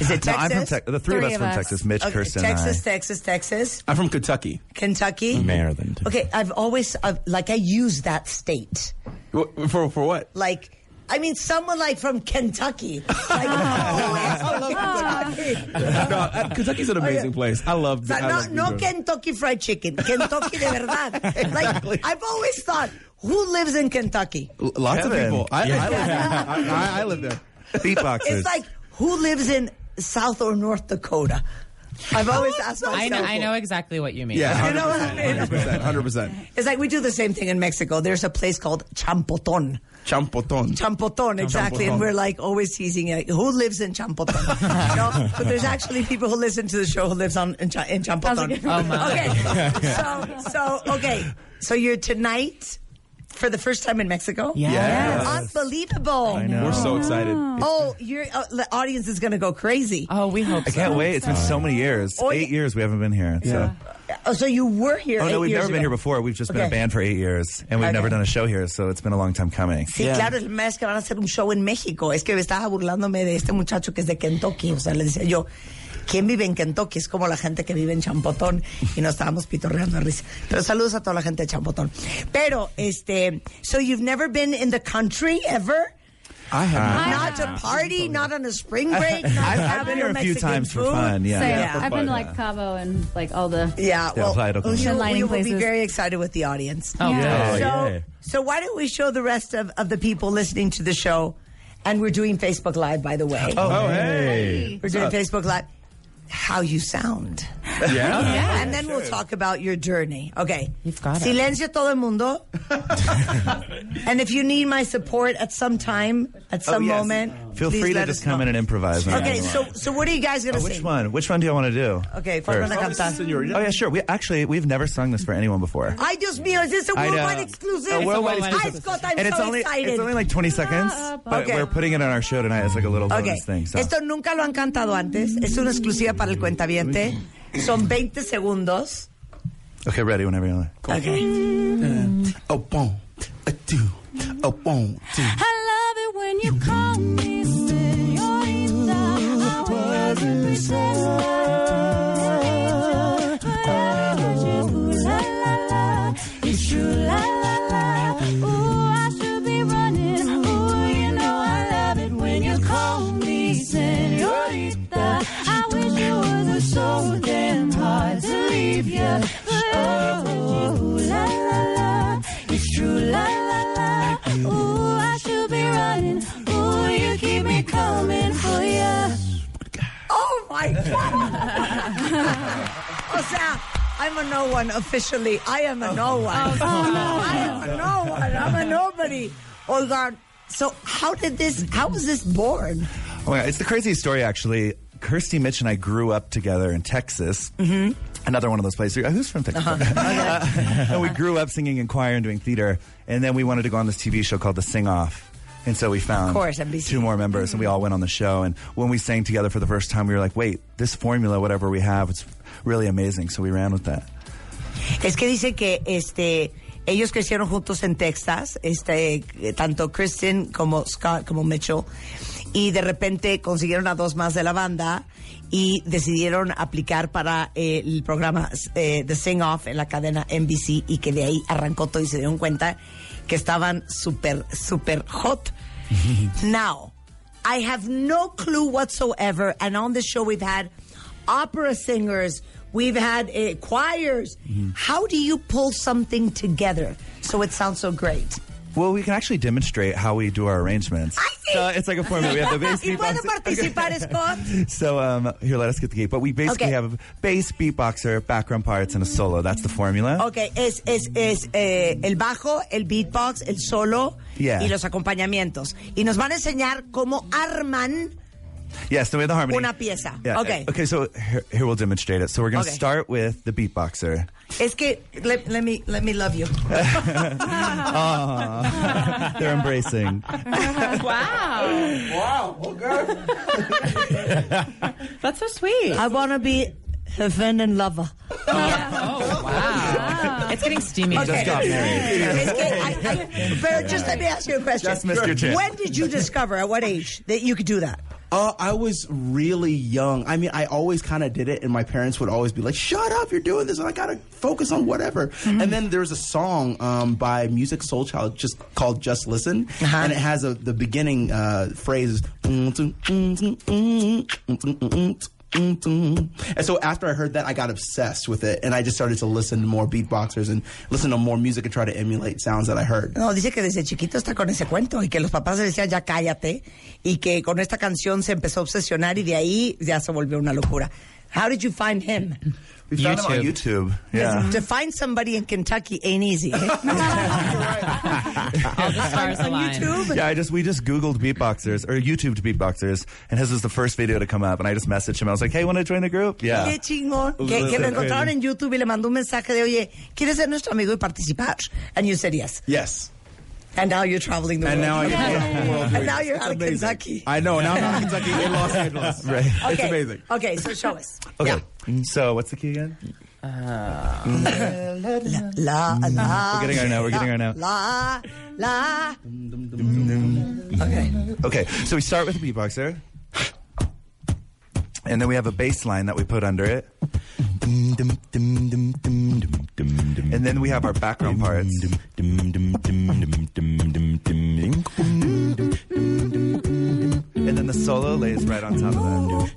Is it Texas? No, I'm from Tex- the three of us from Texas, Mitch, okay, Kirsten, and Texas, I. Texas, Texas, I'm from Kentucky. Kentucky, Maryland. Okay, I've always uh, like I use that state. For for what? Like I mean, someone like from Kentucky. Like, oh, Kentucky. no, uh, Kentucky's an amazing place. I love. O I no, love no New York. Kentucky Fried Chicken, Kentucky de verdad. Like, I've always thought, who lives in Kentucky? L- Lots of people. I, Yeah. I, live there. I, I, I live there. Beatboxers. It's like, who lives in South or North Dakota? I've always asked myself. I know, I know exactly what you mean. yeah, You know what I mean? 100%. 100%. It's like we do the same thing in Mexico. There's a place called Champoton. Champoton. Champoton, exactly. And we're like always teasing, like, who lives in Champoton? no, but there's actually people who listen to the show who lives on in, Cha- in Champoton. Oh, my. Okay. So, so, okay. So you're tonight for the first time in Mexico? Yes. Yes. Unbelievable. I know. We're so excited. Oh, your uh, the audience is going to go crazy. Oh, we hope I can't wait. It's been so many years. Oh, Eight years we haven't been here. So. Oh, so you were here. Oh eight no, we've years never been here before. We've just been a band for eight years, and we've Okay. never done a show here. So it's been a long time coming. Sí, claro, es la primera vez que van a hacer un show en México. Es que estaba burlándome de este muchacho que es de Kentucky. O sea, le decía yo, ¿quién vive en Kentucky? Es como la gente que vive en Champotón. Y nos estábamos pitorreando de risa. Pero saludos a toda la gente de Champotón. Pero, este, so you've never been in the country ever? I have. Not to ah. party, not on a spring break, not I've, I've been here a few Mexican times for fun. Yeah. yeah. I've been to like Cabo and like all the Yeah, well, Playa del you, Carmen. we will be very excited with the audience. Oh, Yeah. So, Oh, yeah. so why don't we show the rest of, of the people listening to the show? And we're doing Facebook Live, by the way. Oh, hey. We're doing Facebook Live. How you sound. Yeah. And then we'll talk about your journey. Okay. You've got it. Silencio todo el mundo. and if you need my support at some time, at oh, some Oh, yes. moment, Feel please free to let just us come know. in and improvise. whenever Okay, you so want. so what are you guys gonna Oh, which sing? one? Which one do you want to do? Okay, ¿cuál first? van a cantar? Oh yeah, sure. We actually we've never sung this for anyone before. Ay, Dios mío, is this a I know. worldwide exclusive? A worldwide Ay, exclusive. Scott, I'm and it's so only excited. it's only like 20 seconds, ah, but Okay. we're putting it on our show tonight It's like a little Ok, bonus thing. So. esto nunca lo han cantado antes. Es una exclusiva para el cuentaviente. Son 20 segundos. Okay, ready whenever you want. Ok. A one, a two, a one, two. I love it when you call me Christmas. Oh my o sea, I'm a no one officially. I am a no one. I am a no one. I'm a nobody. Oh God. So how did this? How was this born? Oh my God, it's the craziest story actually. Kirsty Mitch and I grew up together in Texas. Mm-hmm. Another one of those places. Who's from Texas? and we grew up singing in choir and doing theater. And then we wanted to go on this TV show called The Sing Off. And so we found Of course, NBC. two more members and we all went on the show. And when we sang together for the first time, we were like, wait, this formula, whatever we have, it's really amazing. So we ran with that. Es que dice que este ellos crecieron juntos en Texas, este tanto Kristen como Scott como Mitchell y de repente consiguieron a dos más de la banda y decidieron aplicar para eh, el programa eh, The Sing Off en la cadena NBC y que de ahí arrancó todo y se dieron cuenta que estaban súper súper hot. Now, I have no clue whatsoever. And on the show, we've had opera singers, we've had uh, choirs. How do you pull something together so it sounds so great? Well, we can actually demonstrate how we do our arrangements. So it's like a formula. We have the bass ¿Y puedo beatbox. participar, Scott? So um, here, let us get the gate. But we basically Okay. have a bass, beatboxer, background parts, and a solo. That's the formula. Ok, es, es, es eh, el bajo, el beatbox, el solo Yeah. y los acompañamientos. Y nos van a enseñar cómo arman Yes, the way the harmony. una pieza. Yeah. Ok. Okay, so here, here we'll demonstrate it. So we're going to Okay. start with the beatboxer. Es que, let, let me, let me love you. Aw. They're embracing. wow. Wow, okay. That's so sweet. I want to be her friend and lover. Oh, wow. It's getting steamy. Okay. Just got married. I, I, but just let me ask you a question. Just missed your chance. When did you discover, at what age, that you could do that? Uh, I was really young. I mean, I always kind of did it, and my parents would always be like, "Shut up, you're doing this," and I gotta focus on whatever. And then there's a song um, by Music Soul Child just called "Just Listen," and it has a the beginning uh, phrase. And so after I heard that, I got obsessed with it, and I just started to listen to more beatboxers and listen to more music and try to emulate sounds that I heard. No, dice que desde chiquito está con ese cuento y que los papás le decían ya cállate y que con esta canción se empezó a obsesionar y de ahí ya se volvió una locura. How did you find him? We found him on YouTube. Yeah. To find somebody in Kentucky ain't easy. eh? All the stars On align. YouTube? Yeah, I just we just Googled beatboxers or YouTubed beatboxers, and his was the first video to come up. And I just messaged him. I was like, "Hey, want to join the group?" Yeah. Qué chingón. Que, que lo encontraron en YouTube y le mandó un mensaje de, oye, ¿quieres ser nuestro amigo y participar? And you said yes. Yes. And now you're traveling the And world. now I get to travel the world And now you're It's out of amazing. Kentucky. I know. Now I'm out of Kentucky in Los Angeles. Right. It's Okay. amazing. Okay, so show us. Okay. Mm. So what's the key again? Uh, la, la, la. Mm. We're getting our now. we're getting our now. La, la. Okay. Okay. So we start with a beatboxer. And then we have a bass line that we put under it. And then we have our background parts. And then the solo lays right on top of that.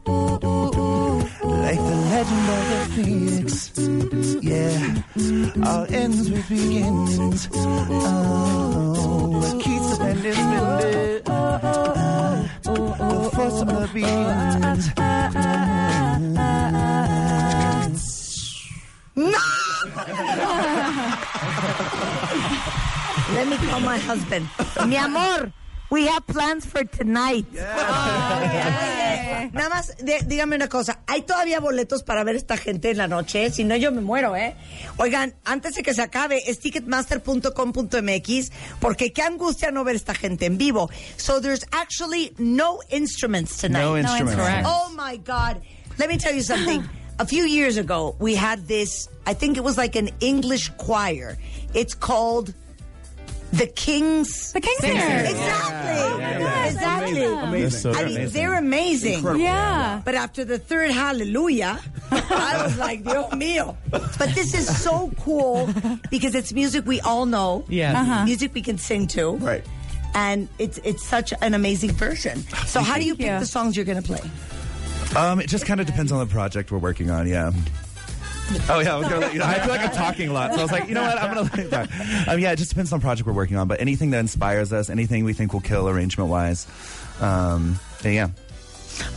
Like the legend of the phoenix. Yeah. All ends with beginnings. Oh, keeps the pendant spinning. The force of the beginnings. My husband. Mi amor, we have plans for tonight. Oye, Nada más, de- dígame una cosa. ¿Hay todavía boletos para ver esta gente en la noche? Si no, yo me muero, ¿eh? Oigan, antes de que se acabe, es ticketmaster.com.mx, porque qué angustia no ver esta gente en vivo. So there's actually no instruments tonight. No instruments. Correct. Oh my God. Let me tell you something. A few years ago, we had this, I think it was like an English choir. It's called the King's. The King's Singers. Exactly. Yeah, yeah. Exactly. Amazing. They're I mean, they're amazing. Incredible. Yeah. But after the third hallelujah, I was like, Dios mío. But this is so cool because it's music we all know. Yes. Uh-huh. Music we can sing to. Right. And it's it's such an amazing version. So how do you pick the songs you're going to play? Um, it just kind of depends on the project we're working on. Yeah. Oh yeah, I was gonna let you know. I feel like I'm talking a lot, so I was like, you know what, I'm gonna let that. Um, yeah, it just depends on project we're working on, but anything that inspires us, anything we think will kill arrangement wise, um, yeah.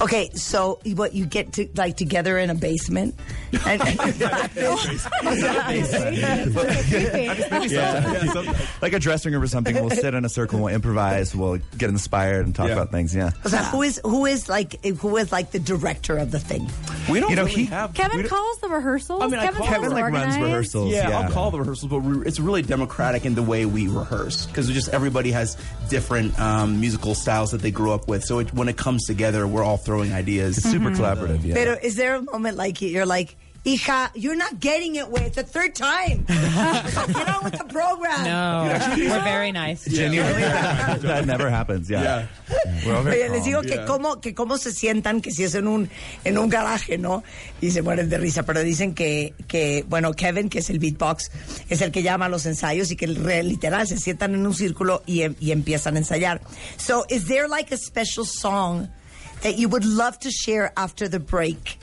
Okay, so what you get to like together in a basement and, like a dressing room or something. We'll sit in a circle, we'll improvise, we'll get inspired and talk Yeah. about things. Yeah. So who is who is like who is like the director of the thing? We don't You know, really he- have. Kevin don't- calls the rehearsals. I mean, I Kevin, call- Kevin like runs rehearsals. Yeah, Yeah, I'll call the rehearsals, but we, it's really democratic in the way we rehearse because just everybody has different um, musical styles that they grew up with. So it, when it comes together, we're all throwing ideas. It's super collaborative. Yeah. Pero is there a moment like you're like, hija, you're not getting it with the third time. Get on with the program. No, we're very nice. Genuinely, that, never happens. Yeah. We're all very Oye, les digo que cómo, que cómo se sientan, que si es en un, en un garaje, ¿no? Y se mueren de risa, pero dicen que, que, bueno, Kevin, que es el beatbox, es el que llama a los ensayos y que literal se sientan en un círculo y, em- y empiezan a ensayar. So, is there like a special song that you would love to share after the break?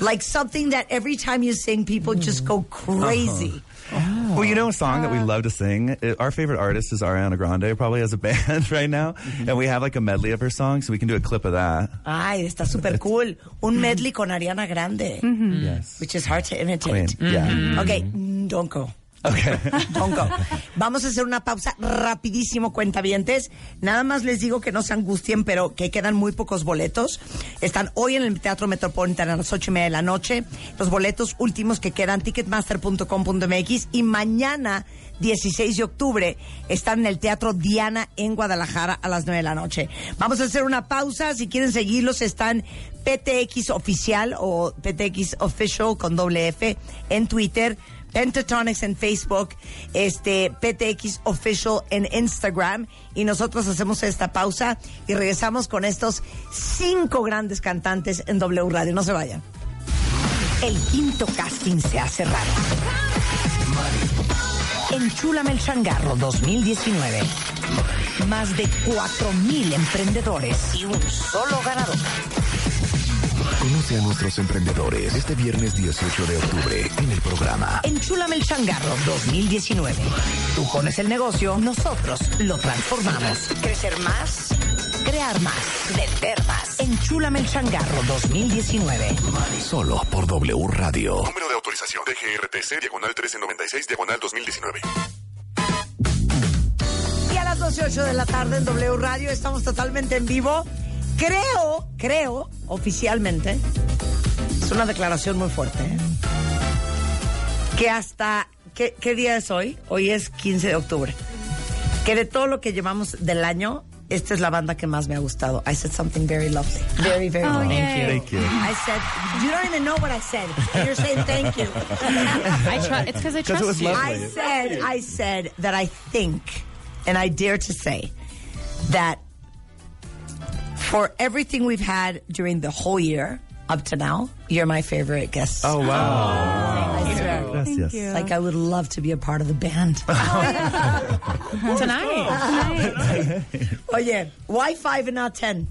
Like something that every time you sing, people just go hmm. crazy. Uh-huh. Well, you know a song that we uh-huh. love to sing? It- our favorite artist is Ariana Grande, probably as a band right now. Mm-hmm. And we have like a medley of her songs, so we can do a clip of that. Ay, está súper cool. Un medley con Ariana Grande. Mm-hmm. Yes. Which is hard to imitate. Queen. Yeah. Mm-hmm. Okay, mm, don't go. Vamos a hacer una pausa rapidísimo, cuentavientes. Nada más les digo que no se angustien, pero que quedan muy pocos boletos. Están hoy en el Teatro Metropolitan a las ocho y media de la noche. Los boletos últimos que quedan, ticketmaster.com.mx. Y mañana, 16 de octubre, están en el Teatro Diana en Guadalajara a las nueve de la noche. Vamos a hacer una pausa. Si quieren seguirlos, están PTX Oficial o PTX Official con doble F en Twitter. Pentatonics en Facebook, este PTX Official en Instagram y nosotros hacemos esta pausa y regresamos con estos cinco grandes cantantes en W Radio. No se vayan. El quinto casting se ha cerrado. Enchúlame el changarro 2019. Más de 4.000 emprendedores y un solo ganador. Conoce a nuestros emprendedores este viernes 18 de octubre en el programa. Enchúlame el changarro 2019. Tú pones el negocio, nosotros lo transformamos. Crecer más, crear más, vender más. Enchúlame el changarro 2019. Solo por W Radio. Número de autorización DGRTC, diagonal 1396, diagonal 2019. Y a las 12.08 de la tarde en W Radio estamos totalmente en vivo. Creo, creo, oficialmente, es una declaración muy fuerte, ¿eh? que hasta, ¿qué, qué día es hoy? Hoy es 15 de octubre. que de todo lo que llevamos del año, esta es la banda que más me ha gustado. I said something very lovely. Very, very Oh, lovely. Thank you. I said, you don't even know what I said. And you're saying thank you. I try. It's because I it trust was you. lovely. I said, I said that I think, and I dare to say, that for everything we've had during the whole year up to now, you're my favorite guest. Oh, wow. Oh, I swear. Gracias. Like I would love to be a part of the band. Tonight. Oh yeah. why five and not ten?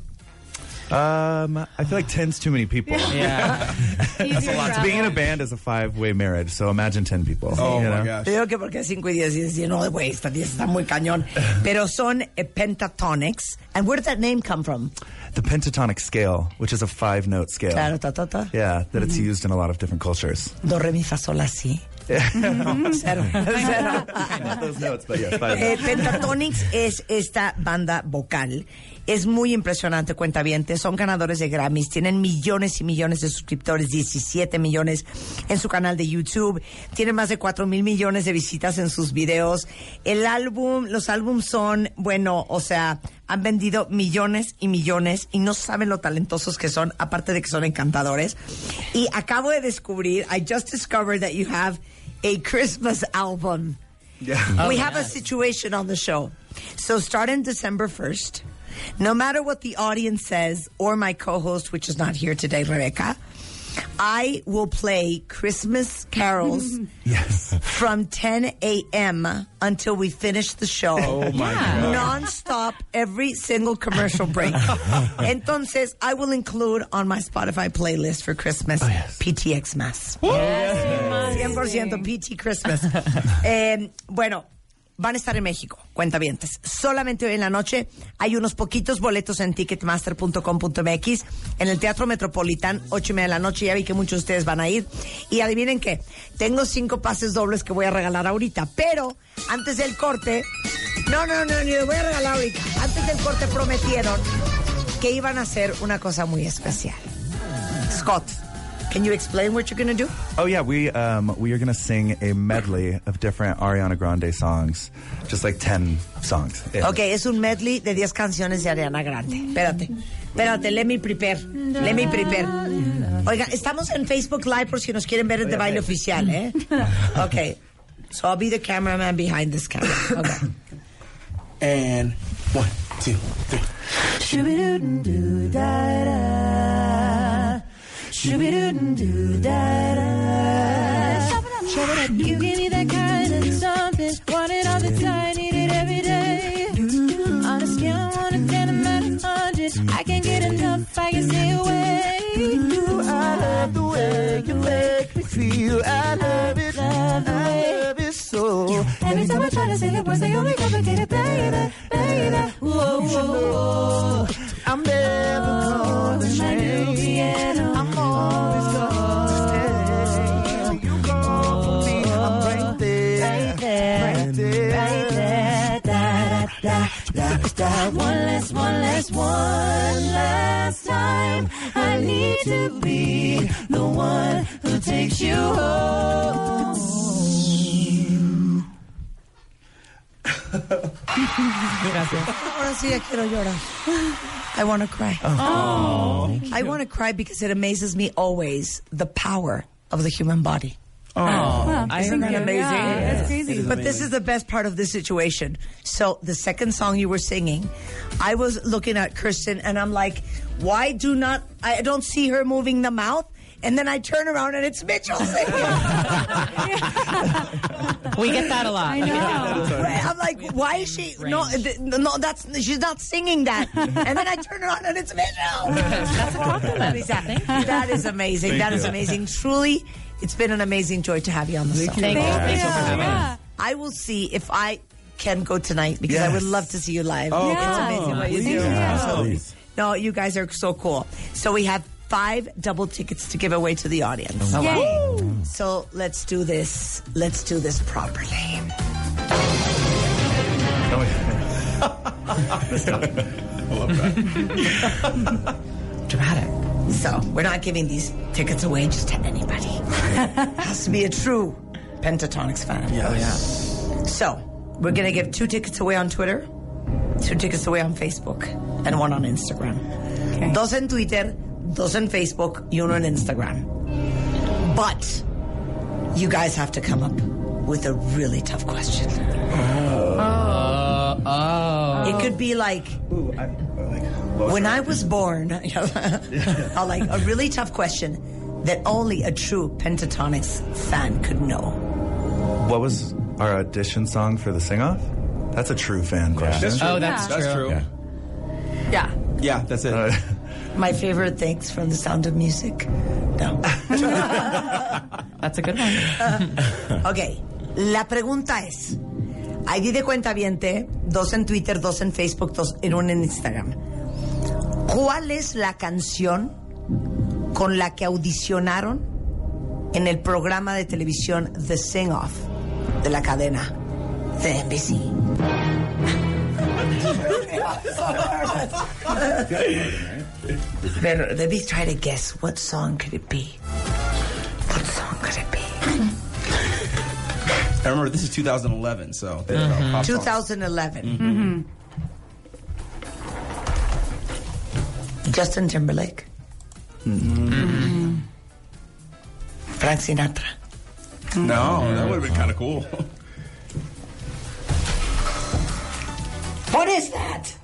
Um, I feel like 10's too many people. Yeah. That's a lot. Being in a band is a five-way marriage, so imagine 10 people. Oh you my know? gosh. Yo que porque 5 y 10 es lleno de güey, esta 10 está muy cañón. Pero son eh, pentatonics. And where did that name come from? The pentatonic scale, which is a five-note scale. Claro, ta, ta, ta. Yeah, that it's used in a lot of different cultures. Do, re, mi, fa, sol, la, si. Cero. Cero. Not those notes, but yes, five Eh, notes. Pentatonics es esta banda vocal. Es muy impresionante, cuentavientes. Son ganadores de Grammys. Tienen millones y millones de suscriptores, 17 millones en su canal de YouTube. Tienen más de 4 mil millones de visitas en sus videos. El álbum, los álbums son, bueno, o sea, han vendido millones y millones y no saben lo talentosos que son, aparte de que son encantadores. Y acabo de descubrir, I just discovered that you have a Christmas album. Yeah. we have a situation on the show. So starting December 1st, no matter what the audience says or my co-host, which is not here today, Rebecca, I will play Christmas carols Yes. from 10 a.m. until we finish the show. Oh my God. Non-stop, every single commercial break. Entonces, I will include on my Spotify playlist for Christmas PTX Mass. 100% PT Christmas. Eh, bueno, van a estar en México, cuentavientes. Solamente hoy en la noche hay unos poquitos boletos en ticketmaster.com.mx en el Teatro Metropolitan, ocho y media de la noche. Ya vi que muchos de ustedes van a ir. Y adivinen qué, tengo cinco pases dobles que voy a regalar ahorita. Pero antes del corte, no, no, no, ni los voy a regalar ahorita. Antes del corte prometieron que iban a hacer una cosa muy especial. Scott, can you explain what you're going to do? Oh yeah, we um, we are gonna sing a medley of different Ariana Grande songs, just like ten songs. Yeah. Ok, es un medley de 10 canciones de Ariana Grande. Espérate, espérate, let me prepare. Let me prepare. Oiga, estamos en Facebook Live por si nos quieren ver el de baile oficial, ¿eh? Ok, so I'll be the cameraman behind this camera. Okay. And one, two, three. You give me that kind of something, want it all the time, need it every day. On a scale of one to ten, I'm at hundred. I can't get enough, I can stay away. I love the way you make me feel. I love it, love the way. love it so. Every time I try to say the words, they only complicate it, baby, baby. Whoa, whoa, whoa. I'm never gonna change. I'm always gonna stay. You call for me, I'm right there, right there, right there. Da, da, da, da, da. One last, one last, one last time. I need to be the one who takes you home. Ahora sí ya quiero llorar. I want to cry. Oh. oh I want to cry because it amazes me always the power of the human body. Oh, I Isn't think that amazing? Yeah, that's crazy. But this is the best part of this situation. So the second song you were singing, I was looking at Kristen and I'm like, why do not I don't see her moving the mouth? And then I turn around and it's Mitchell singing. We get that a lot. I know. Right, I'm like, why is she? No, th- no, that's she's not singing that. And then I turn around and it's Mitchell. That's a compliment. Thank you. That is amazing. Thank that is you. amazing. Truly, it's been an amazing joy to have you on the show. Thank you. Thanks for. I will see if I can go tonight because I would love to see you live. Oh, it's amazing what you do. Yeah, So- no, you guys are so cool. So we have five double tickets to give away to the audience. Oh, wow. Woo! So let's do this. Let's do this properly. Oh, I love that. Dramatic. So we're not giving these tickets away just to anybody. Has to be a true Pentatonics fan. Yes. Oh, so we're going to give two tickets away on Twitter, two tickets away on Facebook, and one on Instagram. Dos en Twitter, dos en Facebook, y uno en Instagram. But you guys have to come up with a really tough question. Oh. oh. It could be like, when I was born, or like a really tough question that only a true Pentatonics fan could know. What was our audition song for the sing off? That's a true fan question. Oh, that's true. Oh, that's That's true. true. Yeah. Yeah, that's it. Uh, My favorite things from The Sound of Music. No. That's a good one. ok, la pregunta es, ID de cuenta viente, dos en Twitter, dos en Facebook, dos en un en Instagram. ¿Cuál es la canción con la que audicionaron en el programa de televisión The Sing Off de la cadena de NBC? Let me try to guess what song could it be? What song could it be? I remember this is 2011, so there you go. Mm-hmm. Pop songs. 2011. Mm-hmm. Mm-hmm. Justin Timberlake. Frank Sinatra. No, that would have been kind of cool. What is that?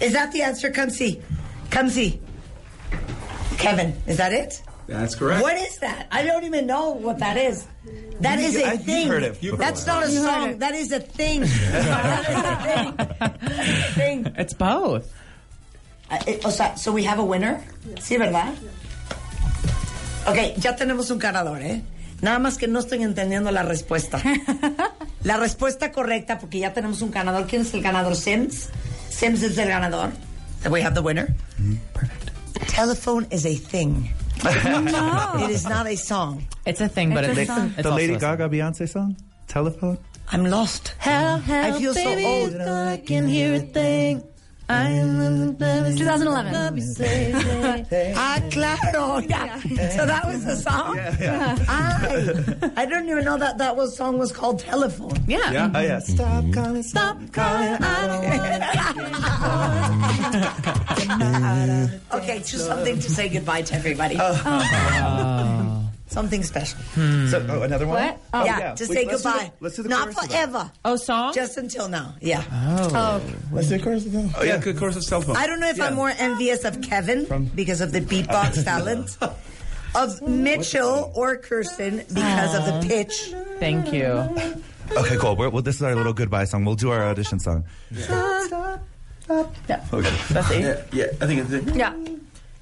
Is that the answer? Come see. Come see. Kevin, is that it? That's correct. What is that? I don't even know what that is. That is a I- you've thing. heard it. That's not a heard song. it. That is a thing. that is a thing. That is a thing. It's both. Eh, O sea, so we have a winner. Sí, ¿verdad? Ok, ya tenemos un ganador, ¿eh? Nada más que no estoy entendiendo la respuesta. La respuesta correcta, porque ya tenemos un ganador. ¿Quién es el ganador? Sims. Sims es el ganador. That we have the winner. Mm-hmm. Perfect. Telephone is a thing. no. It is not a song. It's a thing, but The, it's, it's the Lady a song. Gaga Beyonce song? Telephone? I'm lost. Help, I feel so old. I can hear a thing. I am 2011. Ah, claro. Yeah. So that was the song? I, I didn't even know that that was song was called Telephone. Yeah. Yeah. Oh, yeah. Stop calling, stop calling. Okay, just something to say goodbye to everybody. Something special. Hmm. So, oh, another one? What? Oh, oh yeah, to Wait, say let's do goodbye. the- let's do the Not chorus of forever. Oh, song? Just until now. Yeah. oh. oh. Let's do a chorus of that. Oh, yeah, good chorus of cell phone. I don't know if I'm more envious of Kevin because of the beatbox talent, of Mitchell or Kirsten because of the pitch. Thank you. Okay, cool. We're, well, this is our little goodbye song. We'll do our audition song. Yeah. Okay. That's it. Yeah, yeah, I think it's it. Yeah.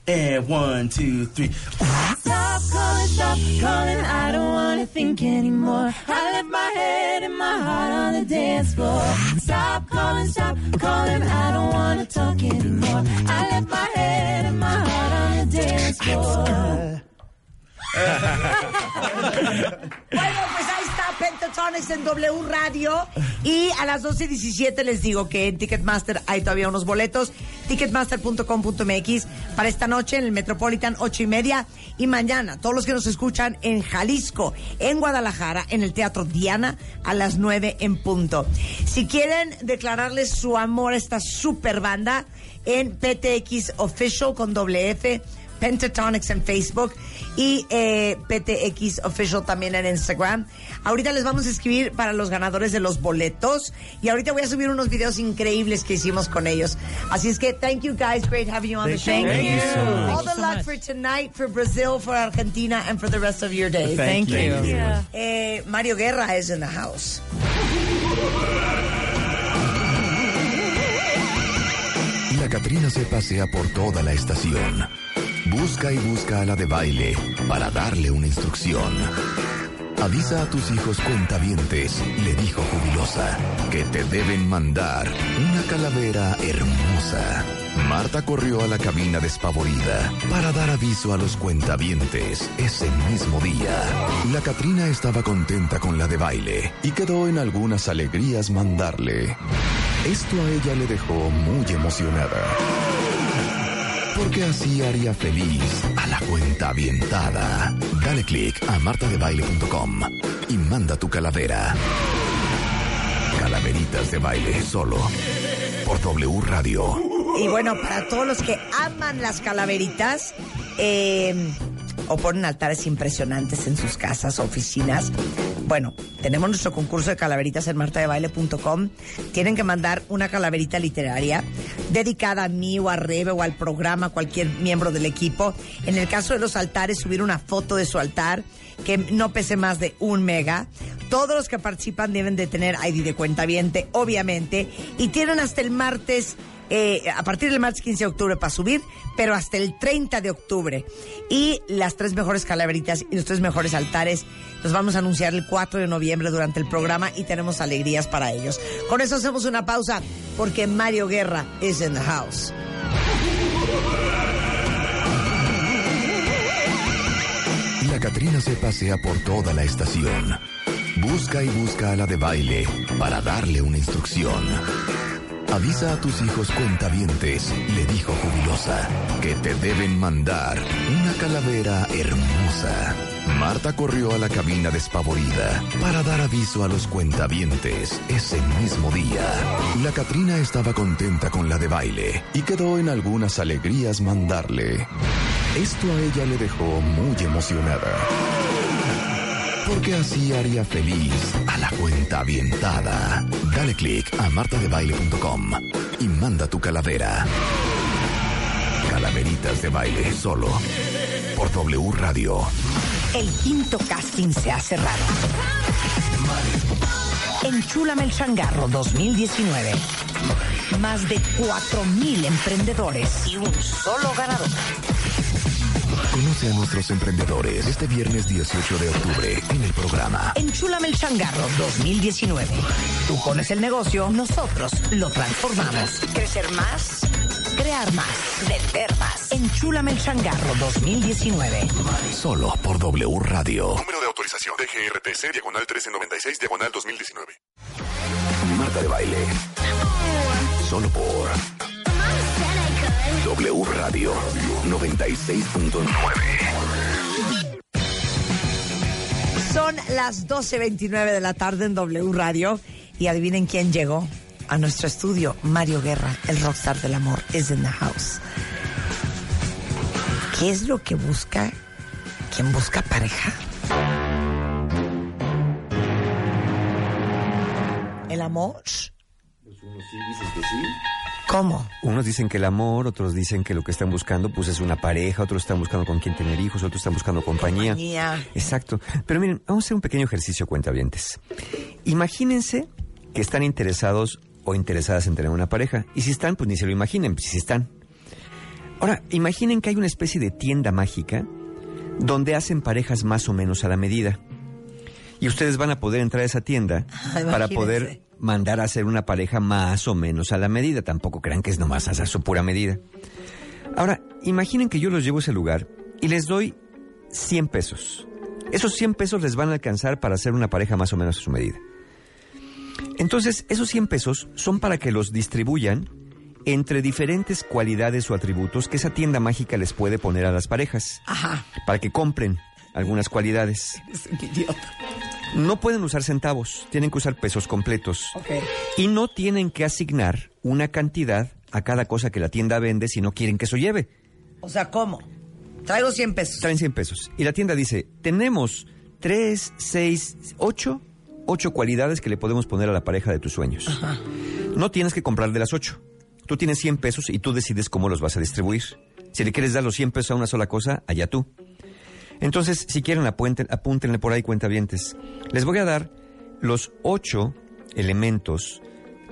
And one, two, three. Stop calling, stop calling. I don't wanna think anymore. I left my head and my heart on the dance floor. Stop calling, stop calling. I don't wanna talk anymore. I left my head and my heart on the dance floor. Bueno, pues ahí está Pentatonics en W Radio. Y a las 12 y 17 les digo que en Ticketmaster hay todavía unos boletos. Ticketmaster.com.mx para esta noche en el Metropolitan 8 y media. Y mañana, todos los que nos escuchan en Jalisco, en Guadalajara, en el Teatro Diana, a las 9 en punto. Si quieren declararles su amor a esta super banda, en PTX Official con doble F. Pentatonics en Facebook y eh, PTX Official también en Instagram. Ahorita les vamos a escribir para los ganadores de los boletos y ahorita voy a subir unos videos increíbles que hicimos con ellos. Así es que thank you guys, great having you on the show. Thank you. Thank you so much. All the luck for tonight, for Brazil, for Argentina, and for the rest of your day. Thank, you. Eh, Mario Guerra is in the house. La Catrina se pasea por toda la estación. Busca y busca a la de baile para darle una instrucción. Avisa a tus hijos cuentavientes, le dijo jubilosa, que te deben mandar una calavera hermosa. Marta corrió a la cabina despavorida para dar aviso a los cuentavientes ese mismo día. La Catrina estaba contenta con la de baile y quedó en algunas alegrías mandarle. Esto a ella le dejó muy emocionada. Porque así haría feliz a la cuenta avientada. Dale click a martadebaile.com y manda tu calavera. Calaveritas de baile solo por W Radio. Y bueno, para todos los que aman las calaveritas, eh, o ponen altares impresionantes en sus casas, oficinas. Bueno, tenemos nuestro concurso de calaveritas en martadebaile.com. Tienen que mandar una calaverita literaria dedicada a mí o a Rebe o al programa, cualquier miembro del equipo. En el caso de los altares, subir una foto de su altar que no pese más de un mega. Todos los que participan deben de tener ID de cuenta obviamente, y tienen hasta el martes eh, a partir del martes 15 de octubre para subir, pero hasta el 30 de octubre. Y las tres mejores calaveritas y los tres mejores altares los vamos a anunciar el 4 de noviembre durante el programa y tenemos alegrías para ellos. Con eso hacemos una pausa porque Mario Guerra is in the house. La Catrina se pasea por toda la estación. Busca y busca a la de baile para darle una instrucción. Avisa a tus hijos cuentavientes, le dijo jubilosa, que te deben mandar una calavera hermosa. Marta corrió a la cabina despavorida para dar aviso a los cuentavientes ese mismo día. La Catrina estaba contenta con la de baile y quedó en algunas alegrías mandarle. Esto a ella le dejó muy emocionada porque así haría feliz a la cuenta avientada. Dale click a martadebaile.com y manda tu calavera. Calaveritas de baile solo por W Radio. El quinto casting se ha cerrado. Enchúlame el changarro 2019. Más de 4.000 emprendedores y un solo ganador. Conoce a nuestros emprendedores este viernes 18 de octubre en el programa. Enchúlame el changarro 2019. Tú pones el negocio, nosotros lo transformamos. Crecer más, crear más, vender más. Enchúlame el changarro 2019. Solo por W Radio. Número de autorización DGRTC, diagonal 1396, diagonal 2019. Marta de baile. Solo por W Radio 96.9. Son las 12.29 de la tarde en W Radio y adivinen quién llegó a nuestro estudio. Mario Guerra, el rockstar del amor, is in the house. ¿Qué es lo que busca quien busca pareja? ¿El amor? ¿Cómo? Unos dicen que el amor, otros dicen que lo que están buscando pues es una pareja, otros están buscando con quién tener hijos, otros están buscando compañía. Compañía. Exacto. Pero miren, vamos a hacer un pequeño ejercicio, cuentavientes. Imagínense que están interesados o interesadas en tener una pareja. Y si están, pues ni se lo imaginen, pues si están. Ahora, imaginen que hay una especie de tienda mágica donde hacen parejas más o menos a la medida. Y ustedes van a poder entrar a esa tienda para poder mandar a hacer una pareja más o menos a la medida. Tampoco crean que es nomás a su pura medida. Ahora, imaginen que yo los llevo a ese lugar y les doy 100 pesos. Esos 100 pesos les van a alcanzar para hacer una pareja más o menos a su medida. Entonces, esos 100 pesos son para que los distribuyan entre diferentes cualidades o atributos que esa tienda mágica les puede poner a las parejas. Ajá. Para que compren algunas cualidades. Es un idiota. No pueden usar centavos, tienen que usar pesos completos. Y no tienen que asignar una cantidad a cada cosa que la tienda vende si no quieren que eso lleve. O sea, ¿cómo? Traigo 100 pesos. Traen 100 pesos. Y la tienda dice, tenemos 3, 6, 8, 8 cualidades que le podemos poner a la pareja de tus sueños. No tienes que comprar de las 8. Tú tienes 100 pesos y tú decides cómo los vas a distribuir. Si le quieres dar los 100 pesos a una sola cosa, allá tú. Entonces, si quieren, apúntenle por ahí cuentavientes. Les voy a dar los 8 elementos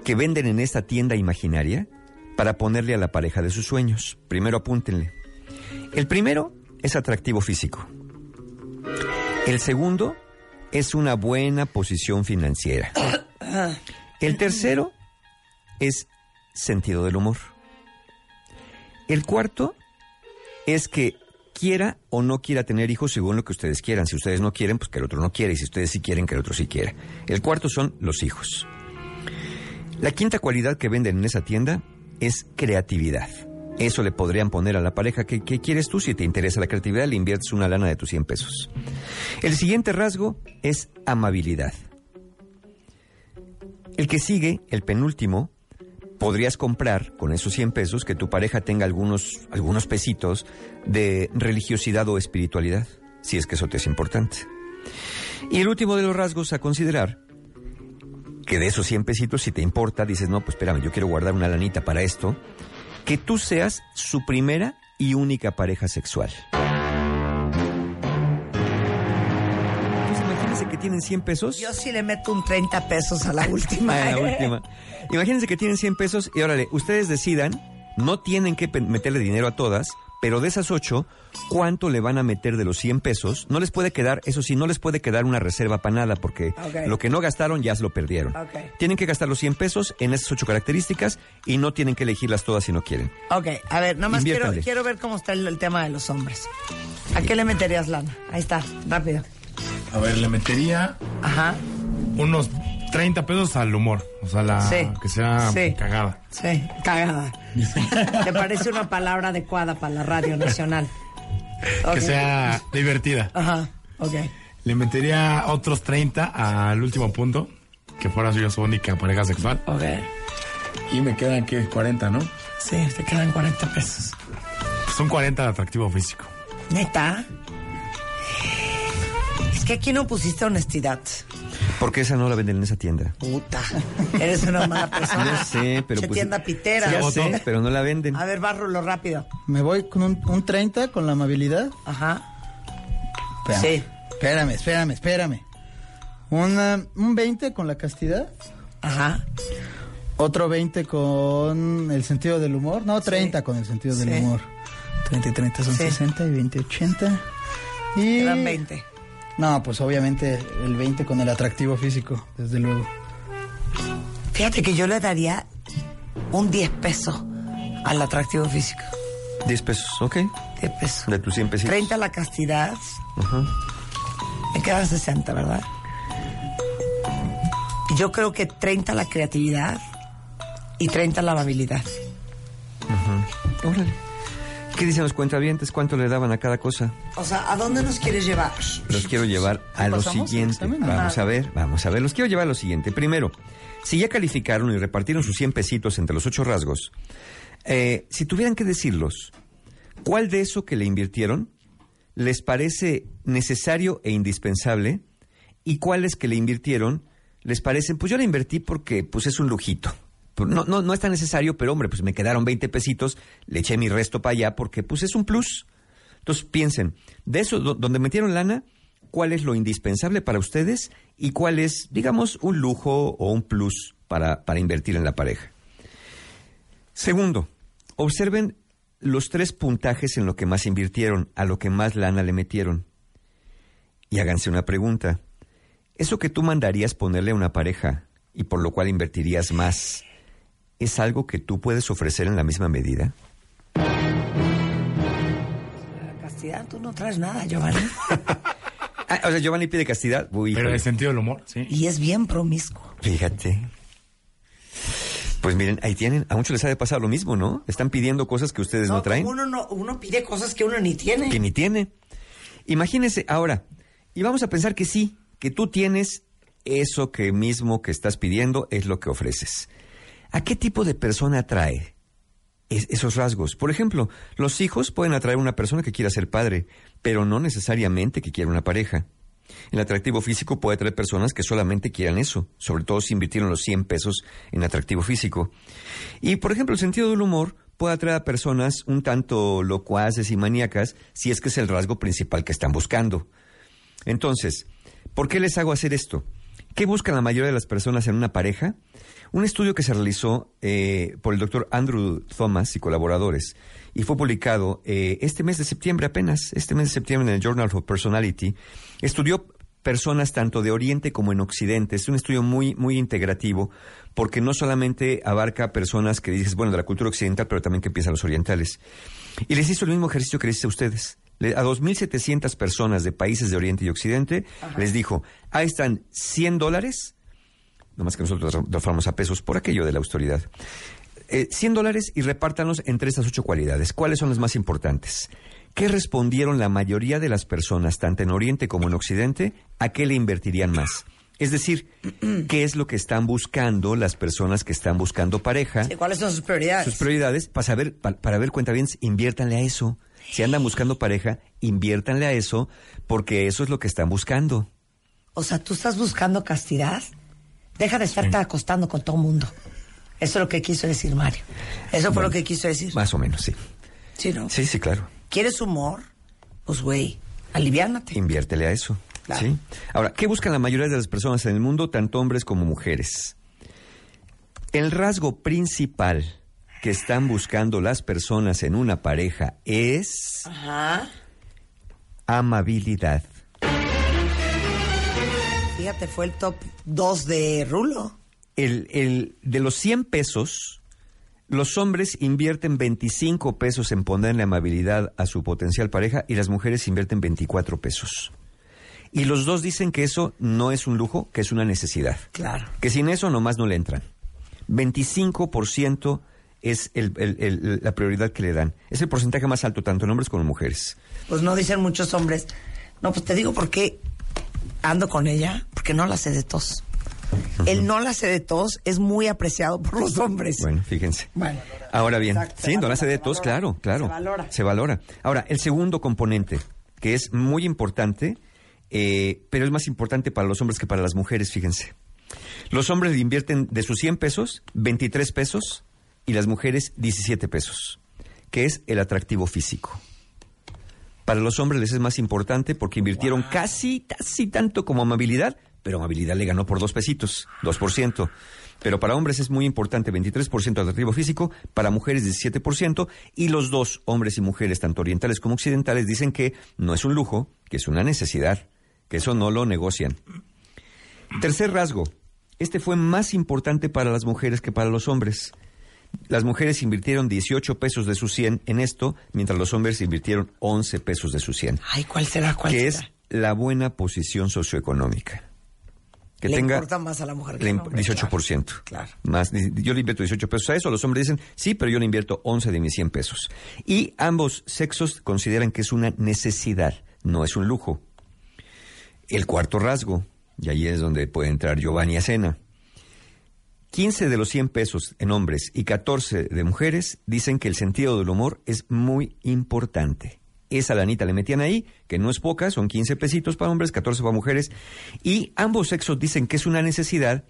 que venden en esta tienda imaginaria para ponerle a la pareja de sus sueños. Primero apúntenle. El primero es atractivo físico. El segundo es una buena posición financiera. El tercero es sentido del humor. El cuarto es que quiera o no quiera tener hijos según lo que ustedes quieran. Si ustedes no quieren, pues que el otro no quiere. Y si ustedes sí quieren, que el otro sí quiera. El cuarto son los hijos. La quinta cualidad que venden en esa tienda es creatividad. Eso le podrían poner a la pareja. ¿Qué, qué quieres tú? Si te interesa la creatividad, le inviertes una lana de tus 100 pesos. El siguiente rasgo es amabilidad. El que sigue, el penúltimo, podrías comprar con esos 100 pesos que tu pareja tenga algunos, algunos pesitos de religiosidad o espiritualidad, si es que eso te es importante. Y el último de los rasgos a considerar, que de esos 100 pesitos, si te importa, dices, no, pues espérame, yo quiero guardar una lanita para esto, que tú seas su primera y única pareja sexual. Que tienen 100 pesos. Yo sí le meto un 30 pesos a la última. Ah, la ¿eh? última. Imagínense que tienen 100 pesos y órale, ustedes decidan, no tienen que meterle dinero a todas, pero de esas 8, ¿cuánto le van a meter de los 100 pesos? No les puede quedar, eso sí, no les puede quedar una reserva para nada, porque lo que no gastaron ya se lo perdieron. Ok. Tienen que gastar los 100 pesos en esas 8 características y no tienen que elegirlas todas si no quieren. Ok, a ver, nada más quiero, quiero ver cómo está el, el tema de los hombres. ¿A qué le meterías lana? Ahí está, rápido. A ver, le metería Ajá. unos 30 pesos al humor. O sea, la, Sí. que sea Sí. cagada. Sí, cagada. ¿Te parece una palabra adecuada para la radio nacional? Ok. Que sea divertida. Ajá, ok. Le metería otros 30 al último punto, que fuera yo su única pareja sexual. Ok. Y me quedan, ¿qué? 40, ¿no? Sí, te quedan 40 pesos. Son 40 de atractivo físico. ¿Neta? Es que aquí no pusiste honestidad. Porque esa no la venden en esa tienda. Puta. Eres una mala persona. Ya sé, pero Che pues... tienda pitera. Ya sé, pero no la venden. A ver, bárralo rápido. Me voy con un, un 30 con la amabilidad. Ajá. Espérame, Sí. Espérame, espérame, espérame. Una, un 20 con la castidad. Ajá. Otro 20 con el sentido del humor. No, 30 con el sentido del Sí. humor. 30 y 30 son Sí. 60 y 20, 80. Y... Quedan 20. No, pues obviamente el 20 con el atractivo físico, desde luego. Fíjate que yo le daría un 10 pesos al atractivo físico. 10 pesos, ok. 10 pesos. De tus 100 pesitos. 30 la castidad. Ajá. Me quedan 60, ¿verdad? Yo creo que 30 la creatividad y 30 la amabilidad. Ajá. Órale. ¿Qué dicen los cuentavientes? ¿Cuánto le daban a cada cosa? O sea, ¿a dónde nos quieres llevar? Los quiero llevar a lo siguiente. Vamos a ver, vamos a ver. Los quiero llevar a lo siguiente. Primero, si ya calificaron y repartieron sus 100 pesitos entre los ocho rasgos, eh, si tuvieran que decirlos, ¿cuál de eso que le invirtieron les parece necesario e indispensable? ¿Y cuáles que le invirtieron les parecen, pues yo le invertí porque pues es un lujito? Pues, No, no, no es tan necesario, pero hombre, pues me quedaron 20 pesitos, le eché mi resto para allá porque pues es un plus. Entonces piensen, de eso, do- donde metieron lana, ¿cuál es lo indispensable para ustedes y cuál es, digamos, un lujo o un plus para, para invertir en la pareja? Segundo, observen los tres puntajes en lo que más invirtieron, a lo que más lana le metieron. Y háganse una pregunta. ¿Eso que tú mandarías ponerle a una pareja y por lo cual invertirías más, es algo que tú puedes ofrecer en la misma medida? La castidad, tú no traes nada, Giovanni. Ah, o sea, Giovanni pide castidad. Uy, Pero en el sentido del humor, sí. Y es bien promiscuo. Fíjate. Pues miren, ahí tienen, a muchos les ha de pasar lo mismo, ¿no? Están pidiendo cosas que ustedes no, traen, Uno, no, uno pide cosas que uno ni tiene. que ni tiene. Imagínense, ahora, y vamos a pensar que sí, que tú tienes eso que mismo que estás pidiendo es lo que ofreces. ¿A qué tipo de persona atrae es- esos rasgos? Por ejemplo, los hijos pueden atraer a una persona que quiera ser padre, pero no necesariamente que quiera una pareja. El atractivo físico puede atraer personas que solamente quieran eso, sobre todo si invirtieron los 100 pesos en atractivo físico. Y, por ejemplo, el sentido del humor puede atraer a personas un tanto locuaces y maníacas si es que es el rasgo principal que están buscando. Entonces, ¿por qué les hago hacer esto? ¿Qué buscan la mayoría de las personas en una pareja? Un estudio que se realizó eh, por el doctor Andrew Thomas y colaboradores y fue publicado eh, este mes de septiembre apenas, este mes de septiembre en el Journal of Personality, estudió personas tanto de Oriente como en Occidente. Es un estudio muy, muy integrativo porque no solamente abarca personas que dices, bueno, de la cultura occidental, pero también que piensan los orientales. Y les hizo el mismo ejercicio que les hice a ustedes. A 2.700 personas de países de Oriente y Occidente les dijo, ahí están 100 dólares, nomás que nosotros transformamos a pesos por aquello de la autoridad. Eh, 100 dólares y repártanos entre estas ocho cualidades. ¿Cuáles son las más importantes? ¿Qué respondieron la mayoría de las personas, tanto en Oriente como en Occidente, a qué le invertirían más? Es decir, ¿qué es lo que están buscando las personas que están buscando pareja? Sí, ¿Cuáles son sus prioridades? sus prioridades para saber, pa- para, ver cuenta bien, inviértanle a eso. Si andan buscando pareja, inviértanle a eso, porque eso es lo que están buscando. O sea, tú estás buscando castidad. Deja de estarte acostando con todo mundo. Eso es lo que quiso decir Mario. Eso fue lo que quiso decir. Más o menos, sí. Sí, ¿no? Sí, sí, claro. ¿Quieres humor? Pues, güey, aliviánate. Inviértele a eso. ¿sí? Ahora, ¿qué buscan la mayoría de las personas en el mundo, tanto hombres como mujeres? El rasgo principal que están buscando las personas en una pareja es Ajá. amabilidad. Fíjate, fue el top 2 de Rulo. El, el- de los 100 pesos, los hombres invierten 25 pesos en ponerle amabilidad a su potencial pareja y las mujeres invierten 24 pesos. Y los dos dicen que eso no es un lujo, que es una necesidad. Claro. Que sin eso nomás no le entran. 25% es el- el- el- la prioridad que le dan. Es el porcentaje más alto, tanto en hombres como en mujeres. Pues no dicen muchos hombres. No, pues te digo por qué ando con ella, porque no la sé de tos. El no la sé de tos es muy apreciado por los hombres. Bueno, fíjense. Bueno, Ahora bien, Exacto, sí, no hace de se tos, valora. claro, claro. Se valora. Se valora. Ahora, el segundo componente, que es muy importante, eh, pero es más importante para los hombres que para las mujeres, fíjense. Los hombres le invierten de sus 100 pesos, 23 pesos, y las mujeres 17 pesos, que es el atractivo físico. Para los hombres les es más importante porque invirtieron casi, casi tanto como amabilidad, pero amabilidad le ganó por dos pesitos, 2%. Pero para hombres es muy importante, 23% atractivo físico, para mujeres 17%, y los dos, hombres y mujeres, tanto orientales como occidentales, dicen que no es un lujo, que es una necesidad, que eso no lo negocian. Tercer rasgo, este fue más importante para las mujeres que para los hombres. Las mujeres invirtieron 18 pesos de sus 100 en esto, mientras los hombres invirtieron 11 pesos de sus 100. Ay, ¿cuál será? ¿Cuál que será? es la buena posición socioeconómica. Que Le tenga importa más a la mujer que le hombre, 18%. claro. Más, yo le invierto 18 pesos a eso. Los hombres dicen, sí, pero yo le invierto 11 de mis 100 pesos. Y ambos sexos consideran que es una necesidad, no es un lujo. El cuarto rasgo, y ahí es donde puede entrar Giovanni Acena. 15 de los 100 pesos en hombres y 14 de mujeres dicen que el sentido del humor es muy importante. Esa lanita le metían ahí, que no es poca, son 15 pesitos para hombres, 14 para mujeres. Y ambos sexos dicen que es una necesidad,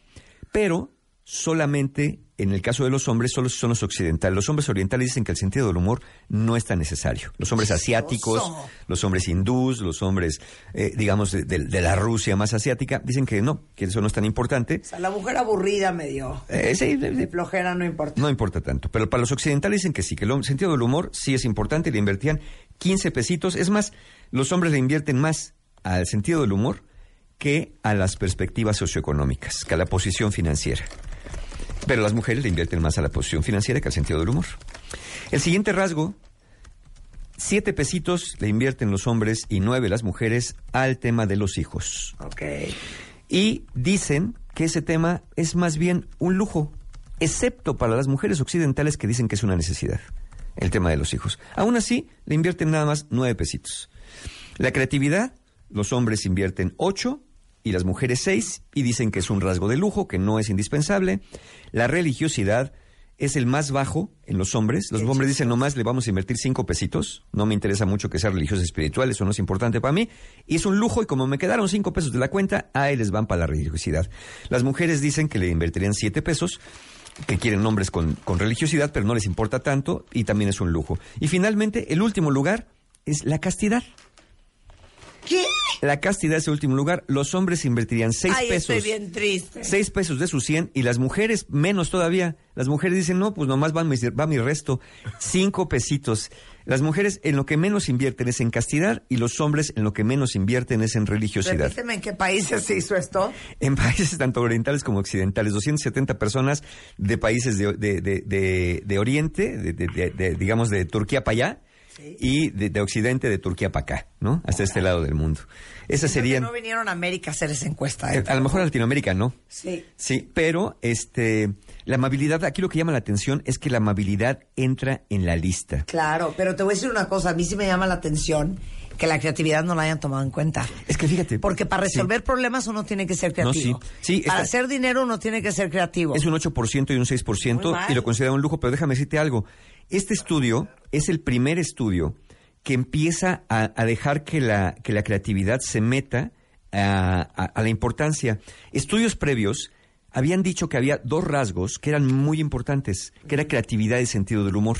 pero solamente en el caso de los hombres, solo son los occidentales. Los hombres orientales dicen que el sentido del humor no es tan necesario. Los hombres asiáticos, los hombres hindús, los hombres, eh, digamos, de, de- de la Rusia más asiática, dicen que no, que eso no es tan importante. O sea, la mujer aburrida medio. Eh, sí, de- de- flojera no importa. no importa tanto. Pero para los occidentales dicen que sí, que el sentido del humor sí es importante. Le invertían 15 pesitos. Es más, los hombres le invierten más al sentido del humor que a las perspectivas socioeconómicas, que a la posición financiera. Pero las mujeres le invierten más a la posición financiera que al sentido del humor. El siguiente rasgo, siete pesitos le invierten los hombres y nueve las mujeres al tema de los hijos. Ok. Y dicen que ese tema es más bien un lujo, excepto para las mujeres occidentales que dicen que es una necesidad, el tema de los hijos. Aún así, le invierten nada más nueve pesitos. La creatividad, los hombres invierten ocho y las mujeres seis y dicen que es un rasgo de lujo, que no es indispensable. La religiosidad es el más bajo en los hombres. Los hombres dicen nomás le vamos a invertir cinco pesitos. No me interesa mucho que sea religioso espiritual, eso no es importante para mí. Y es un lujo y como me quedaron cinco pesos de la cuenta, ahí les van para la religiosidad. Las mujeres dicen que le invertirían siete pesos que quieren hombres con, con religiosidad, pero no les importa tanto y también es un lujo. Y finalmente, el último lugar es la castidad. ¿Qué? La castidad es el último lugar. Los hombres invertirían seis Ay, pesos. estoy bien triste. Seis pesos de sus 100 y las mujeres menos todavía. Las mujeres dicen, no, pues nomás va mi, va mi resto. Cinco pesitos. Las mujeres en lo que menos invierten es en castidad y los hombres en lo que menos invierten es en religiosidad. Repíteme en qué países se hizo esto. En países tanto orientales como occidentales, 270 personas de países de, de, de, de- Oriente, digamos de Turquía para allá, y de, de Occidente, de Turquía para acá, ¿no? Hasta este lado del mundo. Que serían... No vinieron a América a hacer esa encuesta. ¿eh? Eh, A lo mejor a Latinoamérica no. Sí. Sí, pero este la amabilidad, aquí lo que llama la atención es que la amabilidad entra en la lista. Claro, pero te voy a decir una cosa, a mí sí me llama la atención que la creatividad no la hayan tomado en cuenta. Es que fíjate. Porque para resolver problemas uno tiene que ser No, creativo. sí. Sí, para esta- hacer dinero uno tiene que ser creativo. Es un 8% y un 6% Muy mal. y lo considera un lujo, pero déjame decirte algo. Este estudio es el primer estudio que empieza a, a dejar que la, que la creatividad se meta a, a- a la importancia. Estudios previos habían dicho que había dos rasgos que eran muy importantes, que era creatividad y sentido del humor.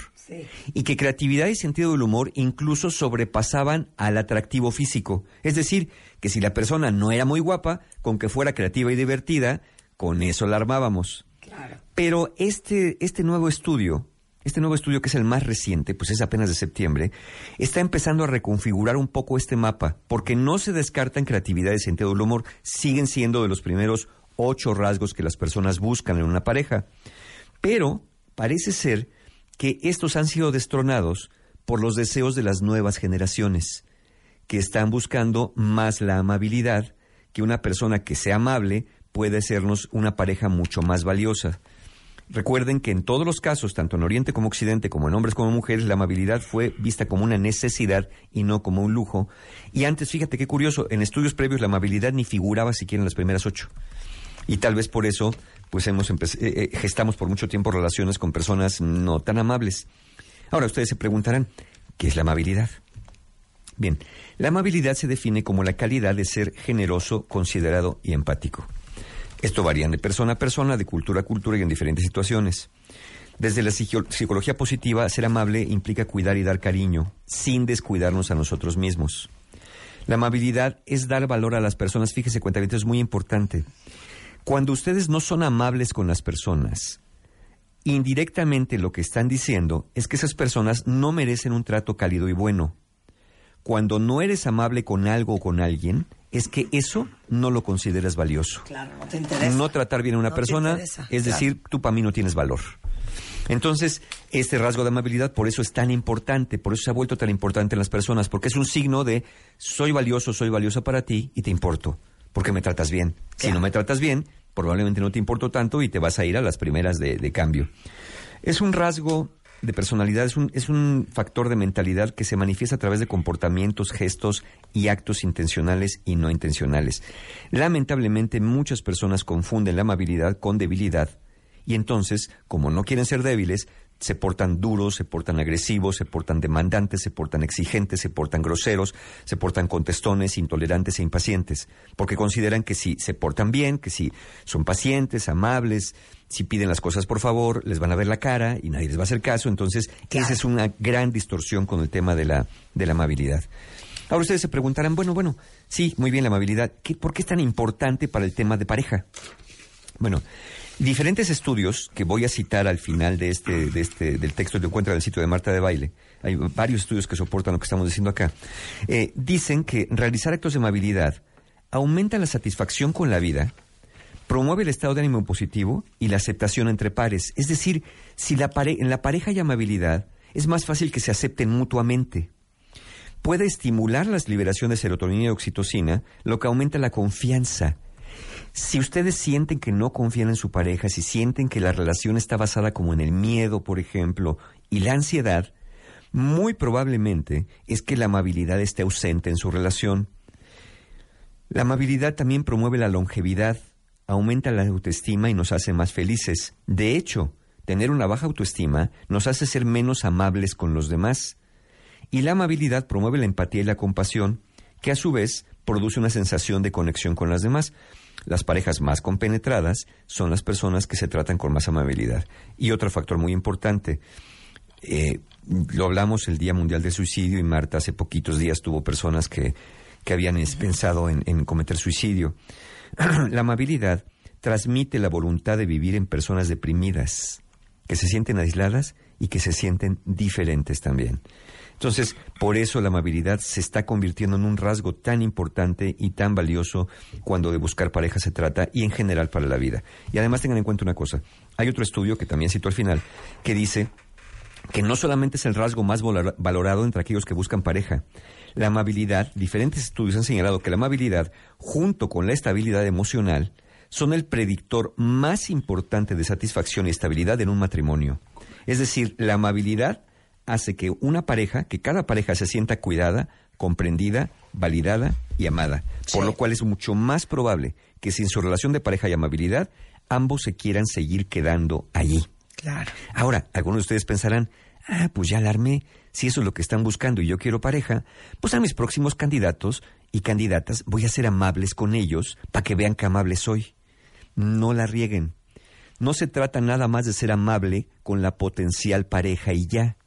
Y que creatividad y sentido del humor incluso sobrepasaban al atractivo físico. Es decir, que si la persona no era muy guapa, con que fuera creativa y divertida, con eso la armábamos. Pero este, este nuevo estudio, este nuevo estudio que es el más reciente, pues es apenas de septiembre, está empezando a reconfigurar un poco este mapa, porque no se descartan creatividad y sentido del humor, siguen siendo de los primeros ocho rasgos que las personas buscan en una pareja. Pero parece ser que estos han sido destronados por los deseos de las nuevas generaciones, que están buscando más la amabilidad, que una persona que sea amable puede sernos una pareja mucho más valiosa. Recuerden que en todos los casos, tanto en Oriente como Occidente, como en hombres como mujeres, la amabilidad fue vista como una necesidad y no como un lujo. Y antes, fíjate qué curioso, en estudios previos la amabilidad ni figuraba siquiera en las primeras ocho. Y tal vez por eso, pues hemos eh, eh, gestamos por mucho tiempo relaciones con personas no tan amables. Ahora ustedes se preguntarán, ¿qué es la amabilidad? Bien, la amabilidad se define como la calidad de ser generoso, considerado y empático. Esto varía de persona a persona, de cultura a cultura y en diferentes situaciones. Desde la psico- psicología positiva, ser amable implica cuidar y dar cariño, sin descuidarnos a nosotros mismos. La amabilidad es dar valor a las personas. Fíjese, cuenta es muy importante. Cuando ustedes no son amables con las personas, indirectamente lo que están diciendo es que esas personas no merecen un trato cálido y bueno. Cuando no eres amable con algo o con alguien, es que eso no lo consideras valioso. Claro, no te interesa. No tratar bien a una No persona, interesa, es claro. decir, tú para mí no tienes valor. Entonces, este rasgo de amabilidad por eso es tan importante, por eso se ha vuelto tan importante en las personas, porque es un signo de soy valioso, soy valiosa para ti y te importo, porque me tratas bien. Si no me tratas bien, probablemente no te importo tanto y te vas a ir a las primeras de, de cambio. Es un rasgo de personalidad, es un, es un factor de mentalidad que se manifiesta a través de comportamientos, gestos y actos intencionales y no intencionales. Lamentablemente muchas personas confunden la amabilidad con debilidad y entonces, como no quieren ser débiles, se portan duros, se portan agresivos, se portan demandantes, se portan exigentes, se portan groseros, se portan contestones, intolerantes e impacientes, porque consideran que si se portan bien, que si son pacientes, amables, si piden las cosas por favor, les van a ver la cara y nadie les va a hacer caso, entonces esa es una gran distorsión con el tema de la, de la amabilidad. Ahora ustedes se preguntarán, bueno, bueno, sí, muy bien la amabilidad, ¿qué, ¿por qué es tan importante para el tema de pareja? Bueno, diferentes estudios que voy a citar al final de este, de este, del texto que encuentra en el sitio de Marta de Baile, hay varios estudios que soportan lo que estamos diciendo acá, eh, dicen que realizar actos de amabilidad aumenta la satisfacción con la vida, promueve el estado de ánimo positivo y la aceptación entre pares. Es decir, si en la pareja hay amabilidad, es más fácil que se acepten mutuamente. Puede estimular la liberación de serotonina y oxitocina, lo que aumenta la confianza. Si ustedes sienten que no confían en su pareja, si sienten que la relación está basada como en el miedo, por ejemplo, y la ansiedad, muy probablemente es que la amabilidad esté ausente en su relación. La amabilidad también promueve la longevidad, aumenta la autoestima y nos hace más felices. De hecho, tener una baja autoestima nos hace ser menos amables con los demás. Y la amabilidad promueve la empatía y la compasión, que a su vez produce una sensación de conexión con las demás. Las parejas más compenetradas son las personas que se tratan con más amabilidad. Y otro factor muy importante, eh, lo hablamos el Día Mundial del Suicidio y Marta hace poquitos días tuvo personas que, que habían pensado en, en cometer suicidio. la amabilidad transmite la voluntad de vivir en personas deprimidas, que se sienten aisladas y que se sienten diferentes también. Entonces, por eso la amabilidad se está convirtiendo en un rasgo tan importante y tan valioso cuando de buscar pareja se trata y en general para la vida. Y además tengan en cuenta una cosa, hay otro estudio que también cito al final, que dice que no solamente es el rasgo más valorado entre aquellos que buscan pareja. La amabilidad, diferentes estudios han señalado que la amabilidad, junto con la estabilidad emocional, son el predictor más importante de satisfacción y estabilidad en un matrimonio. Es decir, la amabilidad hace que una pareja, que cada pareja se sienta cuidada, comprendida, validada y amada. Por lo cual es mucho más probable que si en su relación de pareja hay amabilidad, ambos se quieran seguir quedando allí. Claro. Ahora, algunos de ustedes pensarán, ah, pues ya alarmé, si eso es lo que están buscando y yo quiero pareja, pues a mis próximos candidatos y candidatas voy a ser amables con ellos para que vean que amable soy. No la rieguen. No se trata nada más de ser amable con la potencial pareja y ya.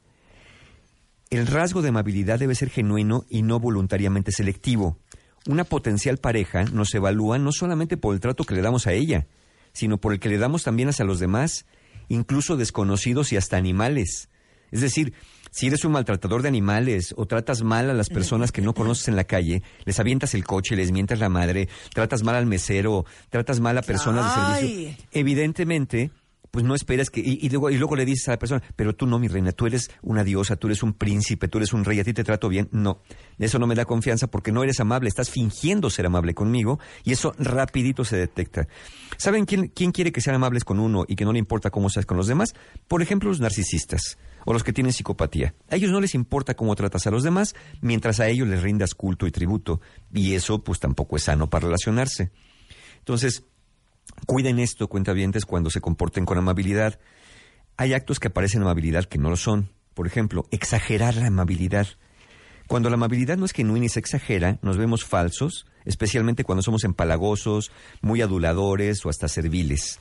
El rasgo de amabilidad debe ser genuino y no voluntariamente selectivo. Una potencial pareja nos evalúa no solamente por el trato que le damos a ella, sino por el que le damos también hacia los demás, incluso desconocidos y hasta animales. Es decir, si eres un maltratador de animales o tratas mal a las personas que no conoces en la calle, les avientas el coche, les mientas la madre, tratas mal al mesero, tratas mal a personas de servicio, evidentemente, pues no esperas que... Y, y luego, y luego le dices a la persona, pero tú no, mi reina, tú eres una diosa, tú eres un príncipe, tú eres un rey, a ti te trato bien. No, eso no me da confianza porque no eres amable, estás fingiendo ser amable conmigo y eso rapidito se detecta. ¿Saben quién, quién quiere que sean amables con uno y que no le importa cómo seas con los demás? Por ejemplo, los narcisistas o los que tienen psicopatía. A ellos no les importa cómo tratas a los demás mientras a ellos les rindas culto y tributo. Y eso pues tampoco es sano para relacionarse. Entonces, cuiden esto, cuentavientes, cuando se comporten con amabilidad. Hay actos que aparecen amabilidad que no lo son. Por ejemplo, exagerar la amabilidad. Cuando la amabilidad no es genuina y se exagera, nos vemos falsos, especialmente cuando somos empalagosos, muy aduladores o hasta serviles.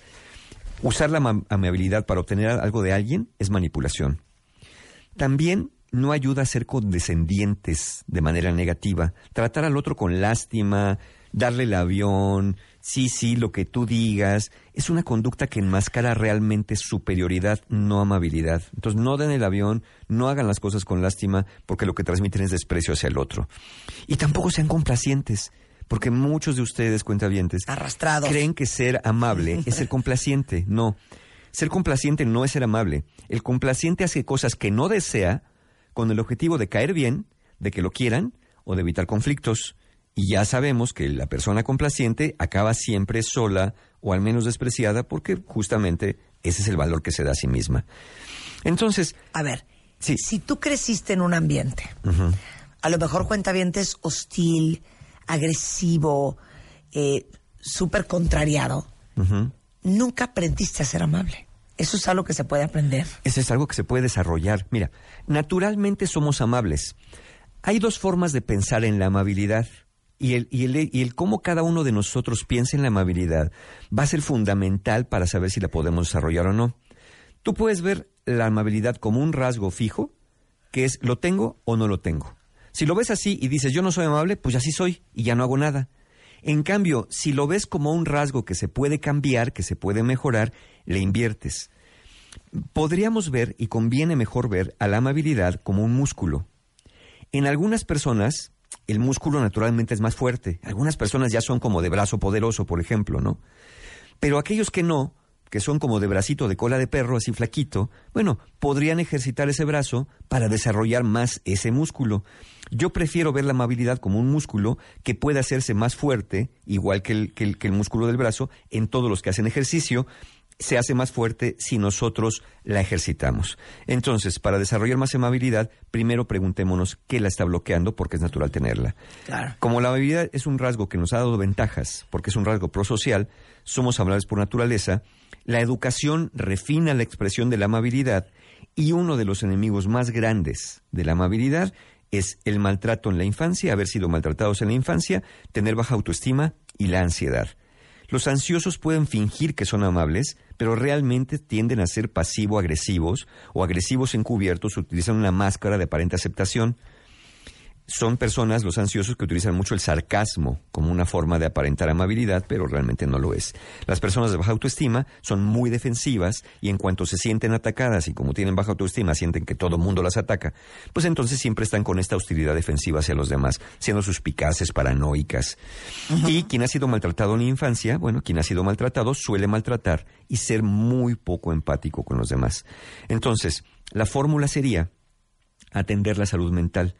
Usar la ama- amabilidad para obtener algo de alguien es manipulación. También no ayuda a ser condescendientes de manera negativa. Tratar al otro con lástima, darle el avión, sí, sí, lo que tú digas, es una conducta que enmascara realmente superioridad, no amabilidad. Entonces no den el avión, no hagan las cosas con lástima, porque lo que transmiten es desprecio hacia el otro. Y tampoco sean complacientes. Porque muchos de ustedes, cuentavientes, Arrastrados. creen que ser amable es ser complaciente. No. Ser complaciente no es ser amable. El complaciente hace cosas que no desea con el objetivo de caer bien, de que lo quieran o de evitar conflictos. Y ya sabemos que la persona complaciente acaba siempre sola o al menos despreciada porque justamente ese es el valor que se da a sí misma. Entonces, A ver, si tú creciste en un ambiente, a lo mejor cuentavientes hostil, agresivo, eh, súper contrariado, nunca aprendiste a ser amable. Eso es algo que se puede aprender. Eso es algo que se puede desarrollar. Mira, naturalmente somos amables. Hay dos formas de pensar en la amabilidad. Y el, y, el, y el cómo cada uno de nosotros piensa en la amabilidad va a ser fundamental para saber si la podemos desarrollar o no. Tú puedes ver la amabilidad como un rasgo fijo, que es lo tengo o no lo tengo. Si lo ves así y dices yo no soy amable, pues así soy y ya no hago nada. En cambio, si lo ves como un rasgo que se puede cambiar, que se puede mejorar, le inviertes. Podríamos ver, y conviene mejor ver, a la amabilidad como un músculo. En algunas personas, el músculo naturalmente es más fuerte. Algunas personas ya son como de brazo poderoso, por ejemplo, ¿no? Pero aquellos que no, que son como de bracito de cola de perro, así flaquito, bueno, podrían ejercitar ese brazo para desarrollar más ese músculo. Yo prefiero ver la amabilidad como un músculo que puede hacerse más fuerte, igual que el, músculo del brazo, en todos los que hacen ejercicio, se hace más fuerte si nosotros la ejercitamos. Entonces, para desarrollar más amabilidad, primero preguntémonos qué la está bloqueando, porque es natural tenerla. Claro. Como la amabilidad es un rasgo que nos ha dado ventajas, porque es un rasgo prosocial, somos amables por naturaleza, la educación refina la expresión de la amabilidad y uno de los enemigos más grandes de la amabilidad es el maltrato en la infancia, haber sido maltratados en la infancia, tener baja autoestima y la ansiedad. Los ansiosos pueden fingir que son amables, pero realmente tienden a ser pasivo-agresivos o agresivos encubiertos, utilizan una máscara de aparente aceptación. Son personas, los ansiosos, que utilizan mucho el sarcasmo como una forma de aparentar amabilidad, pero realmente no lo es. Las personas de baja autoestima son muy defensivas y en cuanto se sienten atacadas y como tienen baja autoestima sienten que todo el mundo las ataca, pues entonces siempre están con esta hostilidad defensiva hacia los demás, siendo suspicaces, paranoicas. Y quien ha sido maltratado en la infancia, bueno, quien ha sido maltratado suele maltratar y ser muy poco empático con los demás. Entonces, la fórmula sería atender la salud mental,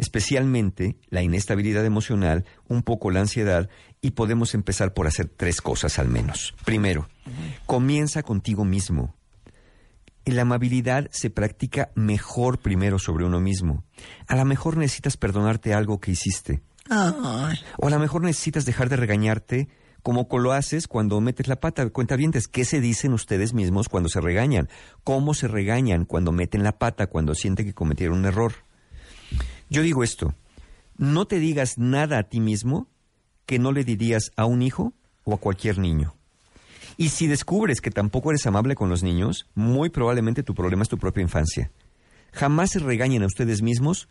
especialmente la inestabilidad emocional, un poco la ansiedad, y podemos empezar por hacer tres cosas al menos. Primero, comienza contigo mismo. La amabilidad se practica mejor primero sobre uno mismo. A lo mejor necesitas perdonarte algo que hiciste. O a lo mejor necesitas dejar de regañarte como co- lo haces cuando metes la pata. Cuentavientes, ¿qué se dicen ustedes mismos cuando se regañan? ¿Cómo se regañan cuando meten la pata, cuando sienten que cometieron un error? Yo digo esto, no te digas nada a ti mismo que no le dirías a un hijo o a cualquier niño. Y si descubres que tampoco eres amable con los niños, muy probablemente tu problema es tu propia infancia. Jamás se regañen a ustedes mismos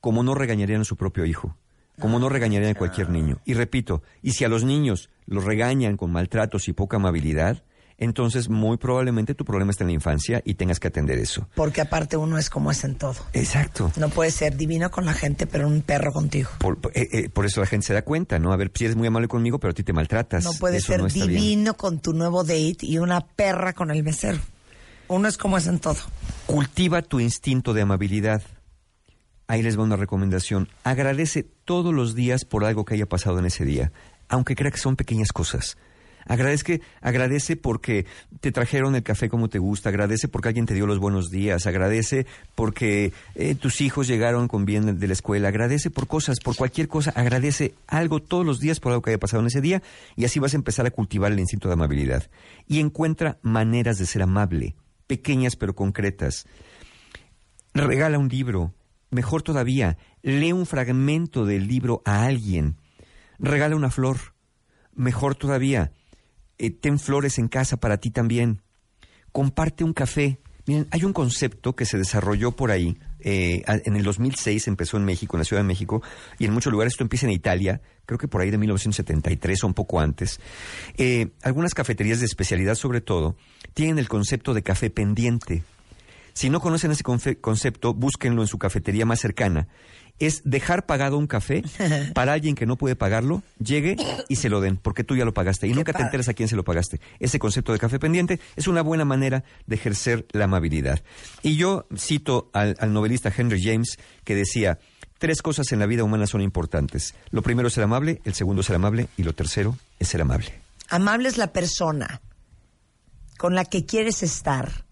como no regañarían a su propio hijo, como no regañarían a cualquier niño. Y repito, y si a los niños los regañan con maltratos y poca amabilidad, entonces muy probablemente tu problema está en la infancia y tengas que atender eso. Porque aparte uno es como es en todo. Exacto. No puedes ser divino con la gente, pero un perro contigo. Por, eh, eh, por eso la gente se da cuenta, ¿no? A ver, si eres muy amable conmigo, pero a ti te maltratas. No puedes Eso ser no está bien. divino con tu nuevo date y una perra con el mesero. Uno es como es en todo. Cultiva tu instinto de amabilidad. Ahí les va una recomendación. Agradece todos los días por algo que haya pasado en ese día, aunque crea que son pequeñas cosas. Agradece, agradece porque te trajeron el café como te gusta, agradece porque alguien te dio los buenos días, agradece porque eh, tus hijos llegaron con bien de la escuela, agradece por cosas, por cualquier cosa, agradece algo todos los días por algo que haya pasado en ese día y así vas a empezar a cultivar el instinto de amabilidad. Y encuentra maneras de ser amable, pequeñas pero concretas. Regala un libro. Mejor todavía, lee un fragmento del libro a alguien. Regala una flor. Mejor todavía, eh, ten flores en casa para ti también. Comparte un café. Miren, hay un concepto que se desarrolló por ahí. eh, en el 2006 empezó en México, en la Ciudad de México, y en muchos lugares esto empieza en Italia, creo que por ahí de 1973 o un poco antes. Eh, algunas cafeterías de especialidad, sobre todo, tienen el concepto de café pendiente. Si no conocen ese concepto, búsquenlo en su cafetería más cercana. Es dejar pagado un café para alguien que no puede pagarlo, llegue y se lo den, porque tú ya lo pagaste y nunca te enteras a quién se lo pagaste. Ese concepto de café pendiente es una buena manera de ejercer la amabilidad. Y yo cito al, al novelista Henry James que decía, tres cosas en la vida humana son importantes. Lo primero es ser amable, el segundo es ser amable y lo tercero es ser amable. Amable es la persona con la que quieres estar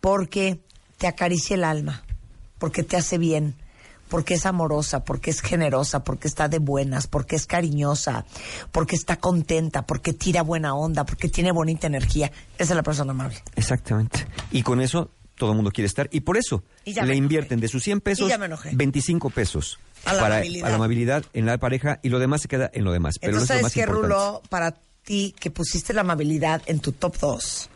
porque te acaricia el alma, porque te hace bien, porque es amorosa, porque es generosa, porque está de buenas, porque es cariñosa, porque está contenta, porque tira buena onda, porque tiene bonita energía. Esa es la persona amable. Exactamente. Y con eso todo el mundo quiere estar. Y por eso Y le invierten de sus 100 pesos, Y ya me enojé. 25 pesos. A la para, amabilidad. a la amabilidad en la pareja y lo demás se queda en lo demás. Pero Entonces, no es lo ¿sabes más qué. Rulo? Para ti, que pusiste la amabilidad en tu top 2,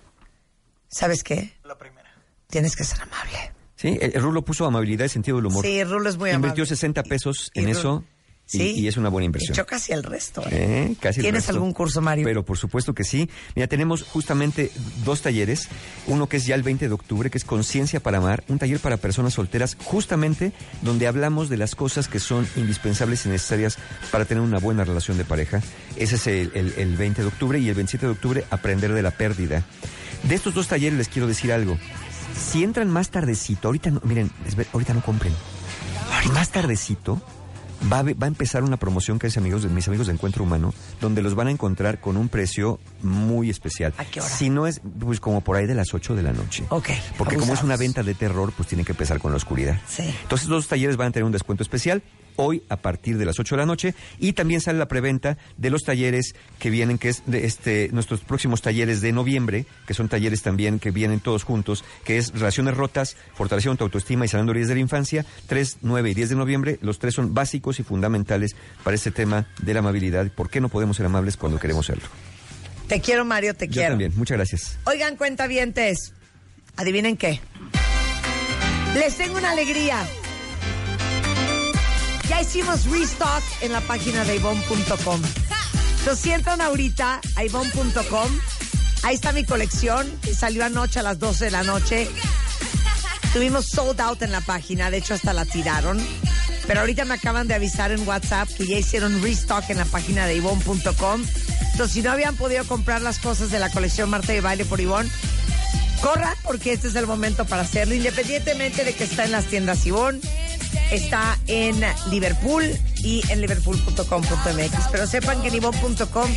¿sabes qué? La primera. Tienes que ser amable. Sí, el, el Rulo puso amabilidad y sentido del humor. Sí, Rulo es muy amable. Invirtió 60 pesos Y- en eso y, Sí. y es una buena inversión. Yo casi el resto. ¿eh? Eh, casi el ¿Tienes resto. algún curso, Mario? Pero por supuesto que sí. Mira, tenemos justamente dos talleres. Uno que es ya el 20 de octubre, que es Conciencia para Amar, un taller para personas solteras, justamente donde hablamos de las cosas que son indispensables y necesarias para tener una buena relación de pareja. Ese es el, el- el 20 de octubre y el 27 de octubre, Aprender de la Pérdida. De estos dos talleres les quiero decir algo. Si entran más tardecito, ahorita no, miren, ahorita no compren. Más tardecito va a, ve- va a empezar una promoción que es amigos de mis amigos de Encuentro Humano, donde los van a encontrar con un precio muy especial. ¿A qué hora? Si no es, pues como por ahí de las 8 de la noche. Ok. Porque como es una venta de terror, pues tiene que empezar con la oscuridad. Sí. Entonces los talleres van a tener un descuento especial hoy a partir de las 8 de la noche y también sale la preventa de los talleres que vienen, que es de este, nuestros próximos talleres de noviembre, que son talleres también que vienen todos juntos, que es Relaciones Rotas, Fortaleciendo tu Autoestima y Sanando Heridas de la Infancia, 3, 9 y 10 de noviembre. Los tres son básicos y fundamentales para este tema de la amabilidad. ¿Por qué no podemos ser amables cuando queremos serlo? Te quiero, Mario, te Yo quiero. también, muchas gracias. Oigan, cuentavientes, adivinen qué. Les tengo una alegría. Ya hicimos restock en la página de Ivonne.com. Entonces, si entran ahorita a Ivonne.com, ahí está mi colección, salió anoche a las 12 de la noche. Tuvimos sold out en la página, de hecho hasta la tiraron. Pero ahorita me acaban de avisar en WhatsApp que ya hicieron restock en la página de Ivonne.com. Entonces, si no habían podido comprar las cosas de la colección Marta y Baile por Ivonne, corran porque este es el momento para hacerlo, independientemente de que está en las tiendas Ivonne, está en Liverpool y en liverpool.com.mx. Pero sepan que en Ivonne.com,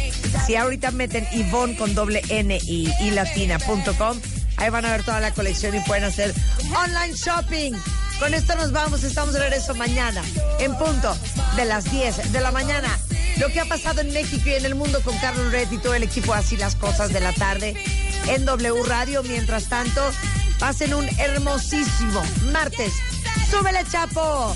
si ahorita meten Ivonne con doble N y latina.com, Ahí van a ver toda la colección y pueden hacer online shopping. Con esto nos vamos, estamos de regreso mañana en punto de las 10 de la mañana. Lo que ha pasado en México y en el mundo con Carlos Red y todo el equipo así las cosas de la tarde en W Radio. Mientras tanto, pasen un hermosísimo martes. ¡Súbele, Chapo!